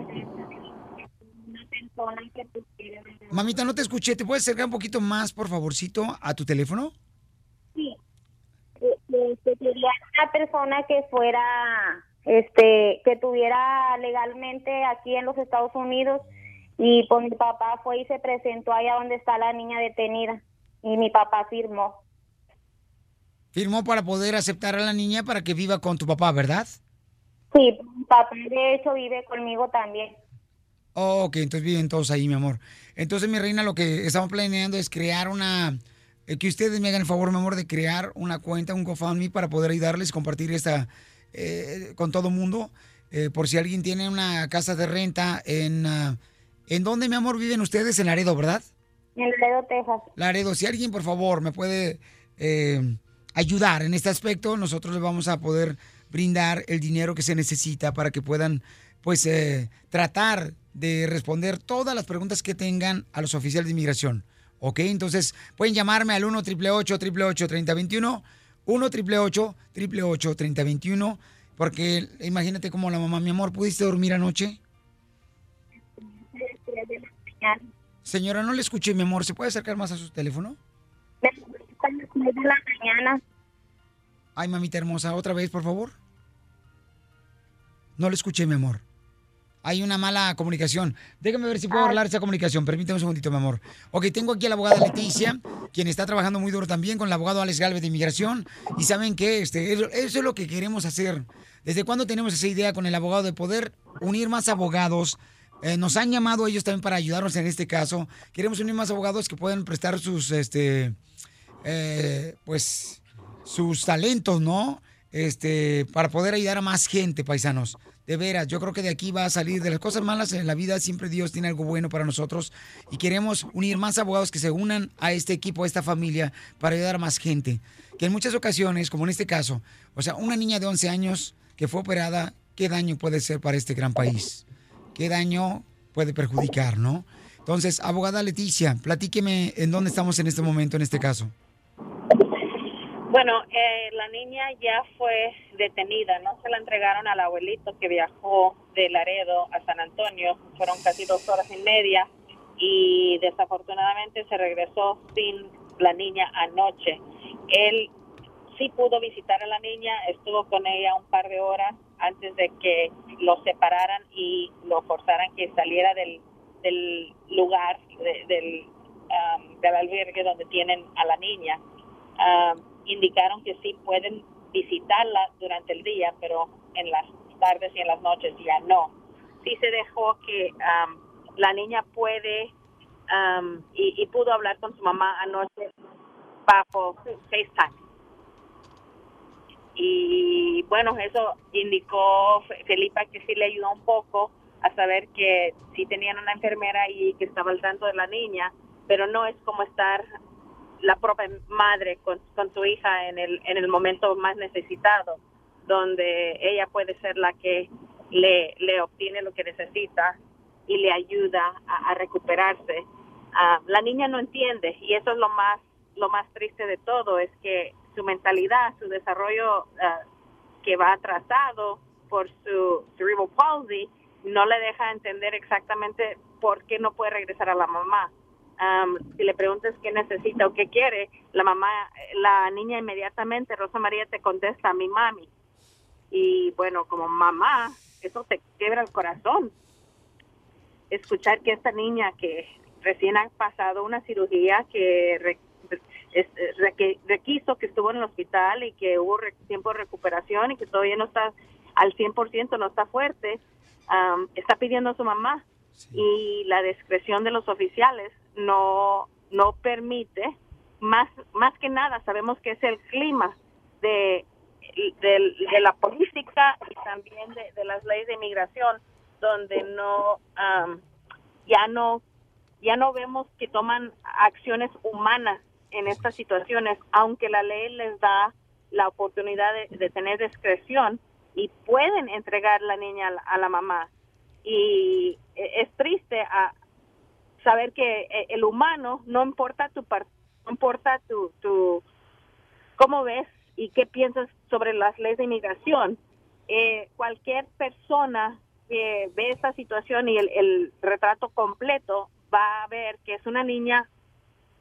una persona que tuviera Mamita, no te escuché, ¿te puedes acercar un poquito más, por favorcito, a tu teléfono? Sí. Que- que quería una persona que fuera, este, que tuviera legalmente aquí en los Estados Unidos y pues mi papá fue y se presentó allá donde está la niña detenida y mi papá firmó. Firmó para poder aceptar a la niña para que viva con tu papá, ¿verdad? Sí, papá de hecho vive conmigo también. Oh, ok, entonces viven todos ahí, mi amor. Entonces, mi reina, lo que estamos planeando es crear una... eh, que ustedes me hagan el favor, mi amor, de crear una cuenta, un GoFundMe para poder ayudarles, compartir esta eh, con todo mundo. Eh, por si alguien tiene una casa de renta en... ah, ¿En dónde, mi amor, viven ustedes? En Laredo, ¿verdad? En Laredo, Texas. Laredo, si alguien, por favor, me puede eh, ayudar en este aspecto, nosotros les vamos a poder brindar el dinero que se necesita para que puedan, pues, eh, tratar de responder todas las preguntas que tengan a los oficiales de inmigración. ¿Ok? Entonces, pueden llamarme al 1 888 3021 1 888 3021 porque imagínate como la mamá, mi amor, ¿pudiste dormir anoche? Señora, no le escuché, mi amor. ¿Se puede acercar más a su teléfono? Las de la mañana. Ay, mamita hermosa, otra vez, por favor. No le escuché, mi amor. Hay una mala comunicación. Déjame ver si puedo hablar esa comunicación. Permítame un segundito, mi amor. Ok, tengo aquí a la abogada Leticia, quien está trabajando muy duro también con el abogado Alex Galvez de Inmigración. Y saben que este, eso eso es lo que queremos hacer. ¿Desde cuándo tenemos esa idea con el abogado de poder unir más abogados? Eh, nos han llamado ellos también para ayudarnos en este caso. Queremos unir más abogados que puedan prestar sus, este, eh, pues, sus talentos, ¿no? Este, para poder ayudar a más gente, paisanos. De veras, yo creo que de aquí va a salir de las cosas malas en la vida, siempre Dios tiene algo bueno para nosotros y queremos unir más abogados que se unan a este equipo, a esta familia, para ayudar a más gente. Que en muchas ocasiones, como en este caso, o sea, una niña de 11 años que fue operada, ¿qué daño puede ser para este gran país? ¿Qué daño puede perjudicar, no? Entonces, abogada Leticia, platíqueme en dónde estamos en este momento, en este caso. Bueno, eh, la niña ya fue detenida, no se la entregaron al abuelito que viajó de Laredo a San Antonio, fueron casi dos horas y media y desafortunadamente se regresó sin la niña anoche. Él sí pudo visitar a la niña, estuvo con ella un par de horas antes de que lo separaran y lo forzaran que saliera del, del lugar, de- del, um, del albergue donde tienen a la niña. Um, indicaron que sí pueden visitarla durante el día, pero en las tardes y en las noches ya no. Sí se dejó que um, la niña puede um, y, y pudo hablar con su mamá anoche bajo FaceTime. Y bueno, eso indicó Fe- Felipa que sí le ayudó un poco a saber que sí tenían una enfermera ahí que estaba al tanto de la niña, pero no es como estar la propia madre con, con su hija en el, en el momento más necesitado, donde ella puede ser la que le, le obtiene lo que necesita y le ayuda a, recuperarse. Ah, la niña no entiende y eso es lo más lo más triste de todo es que su mentalidad, su desarrollo ah, que va atrasado por su cerebral palsy no le deja entender exactamente por qué no puede regresar a la mamá. Am, si le preguntas qué necesita o qué quiere, la mamá, la niña inmediatamente, Rosa María te contesta, mi mami. Y bueno, como mamá, eso te quiebra el corazón. Escuchar que esta niña que recién ha pasado una cirugía que re- es- reque- requiso que estuvo en el hospital y que hubo re- tiempo de recuperación y que todavía no está al 100%, no está fuerte, am, está pidiendo a su mamá y la discreción de los oficiales no no permite más más que nada sabemos que es el clima de de, de la política y también de, las leyes de inmigración donde no am, ya no ya no vemos que toman acciones humanas en estas situaciones aunque la ley les da la oportunidad de, de tener discreción y pueden entregar la niña a la- a la mamá. Y e- es triste a saber que eh, el humano no importa tu no importa tu tu cómo ves y qué piensas sobre las leyes de inmigración eh, cualquier persona que ve esta situación y el, el retrato completo va a ver que es una niña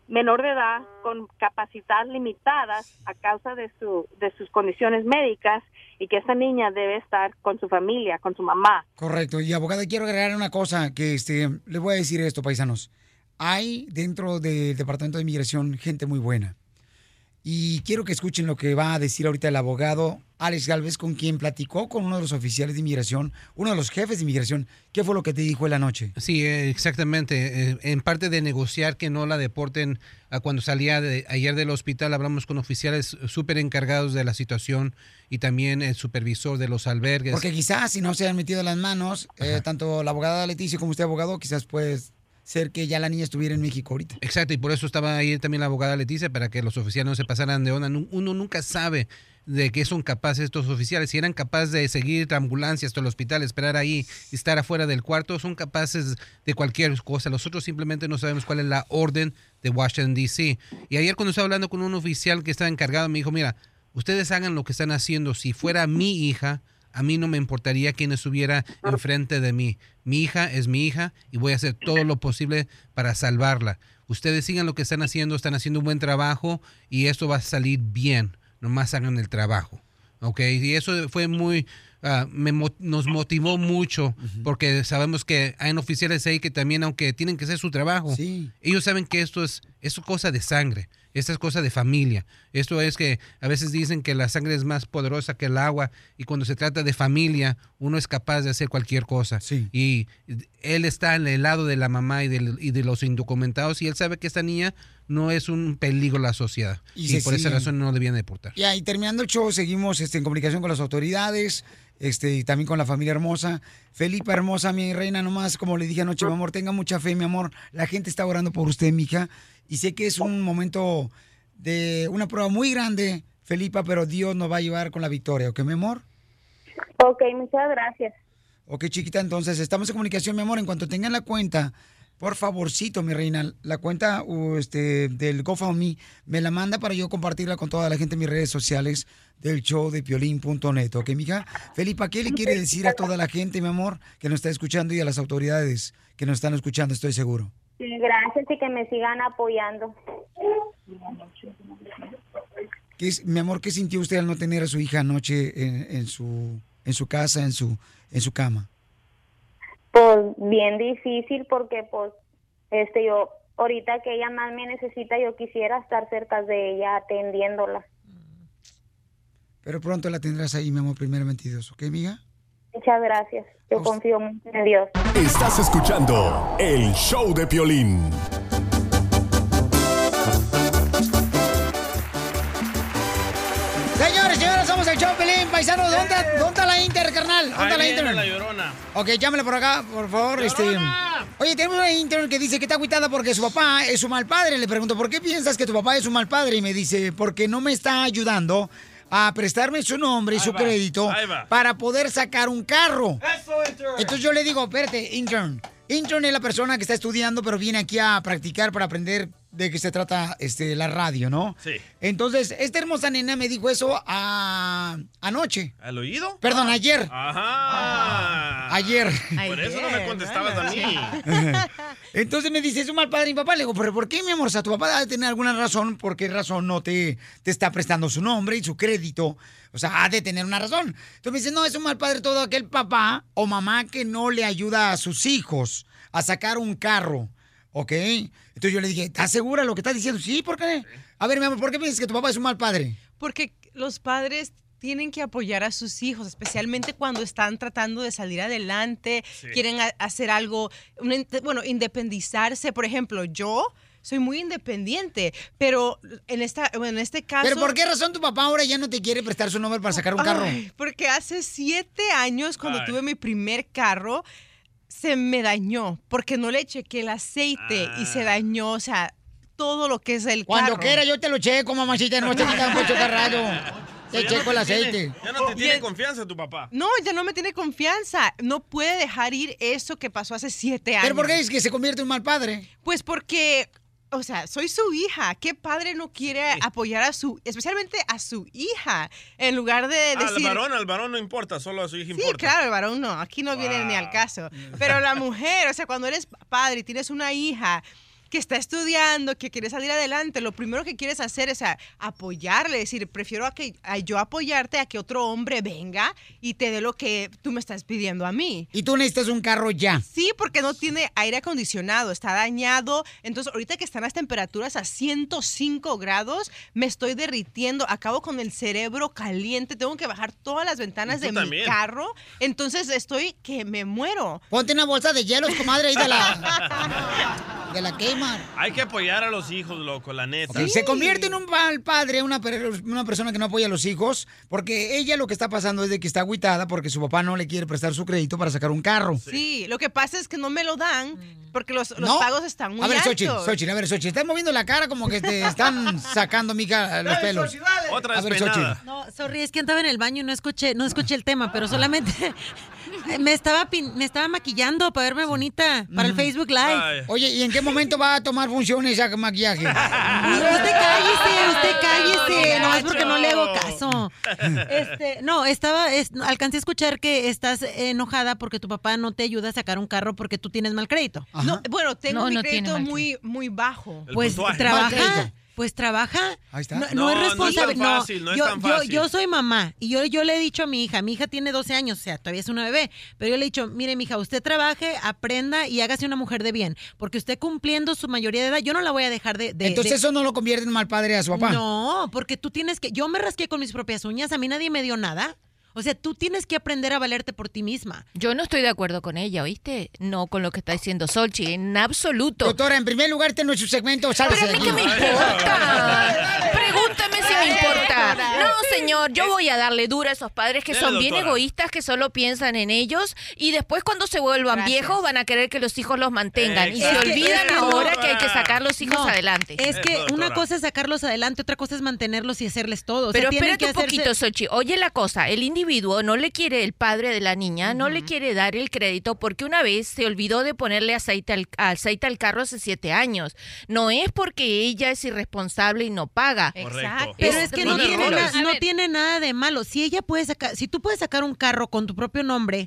menor de edad con capacidad limitadas a causa de su de sus condiciones médicas y que esa niña debe estar con su familia, con su mamá. Correcto. Y abogada, quiero agregar una cosa que este, les voy a decir esto, paisanos. Hay dentro del Departamento de Inmigración gente muy buena. Y quiero que escuchen lo que va a decir ahorita el abogado Alex Galvez, con quien platicó con uno de los oficiales de inmigración, uno de los jefes de inmigración. ¿Qué fue lo que te dijo en la noche? Sí, eh, exactamente. Eh, En parte de negociar que no la deporten, a cuando salía de, ayer del hospital hablamos con oficiales súper encargados de la situación y también el supervisor de los albergues. Porque quizás si no se han metido las manos, eh, tanto la abogada Leticia como usted abogado, quizás puede ser que ya la niña estuviera en México ahorita. Exacto, y por eso estaba ahí también la abogada Leticia, para que los oficiales no se pasaran de onda. Uno nunca sabe de qué son capaces estos oficiales. Si eran capaces de seguir ambulancias hasta el hospital, esperar ahí estar afuera del cuarto, son capaces de cualquier cosa. Nosotros simplemente no sabemos cuál es la orden de Washington, D.C. Y ayer cuando estaba hablando con un oficial que estaba encargado, me dijo, mira, ustedes hagan lo que están haciendo. Si fuera mi hija, a mí no me importaría quién estuviera enfrente de mí. Mi hija es mi hija y voy a hacer todo lo posible para salvarla. Ustedes sigan lo que están haciendo, están haciendo un buen trabajo y esto va a salir bien. Nomás hagan el trabajo. ¿ok? Y eso fue muy, ah, me nos motivó mucho porque sabemos que hay oficiales ahí que también, aunque tienen que hacer su trabajo, ellos saben que esto es, esto es cosa de sangre, esto es cosa de familia. Esto es que a veces dicen que la sangre es más poderosa que el agua y cuando se trata de familia, uno es capaz de hacer cualquier cosa. Y él está en el lado de la mamá y, de los indocumentados y él sabe que esta niña no es un peligro a la sociedad. Y por esa razón no debían deportar. Ya, y terminando el show, seguimos este, en comunicación con las autoridades, este, y también con la familia hermosa. Felipa hermosa, mi reina, nomás, como le dije anoche, mi amor, tenga mucha fe, mi amor. La gente está orando por usted, mija. Y sé que es un momento de una prueba muy grande, Felipa, pero Dios nos va a llevar con la victoria, ¿ok, mi amor? Ok, muchas gracias. Ok, chiquita, entonces estamos en comunicación, mi amor. En cuanto tengan la cuenta, por favorcito, mi reina, la cuenta este, del GoFundMe, me la manda para yo compartirla con toda la gente en mis redes sociales del show de piolín.net, ¿ok, mija? Felipa, ¿qué le quiere decir a toda la gente, mi amor, que nos está escuchando y a las autoridades que nos están escuchando, estoy seguro? Sí, Gracias y que me sigan apoyando. ¿Qué es- mi amor, ¿qué sintió usted al no tener a su hija anoche en, en su, en su casa, en su, en su cama? Pues bien difícil porque pues este yo ahorita que ella más me necesita yo quisiera estar cerca de ella atendiéndola. Pero pronto la tendrás ahí, mi amor, primeramente Dios, ¿ok, amiga? Muchas gracias. Yo confío mucho en Dios. Estás escuchando el show de Piolín. Señores, señores, somos el show Pelín, paisano. ¿Dónde, ¿Dónde está la Inter, carnal? ¿Dónde está la Inter? la llorona. Ok, llámale por acá, por favor. Este... Oye, tenemos una intern que dice que está agüitada porque su papá es su mal padre. Le pregunto, ¿por qué piensas que tu papá es un mal padre? Y me dice, porque no me está ayudando a prestarme su nombre y su crédito para poder sacar un carro. Entonces yo le digo, espérate, intern. Intern es la persona que está estudiando, pero viene aquí a practicar para aprender de qué se trata este, la radio, ¿no? Sí. Entonces, esta hermosa nena me dijo eso a- anoche. ¿Al oído? Perdón, ayer. Ajá. Ayer. Por eso no me contestabas a mí. [laughs] Entonces me dice, es un mal padre mi papá. Le digo, pero ¿por qué, mi amor? O sea, tu papá debe tener alguna razón. ¿Por qué razón no te, te está prestando su nombre y su crédito? O sea, ha de tener una razón. Entonces me dice, no, es un mal padre todo aquel papá o mamá que no le ayuda a sus hijos a sacar un carro. ¿Ok? Entonces yo le dije, ¿estás segura de lo que estás diciendo? Sí, ¿por qué? A ver, mi amor, ¿por qué piensas que tu papá es un mal padre? Porque los padres tienen que apoyar a sus hijos, especialmente cuando están tratando de salir adelante, Sí. quieren hacer algo, bueno, independizarse. Por ejemplo, yo soy muy independiente, pero en, esta, bueno, en este caso... ¿Pero por qué razón tu papá ahora ya no te quiere prestar su nombre para sacar un carro? Ay, porque hace siete años, cuando Ay. tuve mi primer carro, se me dañó, porque no le chequé el aceite y se dañó, o sea, todo lo que es el Cuando carro. quiera yo te lo checo, mamacita, no te quitan mucho carrado. Te Ya no checo el tiene- aceite. ya no te tiene confianza tu papá. No, ya no me tiene confianza. No puede dejar ir eso que pasó hace siete años. ¿Pero por qué es que se convierte en un mal padre? Pues porque, o sea, soy su hija. ¿Qué padre no quiere apoyar a su, especialmente a su hija, en lugar de Al decir... varón, al varón no importa, solo a su hija Sí, importa. claro, el varón no, aquí no viene ni al caso. Pero la mujer, o sea, cuando eres padre y tienes una hija que está estudiando, que quiere salir adelante, lo primero que quieres hacer es a- apoyarle, decir, prefiero a que a yo apoyarte a que otro hombre venga y te dé lo que tú me estás pidiendo a mí. Y tú necesitas un carro ya. Sí, porque no tiene aire acondicionado, está dañado. Entonces, ahorita que están las temperaturas a 105 grados, me estoy derritiendo, acabo con el cerebro caliente, tengo que bajar todas las ventanas de mi carro. Entonces, estoy que me muero. Ponte una bolsa de hielos, comadre, ahí de la, [laughs] de la Hay que apoyar a los hijos, loco, la neta. Ok, Se convierte en un mal padre, una, una persona que no apoya a los hijos, porque ella lo que está pasando es de que está agüitada porque su papá no le quiere prestar su crédito para sacar un carro. Sí, lo que pasa es que no me lo dan porque los, los ¿No? pagos están muy A ver, altos. Xochitl, Xochitl, a ver, Xochitl, estás moviendo la cara como que te [laughs] están sacando, mija, los pelos. Otra A ver, Xochitl. No, sorry, es que andaba en el baño y no escuché, no escuché el tema, pero solamente [laughs] me estaba pin- me estaba maquillando para verme bonita para el Mm. Facebook Live. Oye, ¿y en qué momento va a tomar funciones ese maquillaje? [laughs] Usted cállese, usted cállese, no es porque no le hago caso. Este, no, estaba, es- alcancé a escuchar que estás enojada porque tu papá no te ayuda a sacar un carro porque tú tienes mal crédito. No, bueno, tengo No, mi crédito muy, muy bajo. Pues trabaja, pues trabaja. Ahí está. No, No, no no es es responsable. tan fácil, no es yo, tan yo- fácil. yo soy mamá y yo, yo le he dicho a mi hija, mi hija tiene 12 años, o sea, todavía es una bebé, pero yo le he dicho, mire, mi hija, usted trabaje, aprenda y hágase una mujer de bien, porque usted cumpliendo su mayoría de edad, yo no la voy a dejar de... de- Entonces de- eso no lo convierte en mal padre a su papá. no, porque tú tienes que. Yo me rasqué con mis propias uñas, a mí nadie me dio nada. O sea, tú tienes que aprender a valerte por ti misma. Yo no estoy de acuerdo con ella, ¿oíste? No con lo que está diciendo Solchi, en absoluto. Doctora, en primer lugar, este no es su segmento, sálgase Pero a mí qué me importa. Pregúntame si me importa. No, señor, yo voy a darle duro a esos padres que son bien egoístas, que solo piensan en ellos y después cuando se vuelvan Gracias. viejos van a querer que los hijos los mantengan y se olvidan ahora que hay que sacar los hijos No, adelante. Es que una cosa es sacarlos adelante, otra cosa es mantenerlos y hacerles todo. O sea, Pero tienen espérate que un poquito, Sochi. Oye la cosa, el individuo no le quiere, el padre de la niña, no le quiere dar el crédito porque una vez se olvidó de ponerle aceite al, aceite al carro hace siete años. No es porque ella es irresponsable y no paga. Exacto. Pero es que no tiene tiene, errores. na- no tiene nada de malo. Si ella puede sacar, si tú puedes sacar un carro con tu propio nombre,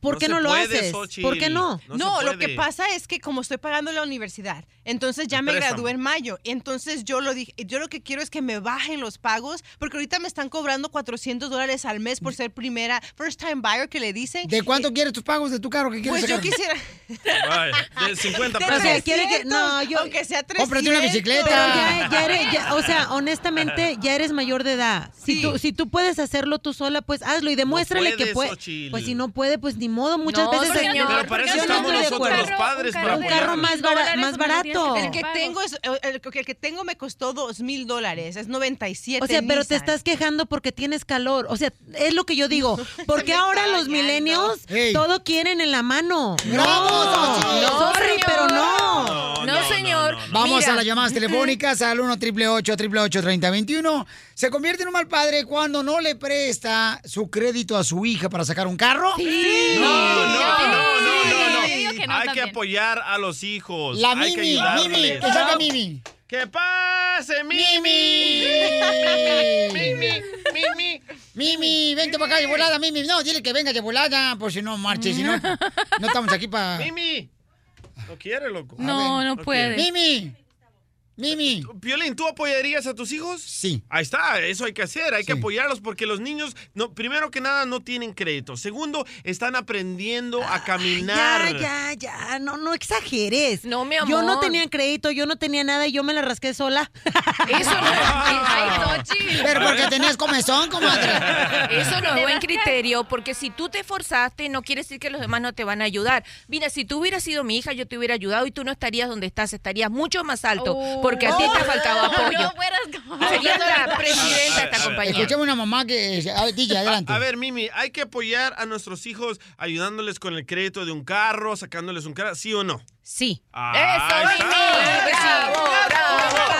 ¿por No qué no lo puede, haces? Xochitl. ¿Por qué no? No, lo que pasa es que como estoy pagando la universidad, entonces ya me gradué en mayo, entonces yo lo dije, yo lo que quiero es que me bajen los pagos, porque ahorita me están cobrando 400 dólares al mes por ser primera, first time buyer que le dicen. ¿De cuánto quieres tus pagos de tu carro que quieres Pues yo sacar? quisiera... Vaya, de [laughs] 50 De pesos. O sea, quiere que no, yo aunque sea 300. Cómprate una bicicleta. Pero ya, ya eres, ya- o sea, honestamente, ya eres mayor de edad. Si tú, si tú puedes hacerlo tú sola, pues hazlo y demuéstrale que puedes, puede. Xochitl. Pues si no puede, pues ni modo. Muchas No, veces señor, Pero para eso no estamos nosotros los padres para un carro más, bara- más barato. El que tengo es el, el que tengo me costó dos mil dólares, es 97. O sea, pero te estás quejando porque tienes calor. O sea, es lo que yo digo. [laughs] Porque ahora los milenios todo quieren en la mano. No, No, sorry, señor. pero no. No, señor. Vamos Mira. a las llamadas telefónicas al 1 888 3021 Se convierte en un mal padre cuando no le presta su crédito a su hija para sacar un carro. No, no, no, no, no, no Hay que también. apoyar a los hijos. La Hay que Mimi. Mimi, que salga Mimi. ¡Que pase, Mimi! Mimi, Mimi, Mimi, vente para acá de volada, Mimi. No, dile que venga de volada, por si no marche, si no, no estamos aquí para... Mimi. No quiere, loco. No, no puede. Mimi, Mimi. Piolín, ¿tú apoyarías a tus hijos? Sí. Ahí está, eso hay que hacer, hay que apoyarlos porque los niños, no, primero que nada, no tienen crédito. Segundo, están aprendiendo a caminar. Ya, ya, ya, no, no exageres. No, mi Yo no amor. tenía crédito, yo no tenía nada y yo me la rasqué sola. Eso no [laughs] Ay, Xochitl. Pero porque tenías comezón, comadre. Eso no es buen [laughs] criterio, porque si tú te esforzaste, no quiere decir que los demás no te van a ayudar. Mira, si tú hubieras sido mi hija, yo te hubiera ayudado y tú no estarías donde estás, estarías mucho más alto, porque a ti te ha faltado [laughs] apoyo. No fueras como... Serías [laughs] la presidenta de esta compañía. Escuchame una mamá que... A ver, DJ, adelante. A ver, Mimi, hay que apoyar a nuestros hijos ayudándoles con el crédito de un carro, sacándoles un carro, ¿sí o no? Sí. Ah, Eso, Mimi. está. Bravo, bravo, bravo.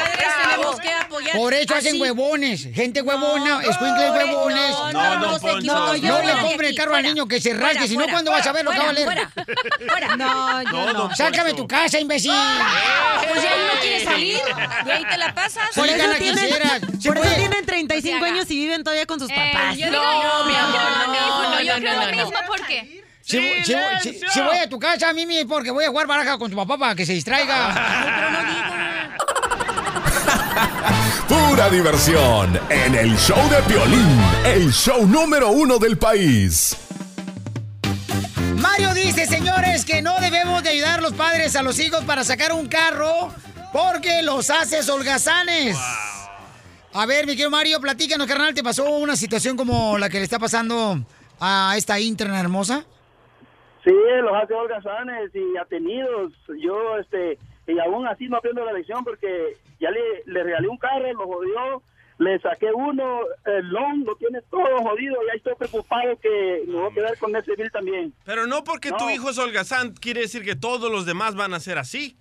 Tenemos que apoyar. Por eso hacen huevones, gente huevona, escuincles huevones. no, No, no, no. No, Yo no le de compre el carro al niño que se rasgue, si no, fuera, ¿cuándo vas a ver lo que va a fuera, valer? fuera. No, yo No, no. Sácame tu casa, imbécil. Pues ya no quiere salir. Y ahí te la pasas. Por eso tienen, quisieras. Sí por eso puede. tienen 35 O sea, años y viven todavía con sus Eh, papás. yo digo, No, mi amor, no, no, yo no, creo no, lo no. mismo porque... Si, si- si- ¡Silencio! si voy a tu casa, Mimi, porque voy a jugar baraja con tu papá para que se distraiga. Pura diversión en el show de Piolín, el show número uno del país. Mario dice, señores, que no debemos de ayudar los padres a los hijos para sacar un carro porque los haces holgazanes. A ver, mi querido Mario, platícanos, carnal, ¿te pasó una situación como la que le está pasando a esta interna hermosa? Sí, los hace holgazanes y atenidos. Yo, este, y aún así no aprendo la lección porque ya le, le regalé un carro, lo jodió, le saqué uno, el loan lo tiene todo jodido y ahí estoy preocupado que me voy a quedar con ese bill también. Pero no porque tu No. hijo es holgazán, quiere decir que todos los demás van a ser así.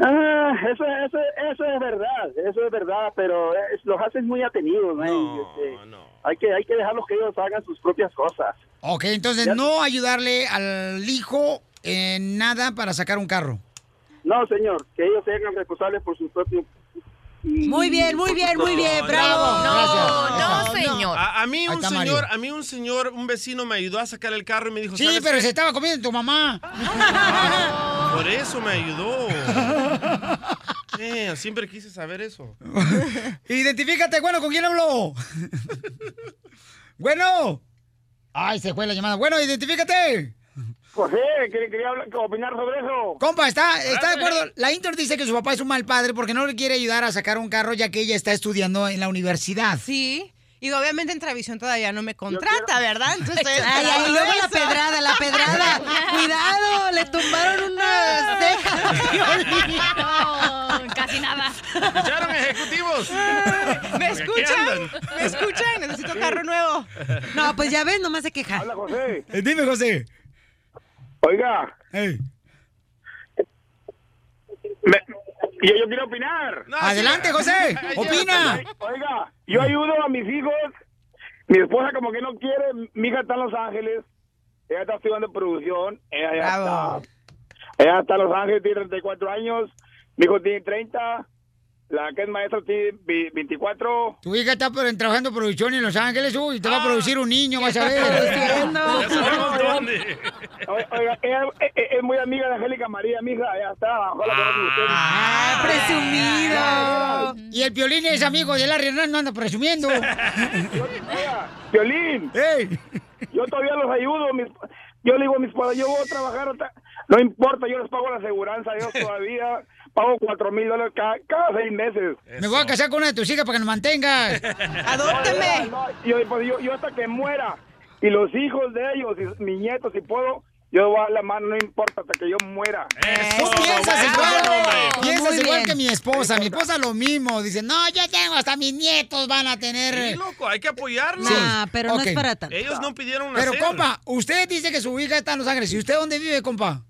Ah, eso, eso, eso es verdad, eso es verdad, pero es- los hacen muy atenidos, man. Este, Hay que, hay que dejarlos que ellos hagan sus propias cosas. Ok, entonces Ya- no ayudarle al hijo en nada para sacar un carro. No, señor, que ellos se hagan responsables por su propio... Muy bien, muy bien, muy bien, bravo. No, no, señor. A, a mí un señor, Mario. a mí un señor, un vecino me ayudó a sacar el carro y me dijo, Sí, "¿Sabes pero qué? se estaba comiendo tu mamá. [laughs] Por eso me ayudó. [laughs] Eh, siempre quise saber eso. [laughs] Identifícate, bueno, ¿con quién habló? bueno. Ay, se fue la llamada. Bueno, identifícate. José, quería, quería hablar- opinar sobre eso. Compa, ¿está, ¿está de acuerdo? La Inter dice que su papá es un mal padre porque no le quiere ayudar a sacar un carro ya que ella está estudiando en la universidad. Sí. Y obviamente en Travisión todavía no me contrata, ¿verdad? Entonces [laughs] Ay, y luego la pedrada, la pedrada. [laughs] Cuidado, le tumbaron una ceja. [laughs] No, casi nada. ¿Escucharon, ejecutivos? ¿Me escuchan? ¿Me escuchan? Necesito carro nuevo. No, pues ya ves, nomás se queja. Hola, José. Eh, dime, José. Oiga, Ey. me- yo, yo quiero opinar. No, Adelante. José. Opina. Oiga, yo ayudo a mis hijos. Mi esposa como que no quiere. Mi hija está en Los Ángeles. Ella está estudiando producción. Ella está. Ella está en Los Ángeles, tiene 34 años. Mi hijo tiene 30. La que es maestra tiene vi- 24. Tu hija está por- trabajando en producción en Los Ángeles, uy, te va a Ah. producir un niño, vas a ver. Ya sabemos dónde. Oiga, es, es- es muy amiga de Angélica María, mi hija. Ella está. Ustedes. Ah, presumido. Y el Piolín es amigo de Larry Hernán, no anda presumiendo. ¡Ey! Yo todavía los ayudo. mis- yo le digo a mis padres, yo voy a trabajar. no importa, yo les pago la aseguranza. Yo todavía pago cuatro mil dólares cada, cada seis meses. Me voy a casar con una de tus hijas para que nos mantengas. [laughs] Adópteme. No, yo, pues, yo, yo hasta que muera y los hijos de ellos y mis nietos, si puedo, yo voy a dar la mano, no importa, hasta que yo muera. Tú piensas igual, hombre. piensas igual bien. que mi esposa. Mi esposa lo mismo. Dice, no, yo tengo hasta mis nietos van a tener. Sí, loco, hay que apoyarlos. Nah, pero no ok. es para tanto. Ellos no pidieron Pero, nacer. compa, usted dice que su hija está en Los Ángeles. ¿Y usted dónde vive, compa?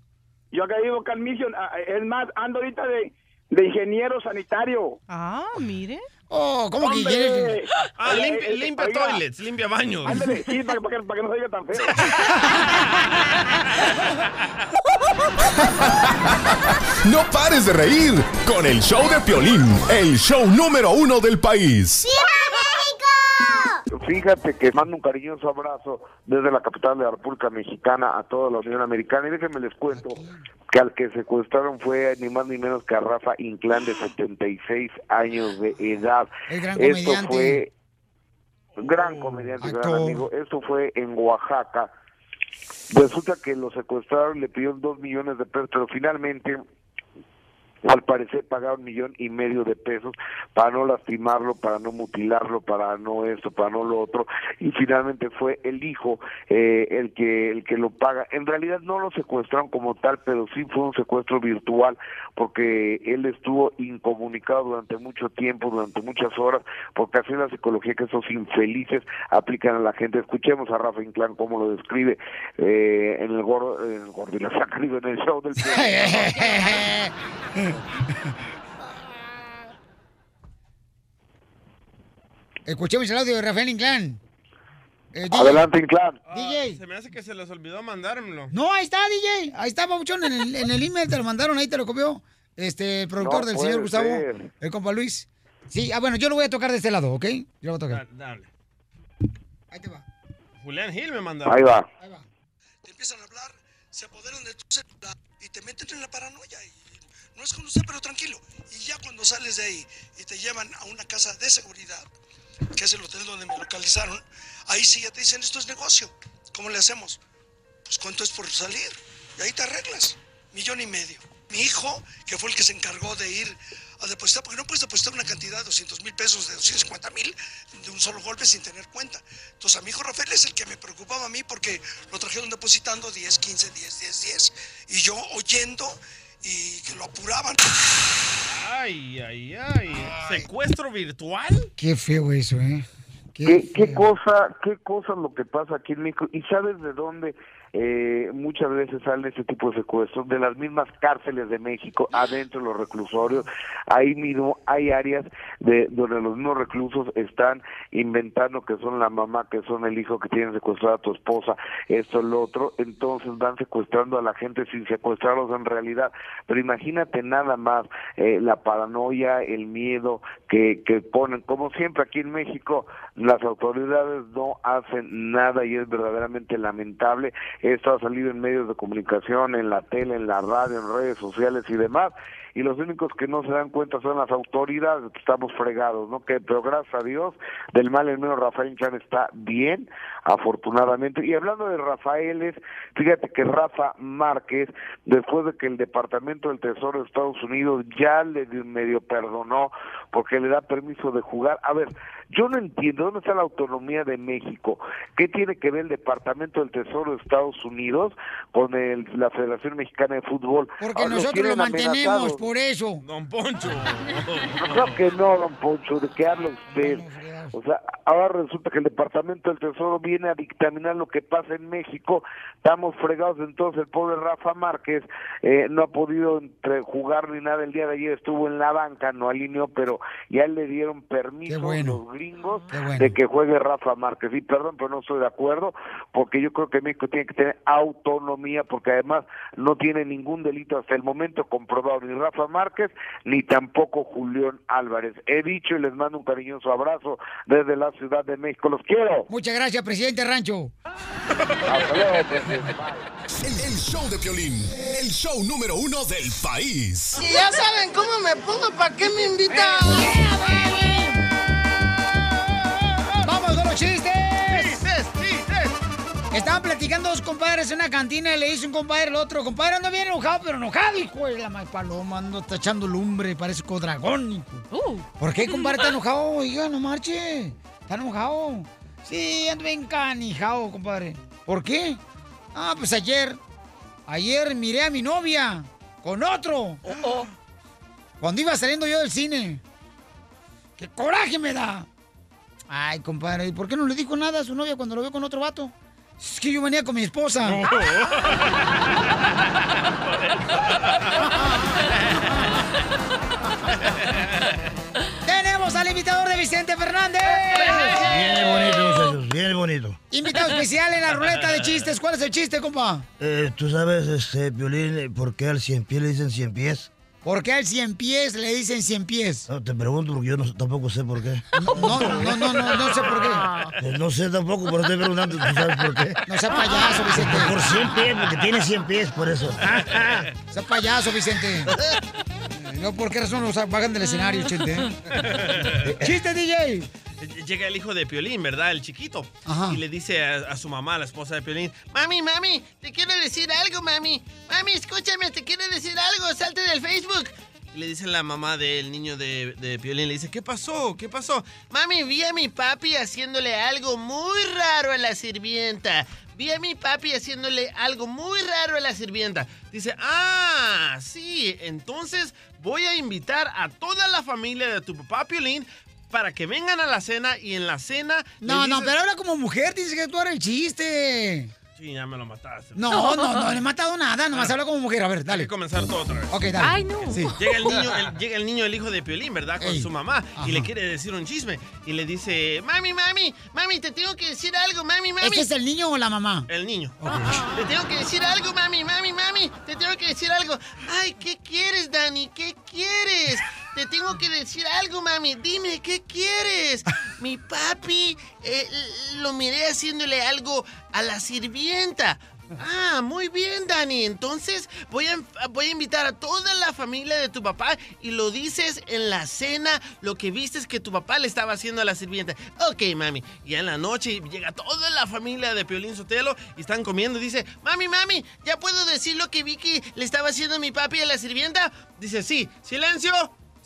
Yo acá vivo acá en Mission, es más, ando ahorita de, de ingeniero sanitario. Ah, mire. Oh, ¿cómo que Hombre. quieres? Ah, Oiga, limpia, eh, limpia oiga, toilets, limpia baños. Ándale, sí, para, para que, para que no se oiga tan feo. [laughs] No pares de reír con el show de Piolín, el show número uno del país. Fíjate que mando un cariñoso abrazo desde la capital de la República Mexicana a toda la Unión Americana y déjenme les cuento que al que secuestraron fue ni más ni menos que a Rafa Inclán de 76 años de edad. El gran Esto comediante. fue gran comediante, gran amigo. Esto fue en Oaxaca. Resulta que lo secuestraron y le pidieron dos millones de pesos, pero finalmente al parecer pagaron un millón y medio de pesos para no lastimarlo, para no mutilarlo, para no esto, para no lo otro, y finalmente fue el hijo eh, el que el que lo paga. En realidad no lo secuestraron como tal, pero sí fue un secuestro virtual, porque él estuvo incomunicado durante mucho tiempo, durante muchas horas, porque así es la psicología que esos infelices aplican a la gente. Escuchemos a Rafa Inclán cómo lo describe eh, en el gordo, en el gordo y la en el show del [laughs] [laughs] [laughs] Escuchemos el audio de Rafael Inclán. Eh. Adelante, Inclán. Ah, DJ. Se me hace que se les olvidó mandármelo. No, ahí está, DJ. Ahí está, Pabuchón. En el, en el email te lo mandaron, ahí te lo copió. Este, el productor No del señor Gustavo, ser. el compa Luis. Sí, ah, bueno, yo lo voy a tocar de este lado, ¿ok? Yo lo voy a tocar. Da- Dale. Ahí te va. Julián Gil me mandaron. Ahí va. te empiezan a hablar, se apoderan de tu celular y te meten en la paranoia. Y no es conocer, pero tranquilo. Y ya cuando sales de ahí y te llevan a una casa de seguridad, que es el hotel donde me localizaron, ahí sí ya te dicen esto es negocio. ¿Cómo le hacemos? Pues cuánto es por salir. Y ahí te arreglas. Millón y medio. Mi hijo, que fue el que se encargó de ir a depositar, porque no puedes depositar una cantidad de 200 mil pesos, de 250 mil de un solo golpe sin tener cuenta. Entonces a mi hijo Rafael es el que me preocupaba a mí porque lo trajeron depositando 10, 15, 10, 10, 10. Y yo oyendo y que lo apuraban. Ay, ay, ay. ¿Secuestro virtual? Qué feo eso, ¿eh? ¿Qué, qué cosa, qué cosa lo que pasa aquí en México? ¿Y sabes de dónde eh, muchas veces salen este tipo de secuestros de las mismas cárceles de México, adentro de los reclusorios. Ahí mismo hay áreas de donde los mismos reclusos están inventando que son la mamá, que son el hijo, que tienen secuestrada a tu esposa, esto, lo otro. Entonces van secuestrando a la gente sin secuestrarlos en realidad. Pero imagínate nada más eh, la paranoia, el miedo que, que ponen. Como siempre aquí en México, las autoridades no hacen nada y es verdaderamente lamentable. Esto ha salido en medios de comunicación, en la tele, en la radio, en redes sociales y demás. Y los únicos que no se dan cuenta son las autoridades, estamos fregados, ¿no? Que, pero gracias a Dios, del mal el menos Rafael Chan está bien, afortunadamente. Y hablando de Rafaeles, fíjate que Rafa Márquez, después de que el Departamento del Tesoro de Estados Unidos ya le dio- medio perdonó porque le da permiso de jugar. A ver, yo no entiendo dónde está la autonomía de México. ¿Qué tiene que ver el Departamento del Tesoro de Estados Unidos con el- la Federación Mexicana de Fútbol? Porque Ah, nosotros lo mantenemos, amenazados. Por eso. Don Poncho. [laughs] Claro que no, don Poncho, ¿de qué habla usted? O sea, ahora resulta que el Departamento del Tesoro viene a dictaminar lo que pasa en México, estamos fregados, entonces el pobre Rafa Márquez eh, no ha podido entre jugar ni nada el día de ayer, estuvo en la banca, no alineó, pero ya le dieron permiso los gringos de que juegue Rafa Márquez. Y perdón, pero no estoy de acuerdo, porque yo creo que México tiene que tener autonomía, porque además no tiene ningún delito hasta el momento comprobado, ni Rafa Márquez, ni tampoco Julián Álvarez. He dicho y les mando un cariñoso abrazo desde la Ciudad de México. Los quiero. Muchas gracias, presidente Rancho. Hasta luego, presidente. El, el show de Piolín, el show número uno del país. Si ya saben cómo me pongo, ¿para qué me invitan? ¡Vamos con los chistes! Estaban platicando dos compadres en una cantina y le dice un compadre al otro, compadre, ando bien enojado, pero enojado, hijo de la mal paloma, ando tachando lumbre, parece codragón, hijo. ¿Por qué, compadre, está enojado? Oiga, no marche, está enojado. Sí, ando bien canijado, compadre. ¿Por qué? Ah, pues ayer, ayer miré a mi novia con otro. Cuando iba saliendo yo del cine. ¡Qué coraje me da! Ay, compadre, ¿y por qué no le dijo nada a su novia cuando lo vio con otro vato? Es que yo venía con mi esposa. [laughs] Tenemos al invitador de Vicente Fernández. Bien bonito, muchachos, bien bonito. Invitado especial en la ruleta de chistes. ¿Cuál es el chiste, compa? Eh, ¿Tú sabes, este, Violín, por qué al cien pies le dicen cien pies? ¿Por qué al cien pies le dicen cien pies? No, te pregunto porque yo no, tampoco sé por qué. No, no, no, no, no, no sé por qué. Pues no sé tampoco, pero estoy preguntando, ¿tú sabes por qué? No sea payaso, Vicente. Por cien pies, porque tiene cien pies, por eso. [laughs] Sea payaso, Vicente. No, ¿por qué razón nos bajan del escenario, chente? ¡Chiste, DJ! Llega el hijo de Piolín, ¿verdad? El chiquito. Ajá. Y le dice a, a su mamá, la esposa de Piolín, Mami, mami, te quiero decir algo, mami. Mami, escúchame, te quiero decir algo, salte del Facebook. Le dice la mamá del niño de, de Piolín, le dice, ¿qué pasó? ¿Qué pasó? Mami, vi a mi papi haciéndole algo muy raro a la sirvienta. Vi a mi papi haciéndole algo muy raro a la sirvienta. Dice, ah, sí, entonces voy a invitar a toda la familia de tu papá Piolín para que vengan a la cena y en la cena... No, no, dices- pero habla como mujer, dice que tú eres el chiste. Sí, ya me lo mataste. No, no, no, no le he matado nada, nomás Bueno. habla como mujer. A ver, dale. Hay que comenzar todo otra vez. Ok, dale. Ay, no. Sí. Llega el niño, el, llega el niño, el hijo de Piolín, ¿verdad? Con Ey. su mamá Ajá. y le quiere decir un chisme. Y le dice, mami, mami, mami, te tengo que decir algo, mami, mami. ¿Este es el niño o la mamá? El niño. Te tengo que decir algo, mami, mami, mami. Te tengo que decir algo. Ay, ¿qué quieres, Dani? ¿Qué quieres? Te tengo que decir algo, mami. Dime, ¿qué quieres? [laughs] Mi papi eh, lo miré haciéndole algo a la sirvienta. Ah, muy bien, Dani. Entonces voy a, voy a invitar a toda la familia de tu papá y lo dices en la cena, lo que viste es que tu papá le estaba haciendo a la sirvienta. Ok, mami. Y en la noche llega toda la familia de Piolín Sotelo y están comiendo. Dice, mami, mami, ¿ya puedo decir lo que vi que le estaba haciendo mi papi a la sirvienta? Dice, sí. Silencio,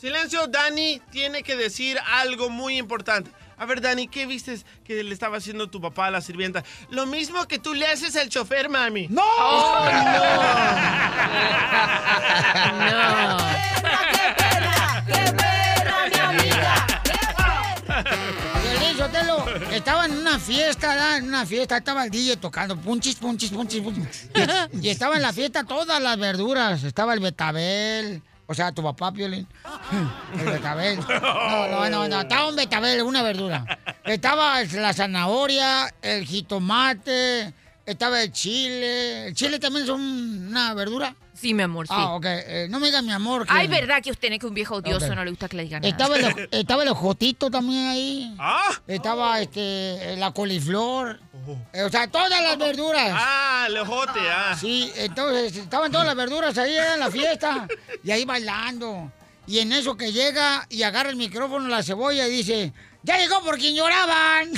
silencio. Dani tiene que decir algo muy importante. A ver, Dani, ¿qué viste que le estaba haciendo tu papá a la sirvienta? Lo mismo que tú le haces al chofer, mami. ¡No! no! Piolín Sotelo, estaba en una fiesta, en una fiesta, estaba el DJ tocando punchis, punchis, punchis, punchis. Y, y estaba en la fiesta todas las verduras. Estaba el betabel, o sea, tu papá, Piolín. [laughs] El betabel. No, no, no, no, estaba un betabel, una verdura. Estaba la zanahoria, el jitomate, estaba el chile. ¿El chile también es un- una verdura? Sí, mi amor, sí. Ah, ok. Eh, no me digas mi amor. que- Ay, verdad que usted es que un viejo odioso no le gusta que le digan nada. Estaba el, estaba el ojotito también ahí. ¿Ah? Estaba este, la coliflor. Eh, O sea, todas las verduras. Ah, el ojote, ah. Sí, entonces estaban todas las verduras ahí en la fiesta. Y ahí bailando. Y en eso que llega y agarra el micrófono la cebolla y dice, ya llegó por quien lloraban. [laughs]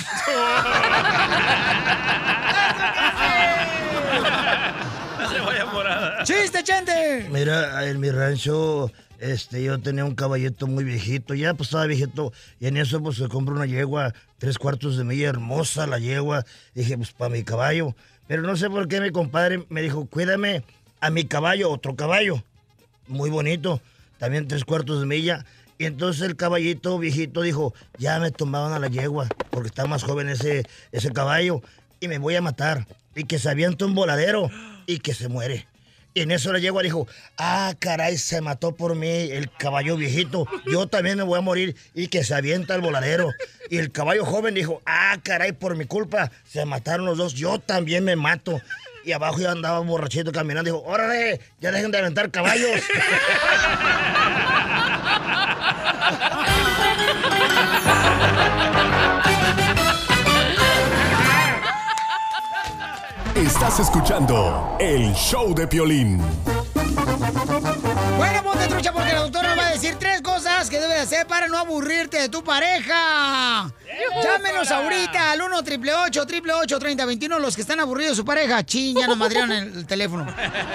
La cebolla morada. ¡Chiste, chente! Mira, en mi rancho, este, yo tenía un caballito muy viejito, ya pues estaba viejito, y en eso pues se compró una yegua, tres cuartos de milla, hermosa la yegua, dije, pues para mi caballo, pero no sé por qué mi compadre me dijo, cuídame a mi caballo, otro caballo, muy bonito, también tres cuartos de milla, y entonces el caballito viejito dijo, ya me tomaban a la yegua, porque está más joven ese, ese caballo, y me voy a matar, y que se avienta un voladero, y que se muere. Y en eso la yegua dijo, ah, caray, se mató por mí el caballo viejito. Yo también me voy a morir y que se avienta el voladero. Y el caballo joven dijo, ah, caray, por mi culpa se mataron los dos. Yo también me mato. Y abajo ya andaba borrachito caminando. Dijo, órale, ya dejen de aventar caballos. [laughs] Estás escuchando el show de Piolín. Bueno, ponte trucha porque la doctora nos va a decir tres cosas que debes hacer para no aburrirte de tu pareja. Llámenos ahorita al 1 888 3021 los que están aburridos de su pareja. Chin, ya nos madrieron el, el teléfono.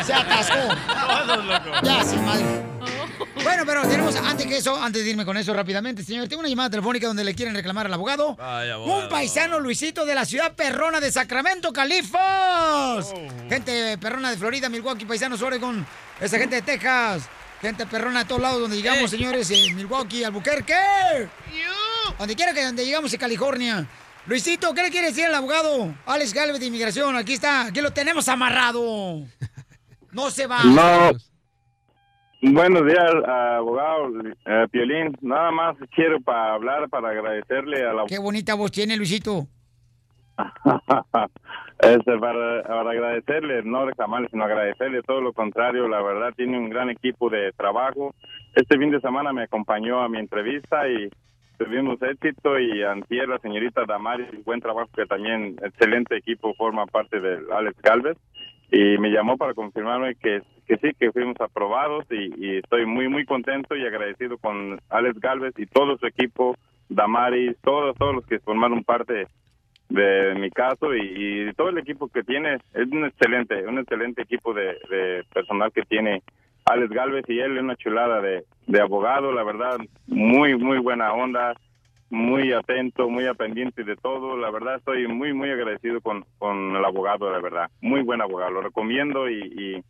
Se atascó. Todos, loco. Ya, sin madre. Bueno, pero tenemos, antes que eso, antes de irme con eso rápidamente, señor, tengo una llamada telefónica donde le quieren reclamar al abogado. Vaya, abogado. Un paisano Luisito de la ciudad perrona de Sacramento, Califos. Gente perrona de Florida, Milwaukee, paisanos Oregon, esa gente de Texas. Gente perrona de todos lados donde llegamos, señores, en Milwaukee, Albuquerque. Donde quiera que donde llegamos en California. Luisito, ¿qué le quiere decir al abogado? Alex Galvez de Inmigración, aquí está, aquí lo tenemos amarrado. No se va. No. Buenos días, abogado eh, Piolín. Nada más quiero para hablar, para agradecerle a la... Qué bonita voz tiene, Luisito. [laughs] Este, para, agradecerle, no reclamarle, sino agradecerle todo lo contrario. La verdad, tiene un gran equipo de trabajo. Este fin de semana me acompañó a mi entrevista y tuvimos éxito. Y antier la señorita Damari, buen trabajo, que también excelente equipo forma parte del Alex Galvez. Y me llamó para confirmarme que, que sí, que fuimos aprobados y, y estoy muy, muy contento y agradecido con Alex Galvez y todo su equipo, Damaris, todos, todos los que formaron parte de mi caso y, todo el equipo que tiene es un excelente, un excelente equipo de, personal que tiene Alex Galvez y él una chulada de, de abogado, la verdad, muy, muy buena onda, muy atento, muy pendiente de todo, la verdad estoy muy, muy agradecido con, con el abogado, la verdad, muy buen abogado, lo recomiendo y, y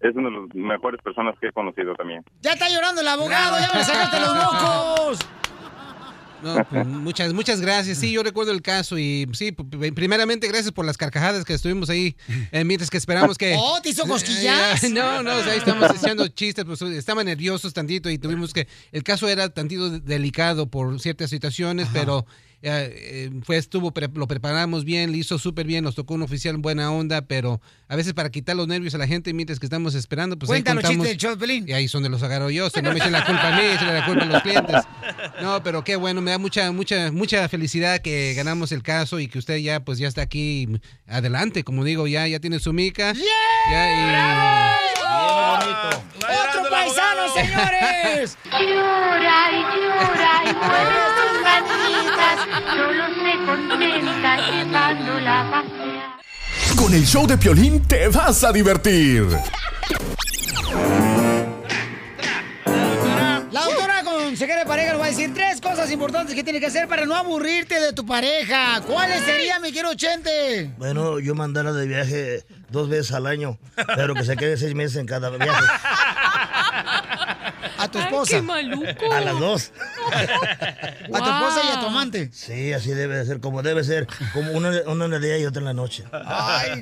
es una de las mejores personas que he conocido también. Ya está llorando el abogado, ya me sacaste los mocos. No, pues, muchas, muchas gracias. Sí, yo recuerdo el caso y sí, primeramente gracias por las carcajadas que estuvimos ahí eh, mientras que esperamos que... Oh, ¿te hizo cosquillas? Eh, [laughs] no, no, o sea, ahí estamos echando chistes, pues estaban nerviosos tantito y tuvimos que... El caso era tantito de- delicado por ciertas situaciones, pero eh, fue, estuvo, pre- lo preparamos bien, lo hizo súper bien, nos tocó un oficial buena onda, pero a veces para quitar los nervios a la gente mientras que estamos esperando, pues ahí Cuenta los contamos... chistes del. Y ahí son de los agarro yo, si no me echen la culpa a mí, echen la culpa a los clientes. No, pero qué bueno, me da mucha, mucha, mucha felicidad que ganamos el caso y que usted ya, pues ya está aquí adelante, como digo, ya, ya tiene su mica. Ya, ¡Otro paisano, señores! [laughs] Llora y llora y [laughs] solo se contenta llevándola a pasear. Con el show de Piolín te vas a divertir. La doctora consejera de pareja nos va a decir tres cosas importantes que tiene que hacer para no aburrirte de tu pareja. ¿Cuáles serían, mi quiero Chente? Bueno, yo mandarla de viaje dos veces al año, pero que se quede seis meses en cada viaje. [laughs] a tu esposa. qué maluco. A las dos. A tu esposa y a tu amante. Sí, así debe de ser, como debe ser. Como uno, uno en el día y otro en la noche. Ay.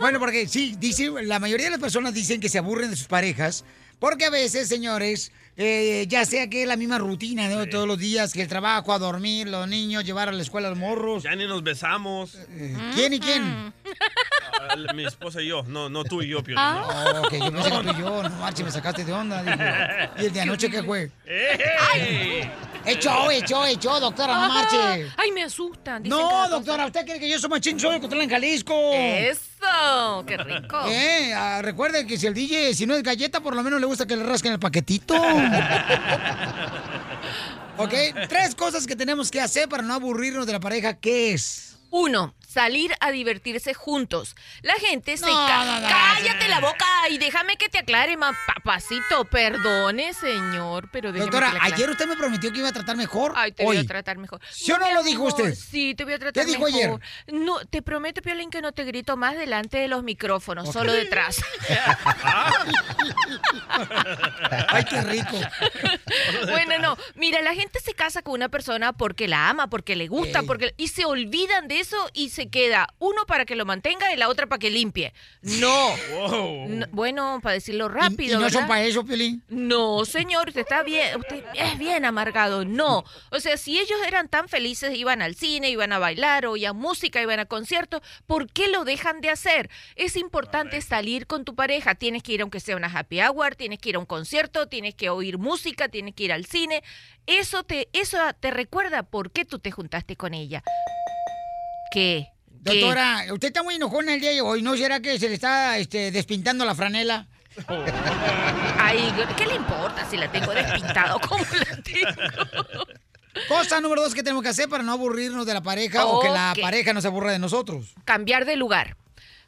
Bueno, porque sí, dice, la mayoría de las personas dicen que se aburren de sus parejas. Porque a veces, señores, eh, ya sea que es la misma rutina de todos los días, que el trabajo, a dormir, los niños, llevar a la escuela a los morros. Ya ni nos besamos. ¿Quién y quién? Mi esposa y yo. No, no tú y yo, Piolín. Ah, no. ok, yo pensé que tú y yo, no marches, me sacaste de onda. dije. ¿Y el de anoche qué fue? ¡Ey! Echó, echó, echó, doctora, no marche. Ay, me asustan. dicen No, doctora, cosa. ¿usted cree que yo soy machín? Soy de en Jalisco. Eso, qué rico. Eh, ah, recuerde que si el DJ, si no es galleta, por lo menos le gusta que le rasquen el paquetito. [laughs] ok, tres cosas que tenemos que hacer para no aburrirnos de la pareja. ¿Qué es? Uno, salir a divertirse juntos. La gente se... No, ca- no, no, ¡Cállate la boca! Y déjame que te aclare, ma papacito. Perdone, señor, pero Doctora, que ayer usted me prometió que iba a tratar mejor. Ay, te voy a tratar mejor. ¿Sí o no lo dijo usted? Sí, te voy a tratar ¿Qué dijo mejor. ayer? No, te prometo, Piolín, que no te grito más delante de los micrófonos, solo detrás. [laughs] Ay, qué rico. [laughs] bueno, no. Mira, la gente se casa con una persona porque la ama, porque le gusta, porque y se olvidan de eso y se queda uno para que lo mantenga y la otra para que limpie. No. No, bueno, para decirlo rápido. ¿Y no son para eso, Piolín? No, señor, usted está bien, usted es bien amargado. No. O sea, si ellos eran tan felices, iban al cine, iban a bailar, oían música, iban a conciertos, ¿por qué lo dejan de hacer? Es importante salir con tu pareja. Tienes que ir aunque sea una happy hour, tienes que ir a un concierto, tienes que oír música, tienes que ir al cine. Eso te, eso te recuerda por qué tú te juntaste con ella. ¿Qué? ¿Qué? Doctora, usted está muy enojona el día de hoy. ¿No será que se le está este, despintando la franela? [laughs] Ay, ¿qué le importa si la tengo despintado? [laughs] ¿Cómo la tengo? Cosa número dos que tenemos que hacer para no aburrirnos de la pareja o que la pareja no se aburra de nosotros. Cambiar de lugar.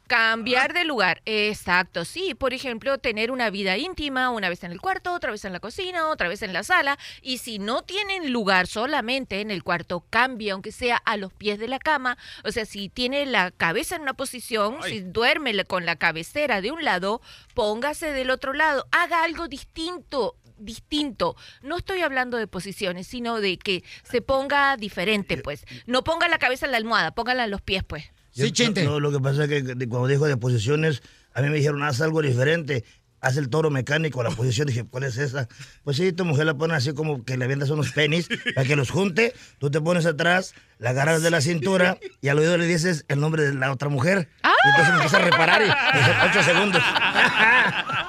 Cambiar de lugar, exacto, sí. Por ejemplo, tener una vida íntima, una vez en el cuarto, otra vez en la cocina, otra vez en la sala. Y si no tienen lugar solamente en el cuarto, cambie, aunque sea a los pies de la cama. O sea, si tiene la cabeza en una posición, si duerme con la cabecera de un lado, póngase del otro lado. Haga algo distinto distinto. No estoy hablando de posiciones, sino de que se ponga diferente, pues. No ponga la cabeza en la almohada, póngala en los pies, pues. Yo- No, lo que pasa es que cuando dijo de posiciones, a mí me dijeron, haz algo diferente. Haz el toro mecánico, la posición. Dije, ¿cuál es esa? Pues sí, tu mujer la pone así como que le vendas unos penis para que los junte. Tú te pones atrás, la agarras de la cintura y al oído le dices el nombre de la otra mujer. Y entonces me empieza a reparar y dice, ocho segundos. [laughs]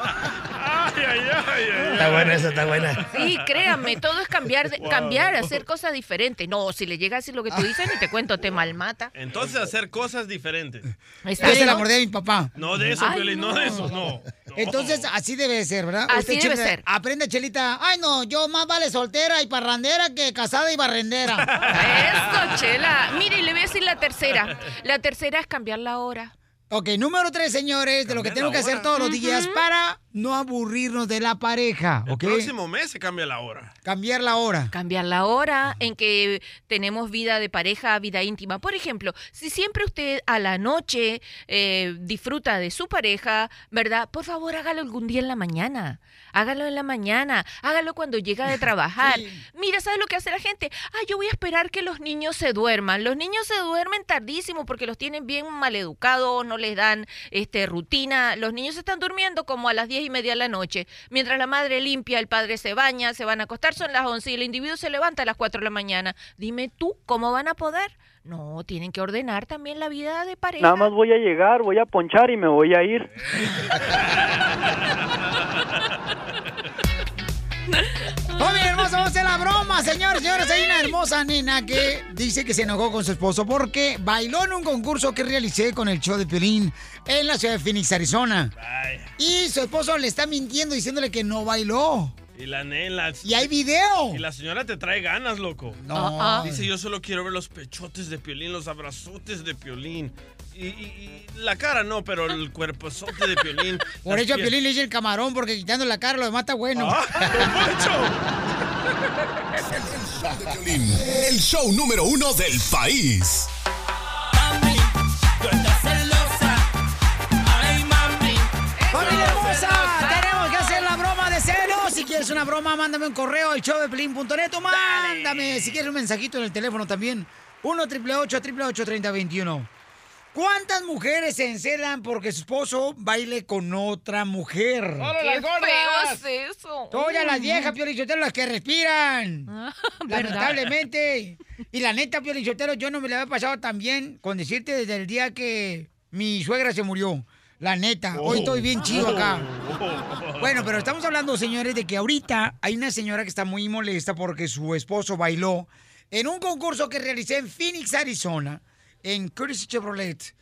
Está buena esa, está buena. Sí, créanme, todo es cambiar, de- cambiar, hacer cosas diferentes. No, si le llega a decir lo que tú dices, ni te cuento, te malmata. Entonces hacer cosas diferentes. Yo se la mordí a mi papá. No de eso, Ay, Piolín, no. no. de eso, no. Entonces, así debe ser, ¿verdad? Así debe Chelita, ser. Aprende, Chelita. Ay, no, yo más vale soltera y parrandera que casada y barrendera. Eso, chela. Mire, y le voy a decir la tercera. La tercera es cambiar la hora. Ok, número tres, señores, de lo que tenemos que hacer todos los días para no aburrirnos de la pareja, El próximo mes se cambia la hora. Cambiar la hora. Cambiar la hora en que tenemos vida de pareja, vida íntima. Por ejemplo, si siempre usted a la noche eh, disfruta de su pareja, ¿verdad? Por favor, hágalo algún día en la mañana. Hágalo en la mañana. Hágalo cuando llega de [laughs] trabajar. Mira, ¿sabes lo que hace la gente? Ah, yo voy a esperar que los niños se duerman. Los niños se duermen tardísimo porque los tienen bien maleducados, no les dan este rutina. Los niños están durmiendo como a las diez y media de la noche. Mientras la madre limpia, el padre se baña, se van a acostar, son las 11 y el individuo se levanta a las 4 de la mañana. Dime tú, ¿cómo van a poder? No, tienen que ordenar también la vida de pareja. Nada más voy a llegar, voy a ponchar y me voy a ir. [laughs] ¡Familia hermosa, vamos a hacer la broma, señores! Señores, hay una hermosa nena que dice que se enojó con su esposo porque bailó en un concurso que realicé con el show de Piolín en la ciudad de Phoenix, Arizona. Y su esposo le está mintiendo diciéndole que no bailó. Y la nena. Y hay video. Y la señora te trae ganas, loco. No. Dice, yo solo quiero ver los pechotes de Piolín, los abrazotes de Piolín. Y, y- y la cara no, pero el cuerpozote de Piolín. [laughs] Por eso a Piolín le dice el camarón, porque quitando la cara lo demás está bueno. Ah, [laughs] Piolín, el show número uno del país. ¡Familia hermosa! Tenemos que hacer la broma de celos. Si quieres una broma mándame un correo al showdeplin.net o mándame, si quieres, un mensajito en el teléfono también. 1 888 3021 ¿Cuántas mujeres se encelan porque su esposo baile con otra mujer? ¡Qué feo es eso! Todas las Mm. viejas, Piolichotelo, las que respiran. ¿verdad? Lamentablemente. Y la neta, Piolichotelo, yo no me la había pasado tan bien con decirte desde el día que mi suegra se murió. La neta, hoy estoy bien chido acá. Bueno, pero estamos hablando, señores, de que ahorita hay una señora que está muy molesta porque su esposo bailó en un concurso que realicé en Phoenix, Arizona, en Curtis Chevrolet.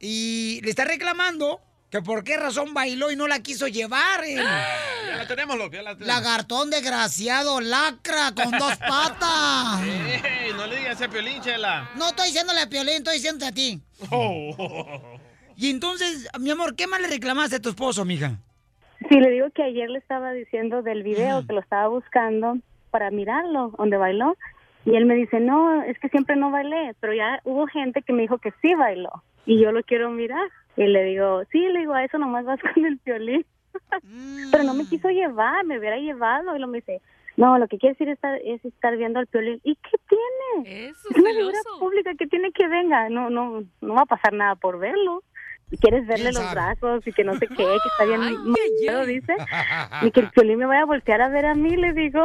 Y le está reclamando que por qué razón bailó y no la quiso llevar. [gasps] Ya la tenemos, loco, ya la tenemos. Lagartón desgraciado, lacra, con dos [laughs] patas. Ey, no le digas a Piolín, chela. No estoy diciéndole a Piolín, estoy diciéndote a ti. Y entonces, mi amor, ¿qué más le reclamaste a tu esposo, mija? Sí, le digo que ayer le estaba diciendo del video que lo estaba buscando para mirarlo, donde bailó. Y él me dice, no, es que siempre no bailé, pero ya hubo gente que me dijo que sí bailó. Y yo lo quiero mirar. Y le digo, sí, le digo, a eso nomás vas [laughs] con el violín. pero no me quiso llevar, me hubiera llevado. Y lo me dice, no, lo que quiere decir estar, es estar viendo al violín. ¿Y qué tiene? Eso, es una figura pública que tiene que venga. No, no, no va a pasar nada por verlo. Si quieres verle los brazos y que no sé qué, que está bien mal, dice. Y que el violín me vaya a voltear a ver a mí, le digo.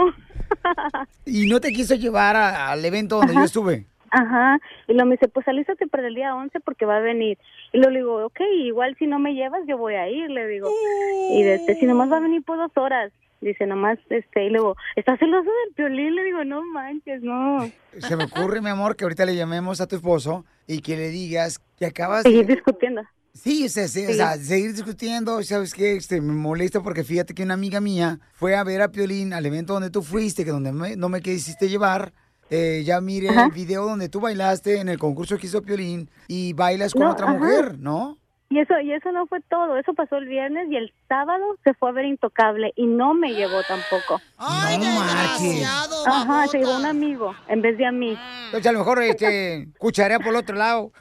[laughs] Y no te quiso llevar a- al evento donde Ajá. yo estuve. Ajá, y lo me dice, pues alístate para el día 11 porque va a venir. Y lo le digo, ok, igual si no me llevas yo voy a ir, le digo. Y este, si nomás va a venir por dos horas. Dice, nomás, este, y luego, ¿estás celoso del violín? Le digo, no manches, no. Se me ocurre, mi amor, que ahorita le llamemos a tu esposo y que le digas que acabas Seguir discutiendo. Sí, o sea, sí, o Sí. sea, seguir discutiendo, ¿sabes qué? Este, me molesta porque fíjate que una amiga mía fue a ver a Piolín al evento donde tú fuiste, que donde me- no me quisiste llevar. Eh, ya mire Ajá. el video donde tú bailaste en el concurso que hizo Piolín y bailas con No, otra ajá. mujer, ¿no? Y eso, y eso no fue todo, eso pasó el viernes y el sábado se fue a ver Intocable y no me llevó tampoco. ¡Ay, desgraciado! Ajá, se llevó un amigo en vez de a mí. Entonces a lo mejor este, cucharea por el otro lado.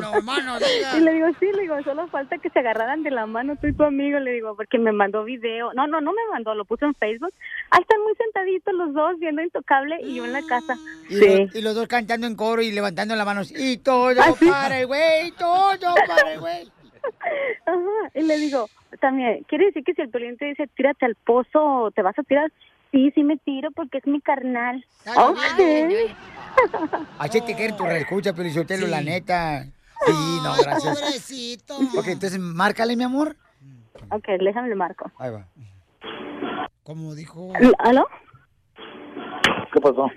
no, mano, [laughs] Y le digo, sí, le digo, solo falta que se agarraran de la mano tú y tu amigo, le digo, porque me mandó video. No, no, no me mandó, lo puso en Facebook. Ahí están muy sentaditos los dos viendo Intocable y yo en la casa. Y, Sí. los, y los dos cantando en coro y levantando las manos. Y todo [laughs] ¿Ah, sí? para el güey, todo para el güey. [laughs] Ajá, y le digo, también, ¿quiere decir que si el Piolín te dice tírate al pozo, te vas a tirar? Sí, sí me tiro porque es mi carnal. Ok. [laughs] Así te quieren tu reescucha, pero yo te lo la neta. Sí, no, gracias. pobrecito. Ok, entonces márcale, mi amor. Ok, déjame le marco. Ahí va. Como dijo. ¿Aló? ¿Qué pasó?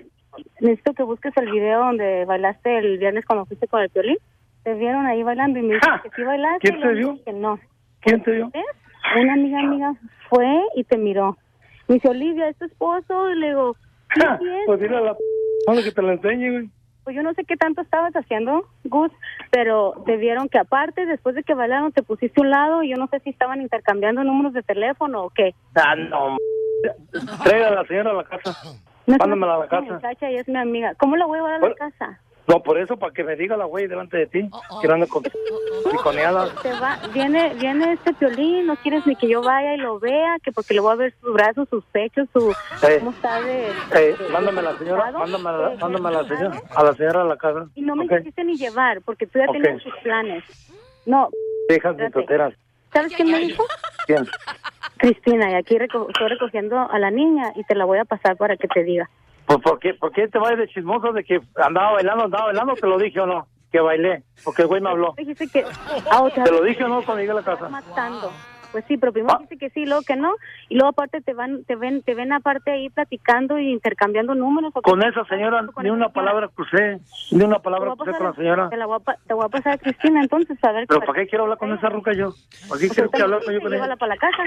Necesito que busques el video donde bailaste el viernes cuando fuiste con el Piolín. Te vieron ahí bailando y me dijeron que sí bailaste. ¿Quién y te vio? dije Que no. ¿Quién te? ¿Ves? Una amiga amiga fue y te miró. Me dice, Olivia, ¿es tu esposo? Y le digo, ¿qué? [laughs] Pues dile a la p que te la enseñe, güey. Pues yo no sé qué tanto estabas haciendo, Gus, pero te vieron que aparte, después de que bailaron, te pusiste a un lado y yo no sé si estaban intercambiando números de teléfono o qué. Ah, no. Traiga a la señora a la casa. No Mándamela a la casa. muchacha y es mi amiga. ¿Cómo la voy a llevar a la casa? No, por eso, para que me diga la güey delante de ti. Que ando con piconeada. Te va, viene, viene este violín, no quieres ni que yo vaya y lo vea, que porque le voy a ver sus brazos, sus pechos, su Eh. cómo está de, Eh, de- mándame a la señora, mándame a la, de- mándame a la señora, a la señora a la casa. Y no me Ok. quisiste ni llevar, porque tú ya Ok. tenías tus planes. No, Hijas Espérate. mitoteras. ¿sabes qué me dijo? ¿Quién? Cristina, y aquí reco- estoy recogiendo a la niña y te la voy a pasar para que te diga. Pues, ¿por qué, ¿por qué te vas de chismoso de que andaba bailando, andaba bailando? ¿Te lo dije o no? Que bailé, porque el güey me habló. Dijiste que... Ah, ¿Te lo dije o no cuando llegué a la casa? matando. Pues sí, pero primero dice que sí, luego que no, y luego aparte te van, te ven, te ven aparte ahí platicando y intercambiando números. Con esa señora ni una palabra crucé, ni una palabra crucé con la señora. Te, la voy a, te voy a pasar a Cristina entonces a ver. ¿Pero para qué quiero hablar con esa ruca yo? ¿Para qué quiero que hablar con yo con ella? Para la casa.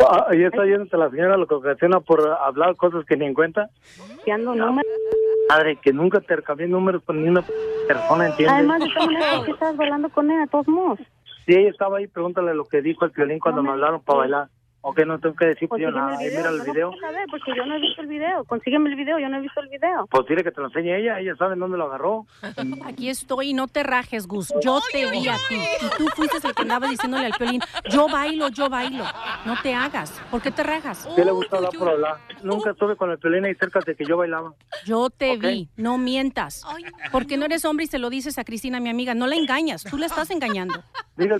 Ah, Ahí está yéndote la señora lo que ocasiona por hablar cosas que ni en cuenta. Números. Madre, que nunca te cambié números con ni una persona, ¿entiendes? Además, de todas maneras, ¿por qué estás bailando con ella? Todos modos. Si ella estaba ahí, pregúntale lo que dijo el violín cuando me hablaron para bailar. Ok, no tengo que decir yo Consígueme nada. el Ahí video. mira el no lo video. saber porque yo no he visto el video. Consígueme el video, yo no he visto el video. Pues dile que te lo enseñe ella, ella sabe en dónde lo agarró. [laughs] Aquí estoy y no te rajes, Gus. Yo te vi a ti. Y tú fuiste el que andaba diciéndole al Piolín, yo bailo, yo bailo. No te hagas. ¿Por qué te rajas? ¿Qué le gusta hablar por hablar? Nunca estuve con el Piolín ahí cerca de que yo bailaba. Yo te vi, no mientas. Porque no eres hombre y se lo dices a Cristina, mi amiga. No la engañas, tú la estás engañando. Video,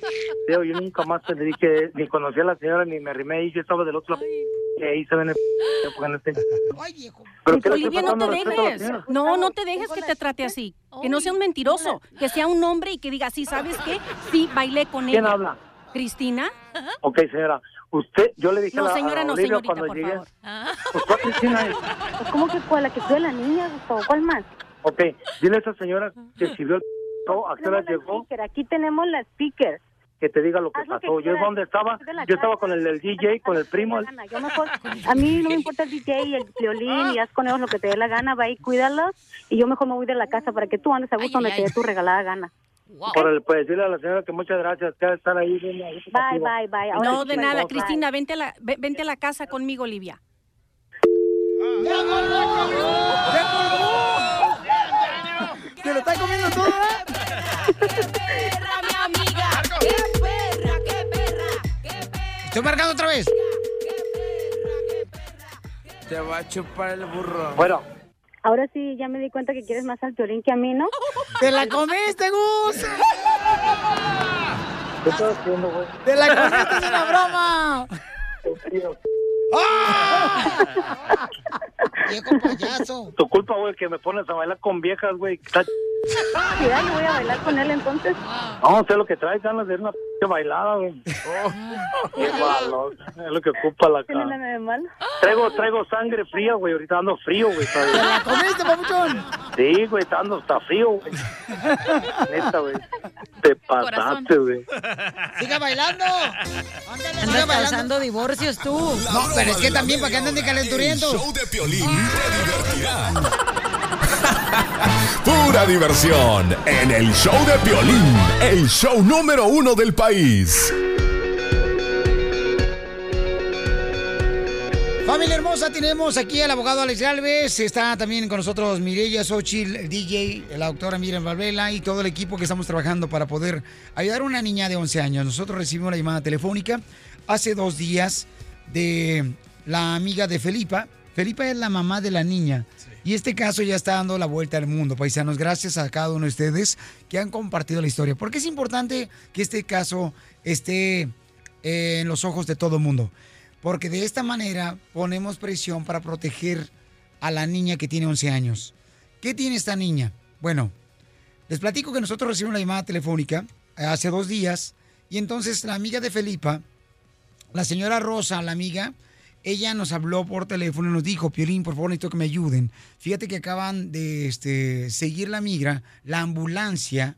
yo nunca más te dije, ni conocí a la señora, ni me arrimé ahí, yo estaba del otro lado. Y ahí se ven el... no sé. ¿Pero qué le estoy Olivia, no te a dejes. No, no te dejes que te trate así. Que no sea un mentiroso. Que sea un hombre y que diga, sí, ¿sabes qué? Sí, bailé con ella. ¿Quién habla? ¿Cristina? Ok, señora, usted, yo le dije No, a la señora, a no, Olivia señorita, cuando por llegué. favor. Pues, ¿cuál Cristina es? ¿Cómo que fue la que fue la niña, Gustavo? ¿Cuál más? Ok, dile a esa señora que si vio el... ¿A qué hora llegó? Speaker, Aquí tenemos la speaker. Que te diga lo que Haz lo que pasó. Yo quieras, dónde estaba, yo estaba con el del DJ, con el primo. el- Yo mejor, a mí no me importa el DJ y el violín y [laughs] haz con ellos lo que te dé la gana, va y cuídalos y yo mejor me voy de la casa para que tú andes a gusto donde te dé tu regalada gana. Órale, pues dile a la señora que muchas gracias, que estar ahí. bien, Bye, bye, bye. Ahora No, de nada. Cristina, vente a la, ve- vente a la casa conmigo, Olivia. ¡Se lo está comiendo todo, ¿eh? Estoy marcando otra vez. Te va a chupar el burro. Bueno. Ahora sí, ya me di cuenta que quieres más al violín que a mí, ¿no? ¡Te la comiste, Gus! ¿Qué estás haciendo, güey? ¡Te la comiste, es una broma! ¡Ah! ¡Viejo payaso! [laughs] Tu culpa, güey, que me pones a bailar con viejas, güey. Está- Sí, ya yo voy a bailar con él entonces. No, sé lo que traes, ganas de ir una p bailada, güey. Qué malo, es lo que ocupa la cara. nada de malo. Traigo, traigo sangre fría, güey, ahorita ando frío, güey. ¡Te la comiste, papuchón! Sí, güey, está ando hasta frío, güey. Neta, güey. Te pasaste, güey. ¡Siga bailando! Andas causando divorcios tú. No, pero es que también para que anden de calenturientos. Show de Piolín te [laughs] divertirá. Pura diversión en el show de Piolín, el show número uno del país. Familia hermosa, tenemos aquí al abogado Alex Galvez, está también con nosotros Mireya Xochitl, DJ, la doctora Miriam Valvela y todo el equipo que estamos trabajando para poder ayudar a una niña de 11 años. Nosotros recibimos la llamada telefónica hace dos días de la amiga de Felipa. Felipa es la mamá de la niña. Y este caso ya está dando la vuelta al mundo, paisanos. Gracias a cada uno de ustedes que han compartido la historia. Porque es importante que este caso esté eh, en los ojos de todo el mundo. Porque de esta manera ponemos presión para proteger a la niña que tiene 11 años. ¿Qué tiene esta niña? Bueno, les platico que nosotros recibimos la llamada telefónica eh, hace dos días y entonces la amiga de Felipa, la señora Rosa, la amiga, ella nos habló por teléfono y nos dijo, Piolín, por favor, necesito que me ayuden. Fíjate que acaban de este, seguir la migra, la ambulancia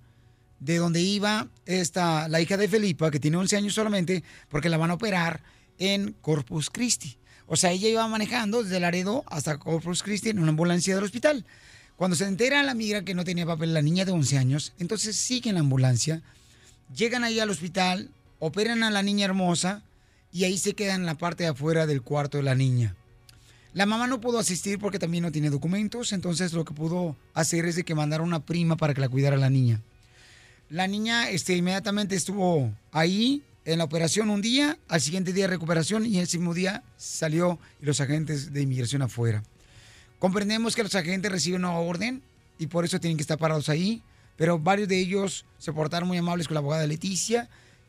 de donde iba esta, la hija de Felipa, que tiene 11 años solamente, porque la van a operar en Corpus Christi. O sea, ella iba manejando desde Laredo hasta Corpus Christi en una ambulancia del hospital. Cuando se entera la migra que no tenía papel la niña de 11 años, entonces siguen la ambulancia, llegan ahí al hospital, operan a la niña hermosa y ahí se quedan en la parte de afuera del cuarto de la niña. La mamá no pudo asistir porque también no tiene documentos, entonces lo que pudo hacer es de que mandara una prima para que la cuidara la niña. La niña este, inmediatamente estuvo ahí en la operación un día, al siguiente día recuperación y ese mismo día salió los agentes de inmigración afuera. Comprendemos que los agentes reciben una orden y por eso tienen que estar parados ahí, pero varios de ellos se portaron muy amables con la abogada Leticia.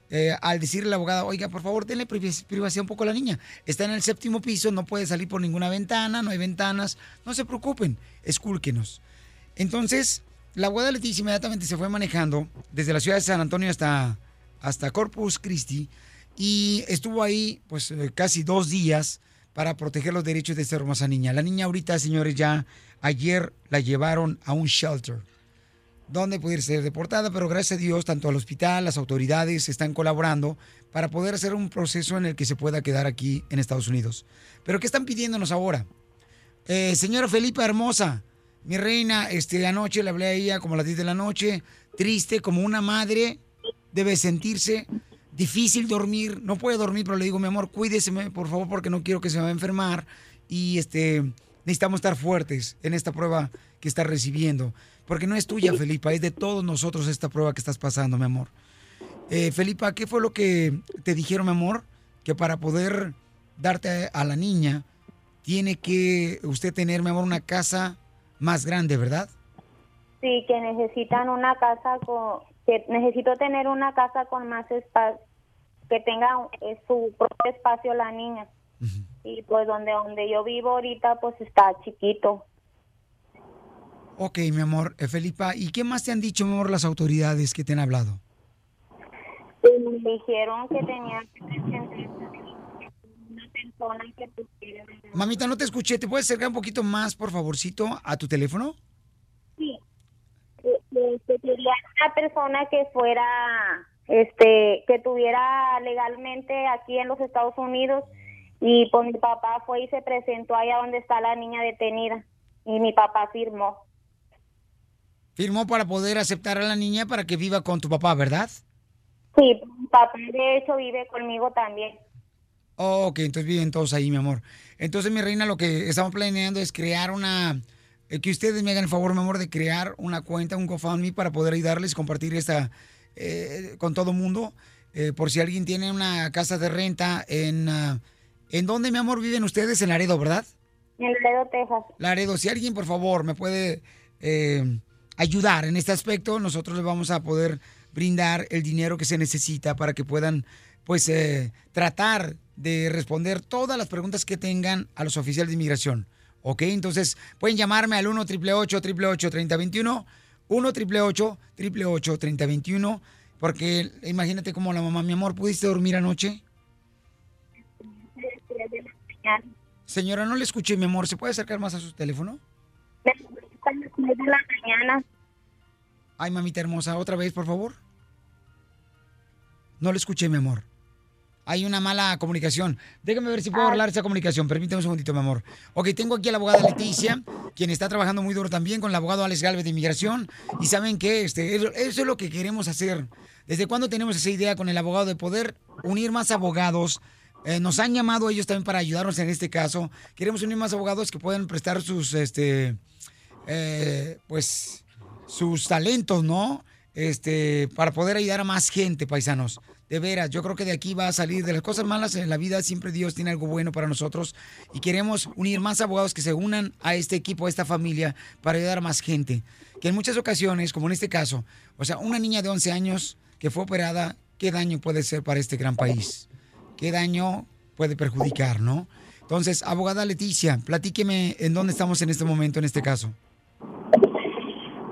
Eh, al decirle la abogada, oiga, por favor, denle privac- privacidad un poco a la niña. Está en el séptimo piso, no puede salir por ninguna ventana, no hay ventanas, no se preocupen, escúlquenos. Entonces, la abogada Leticia inmediatamente se fue manejando desde la ciudad de San Antonio hasta, hasta Corpus Christi y estuvo ahí pues eh, casi dos días para proteger los derechos de esta hermosa niña. La niña ahorita, señores, ya ayer la llevaron a un shelter donde pudiera ser deportada, pero gracias a Dios, tanto al hospital, las autoridades están colaborando para poder hacer un proceso en el que se pueda quedar aquí en Estados Unidos. Pero ¿qué están pidiéndonos ahora? Eh, señora Felipa Hermosa, mi reina, este, anoche le hablé a ella como a las 10 de la noche, triste como una madre, debe sentirse difícil dormir, no puede dormir, pero le digo, mi amor, cuídese, por favor, porque no quiero que se me a enfermar y este, necesitamos estar fuertes en esta prueba que está recibiendo, porque no es tuya, Felipa, es de todos nosotros esta prueba que estás pasando, mi amor. Eh, Felipa, ¿qué fue lo que te dijeron, mi amor? que para poder darte a la niña, tiene que usted tener, mi amor, una casa más grande, ¿verdad? Sí, que necesitan una casa con, que necesito tener una casa con más espacio, que tenga su propio espacio la niña. Y pues donde donde yo vivo ahorita pues está chiquito. Ok, mi amor, eh, Felipa, ¿y qué más te han dicho, mi amor, las autoridades que te han hablado? Y me dijeron que tenía que presentar una persona que tuviera Mamita, no te escuché, ¿te puedes acercar un poquito más, por favorcito, a tu teléfono? Sí. Que quería una persona que fuera, este, que tuviera legalmente aquí en los Estados Unidos y pues mi papá fue y se presentó allá donde está la niña detenida y mi papá firmó. Firmó para poder aceptar a la niña para que viva con tu papá, ¿verdad? Sí, papá de hecho vive conmigo también. Oh, ok, entonces viven todos ahí, mi amor. Entonces, mi reina, lo que estamos planeando es crear una... eh, que ustedes me hagan el favor, mi amor, de crear una cuenta, un GoFundMe para poder ayudarles y compartir esta eh, con todo mundo. Eh, por si alguien tiene una casa de renta en... ah, ¿En dónde, mi amor, viven ustedes? En Laredo, ¿verdad? En Laredo, Texas. Laredo, si alguien, por favor, me puede eh, ayudar en este aspecto, nosotros les vamos a poder brindar el dinero que se necesita para que puedan, pues, eh, tratar de responder todas las preguntas que tengan a los oficiales de inmigración. ¿Ok? Entonces, pueden llamarme al 1 888 888 3021 1 888 888 3021 porque imagínate como la mamá, mi amor, ¿pudiste dormir anoche? Señora, no le escuché, mi amor. ¿Se puede acercar más a su teléfono? De la mañana. Ay, mamita hermosa, otra vez, por favor. No le escuché, mi amor. Hay una mala comunicación. Déjame ver si puedo arreglar esa comunicación. Permítame un segundito, mi amor. Ok, tengo aquí a la abogada Leticia, quien está trabajando muy duro también con el abogado Alex Galvez de Inmigración. Y saben que este, eso, eso es lo que queremos hacer. ¿Desde cuándo tenemos esa idea con el abogado de poder unir más abogados? Eh, nos han llamado ellos también para ayudarnos en este caso. Queremos unir más abogados que puedan prestar sus, este, eh, pues, sus talentos, ¿no? Este, para poder ayudar a más gente, paisanos. De veras, yo creo que de aquí va a salir de las cosas malas en la vida, siempre Dios tiene algo bueno para nosotros y queremos unir más abogados que se unan a este equipo, a esta familia, para ayudar a más gente. Que en muchas ocasiones, como en este caso, o sea, una niña de 11 años que fue operada, ¿qué daño puede ser para este gran país? ¿Qué daño puede perjudicar, no? Entonces, abogada Leticia, platíqueme en dónde estamos en este momento, en este caso.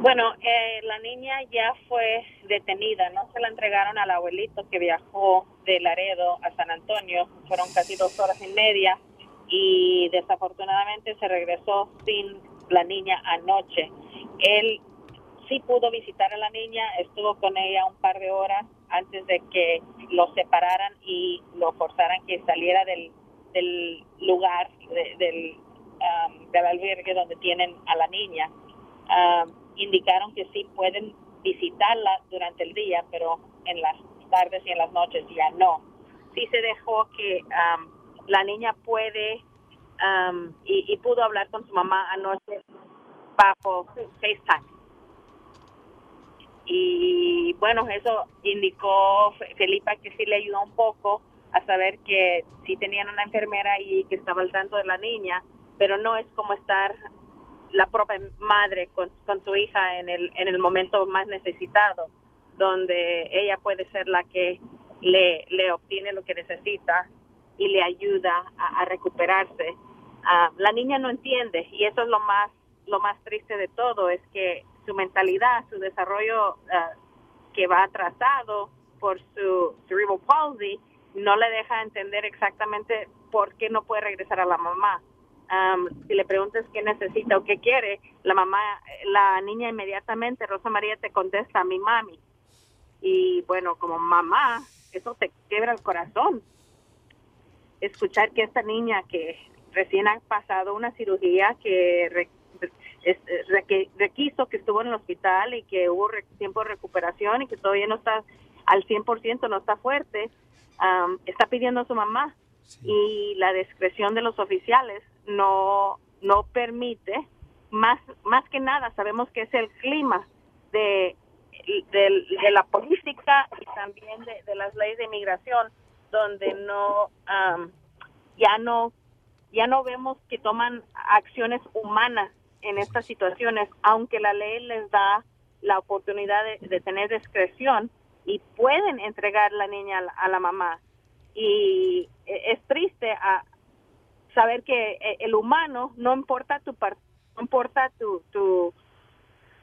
Bueno, eh, la niña ya fue detenida, no se la entregaron al abuelito que viajó de Laredo a San Antonio, fueron casi dos horas y media y desafortunadamente se regresó sin la niña anoche. Él sí pudo visitar a la niña, estuvo con ella un par de horas antes de que lo separaran y lo forzaran que saliera del, del lugar, de- del, um, albergue donde tienen a la niña. Um, indicaron que sí pueden visitarla durante el día, pero en las tardes y en las noches ya no. Sí se dejó que um, la niña puede um, y, y pudo hablar con su mamá anoche bajo FaceTime. Y bueno, eso indicó Fe- Felipa que sí le ayudó un poco a saber que sí tenían una enfermera y que estaba al tanto de la niña, pero no es como estar la propia madre con, con su hija en el, en el momento más necesitado, donde ella puede ser la que le, le obtiene lo que necesita y le ayuda a, recuperarse. Ah, la niña no entiende y eso es lo más, lo más triste de todo, es que su mentalidad, su desarrollo ah, que va atrasado por su cerebral palsy, no le deja entender exactamente por qué no puede regresar a la mamá. Am, si le preguntas qué necesita o qué quiere, la mamá, la niña inmediatamente, Rosa María te contesta, mi mami. Y bueno, como mamá, eso te quiebra el corazón. Escuchar que esta niña que recién ha pasado una cirugía que re- es- requiso que estuvo en el hospital y que hubo re- tiempo de recuperación y que todavía no está al 100%, no está fuerte, am, está pidiendo a su mamá y la discreción de los oficiales no no permite más más que nada sabemos que es el clima de de, de la política y también de, de las leyes de inmigración donde no am, ya no ya no vemos que toman acciones humanas en estas situaciones, aunque la ley les da la oportunidad de, tener discreción y pueden entregar la niña a la, a la mamá. Y eh, es triste a saber que eh, el humano no importa tu no importa tu, tu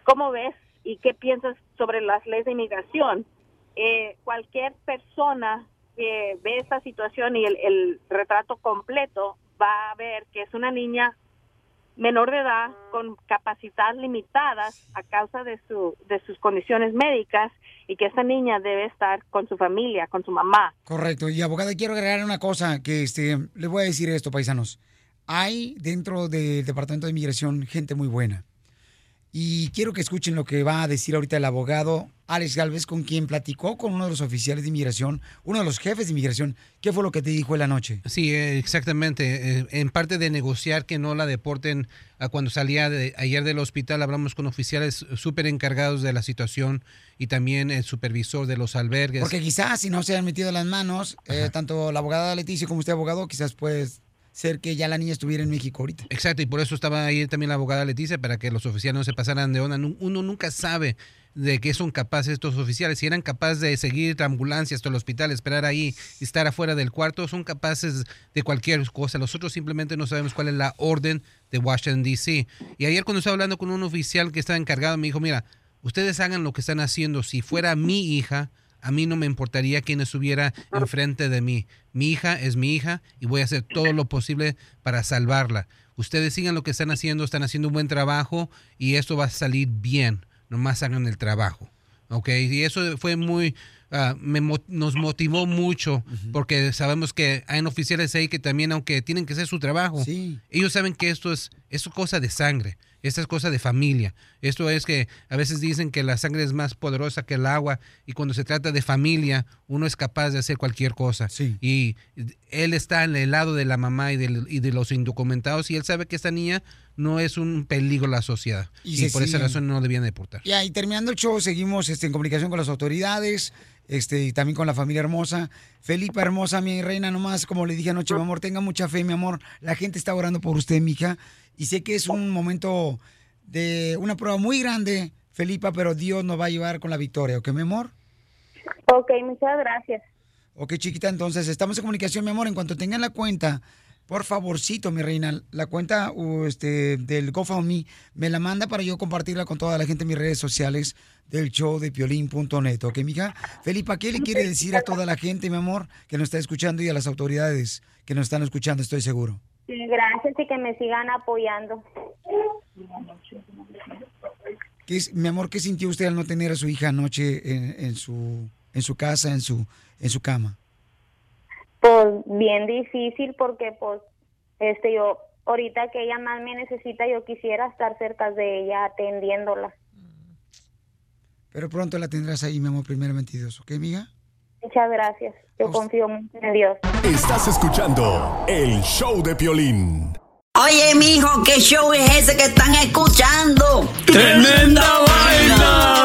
cómo ves y qué piensas sobre las leyes de inmigración. Eh, cualquier persona que ve esta situación y el, el retrato completo va a ver que es una niña menor de edad con capacidad limitadas a causa de su de sus condiciones médicas y que esa niña debe estar con su familia, con su mamá. Correcto. Y abogada, quiero agregar una cosa que este, les voy a decir esto, paisanos. Hay dentro del Departamento de Inmigración gente muy buena. Y quiero que escuchen lo que va a decir ahorita el abogado Alex Galvez, con quien platicó con uno de los oficiales de inmigración, uno de los jefes de inmigración. ¿Qué fue lo que te dijo en la noche? Sí, eh, exactamente. Eh, En parte de negociar que no la deporten, cuando salía de, ayer del hospital hablamos con oficiales súper encargados de la situación y también el supervisor de los albergues. Porque quizás si no se han metido las manos, eh, tanto la abogada Leticia como usted abogado, quizás puede ser que ya la niña estuviera en México ahorita. Exacto, y por eso estaba ahí también la abogada Leticia, para que los oficiales no se pasaran de onda. Uno nunca sabe de qué son capaces estos oficiales. Si eran capaces de seguir la ambulancia hasta el hospital, esperar ahí estar afuera del cuarto, son capaces de cualquier cosa. Nosotros simplemente no sabemos cuál es la orden de Washington, D.C. Y ayer cuando estaba hablando con un oficial que estaba encargado, me dijo, mira, ustedes hagan lo que están haciendo. Si fuera mi hija, a mí no me importaría quién estuviera enfrente de mí. Mi hija es mi hija y voy a hacer todo lo posible para salvarla. Ustedes sigan lo que están haciendo, están haciendo un buen trabajo y esto va a salir bien. Nomás hagan el trabajo. ¿Ok? Y eso fue muy... ah, me nos motivó mucho porque sabemos que hay oficiales ahí que también, aunque tienen que hacer su trabajo, ellos saben que esto es, esto es cosa de sangre, esto es cosa de familia. Esto es que a veces dicen que la sangre es más poderosa que el agua y cuando se trata de familia, uno es capaz de hacer cualquier cosa. Y él está en el lado de la mamá y, de los indocumentados y él sabe que esta niña no es un peligro a la sociedad. Y Y, por esa razón no debían deportar. Ya, y terminando el show, seguimos este, en comunicación con las autoridades, este, y también con la familia hermosa. Felipa hermosa, mi reina, nomás, como le dije anoche, mi amor, tenga mucha fe, mi amor. La gente está orando por usted, mija. Y sé que es un momento de una prueba muy grande, Felipa, pero Dios nos va a llevar con la victoria, ¿ok, mi amor? Ok, muchas gracias. Ok, chiquita, entonces estamos en comunicación, mi amor. En cuanto tengan la cuenta, por favorcito, mi reina, la cuenta uh, este, del GoFundMe, me la manda para yo compartirla con toda la gente en mis redes sociales del show de piolín.net. ¿Ok, mija? Felipa, ¿qué le quiere decir a toda la gente, mi amor, que nos está escuchando y a las autoridades que nos están escuchando, estoy seguro? Gracias y que me sigan apoyando. ¿Qué es- mi amor, ¿qué sintió usted al no tener a su hija anoche en, en su, en su casa, en su, en su cama? Pues bien difícil porque pues este yo ahorita que ella más me necesita yo quisiera estar cerca de ella atendiéndola. Pero pronto la tendrás ahí, mi amor, primeramente Dios, ¿ok, amiga? Muchas gracias. Yo confío mucho en Dios. Estás escuchando el show de Piolín. Oye, mijo, ¿qué show es ese que están escuchando? ¡Tremenda vaina!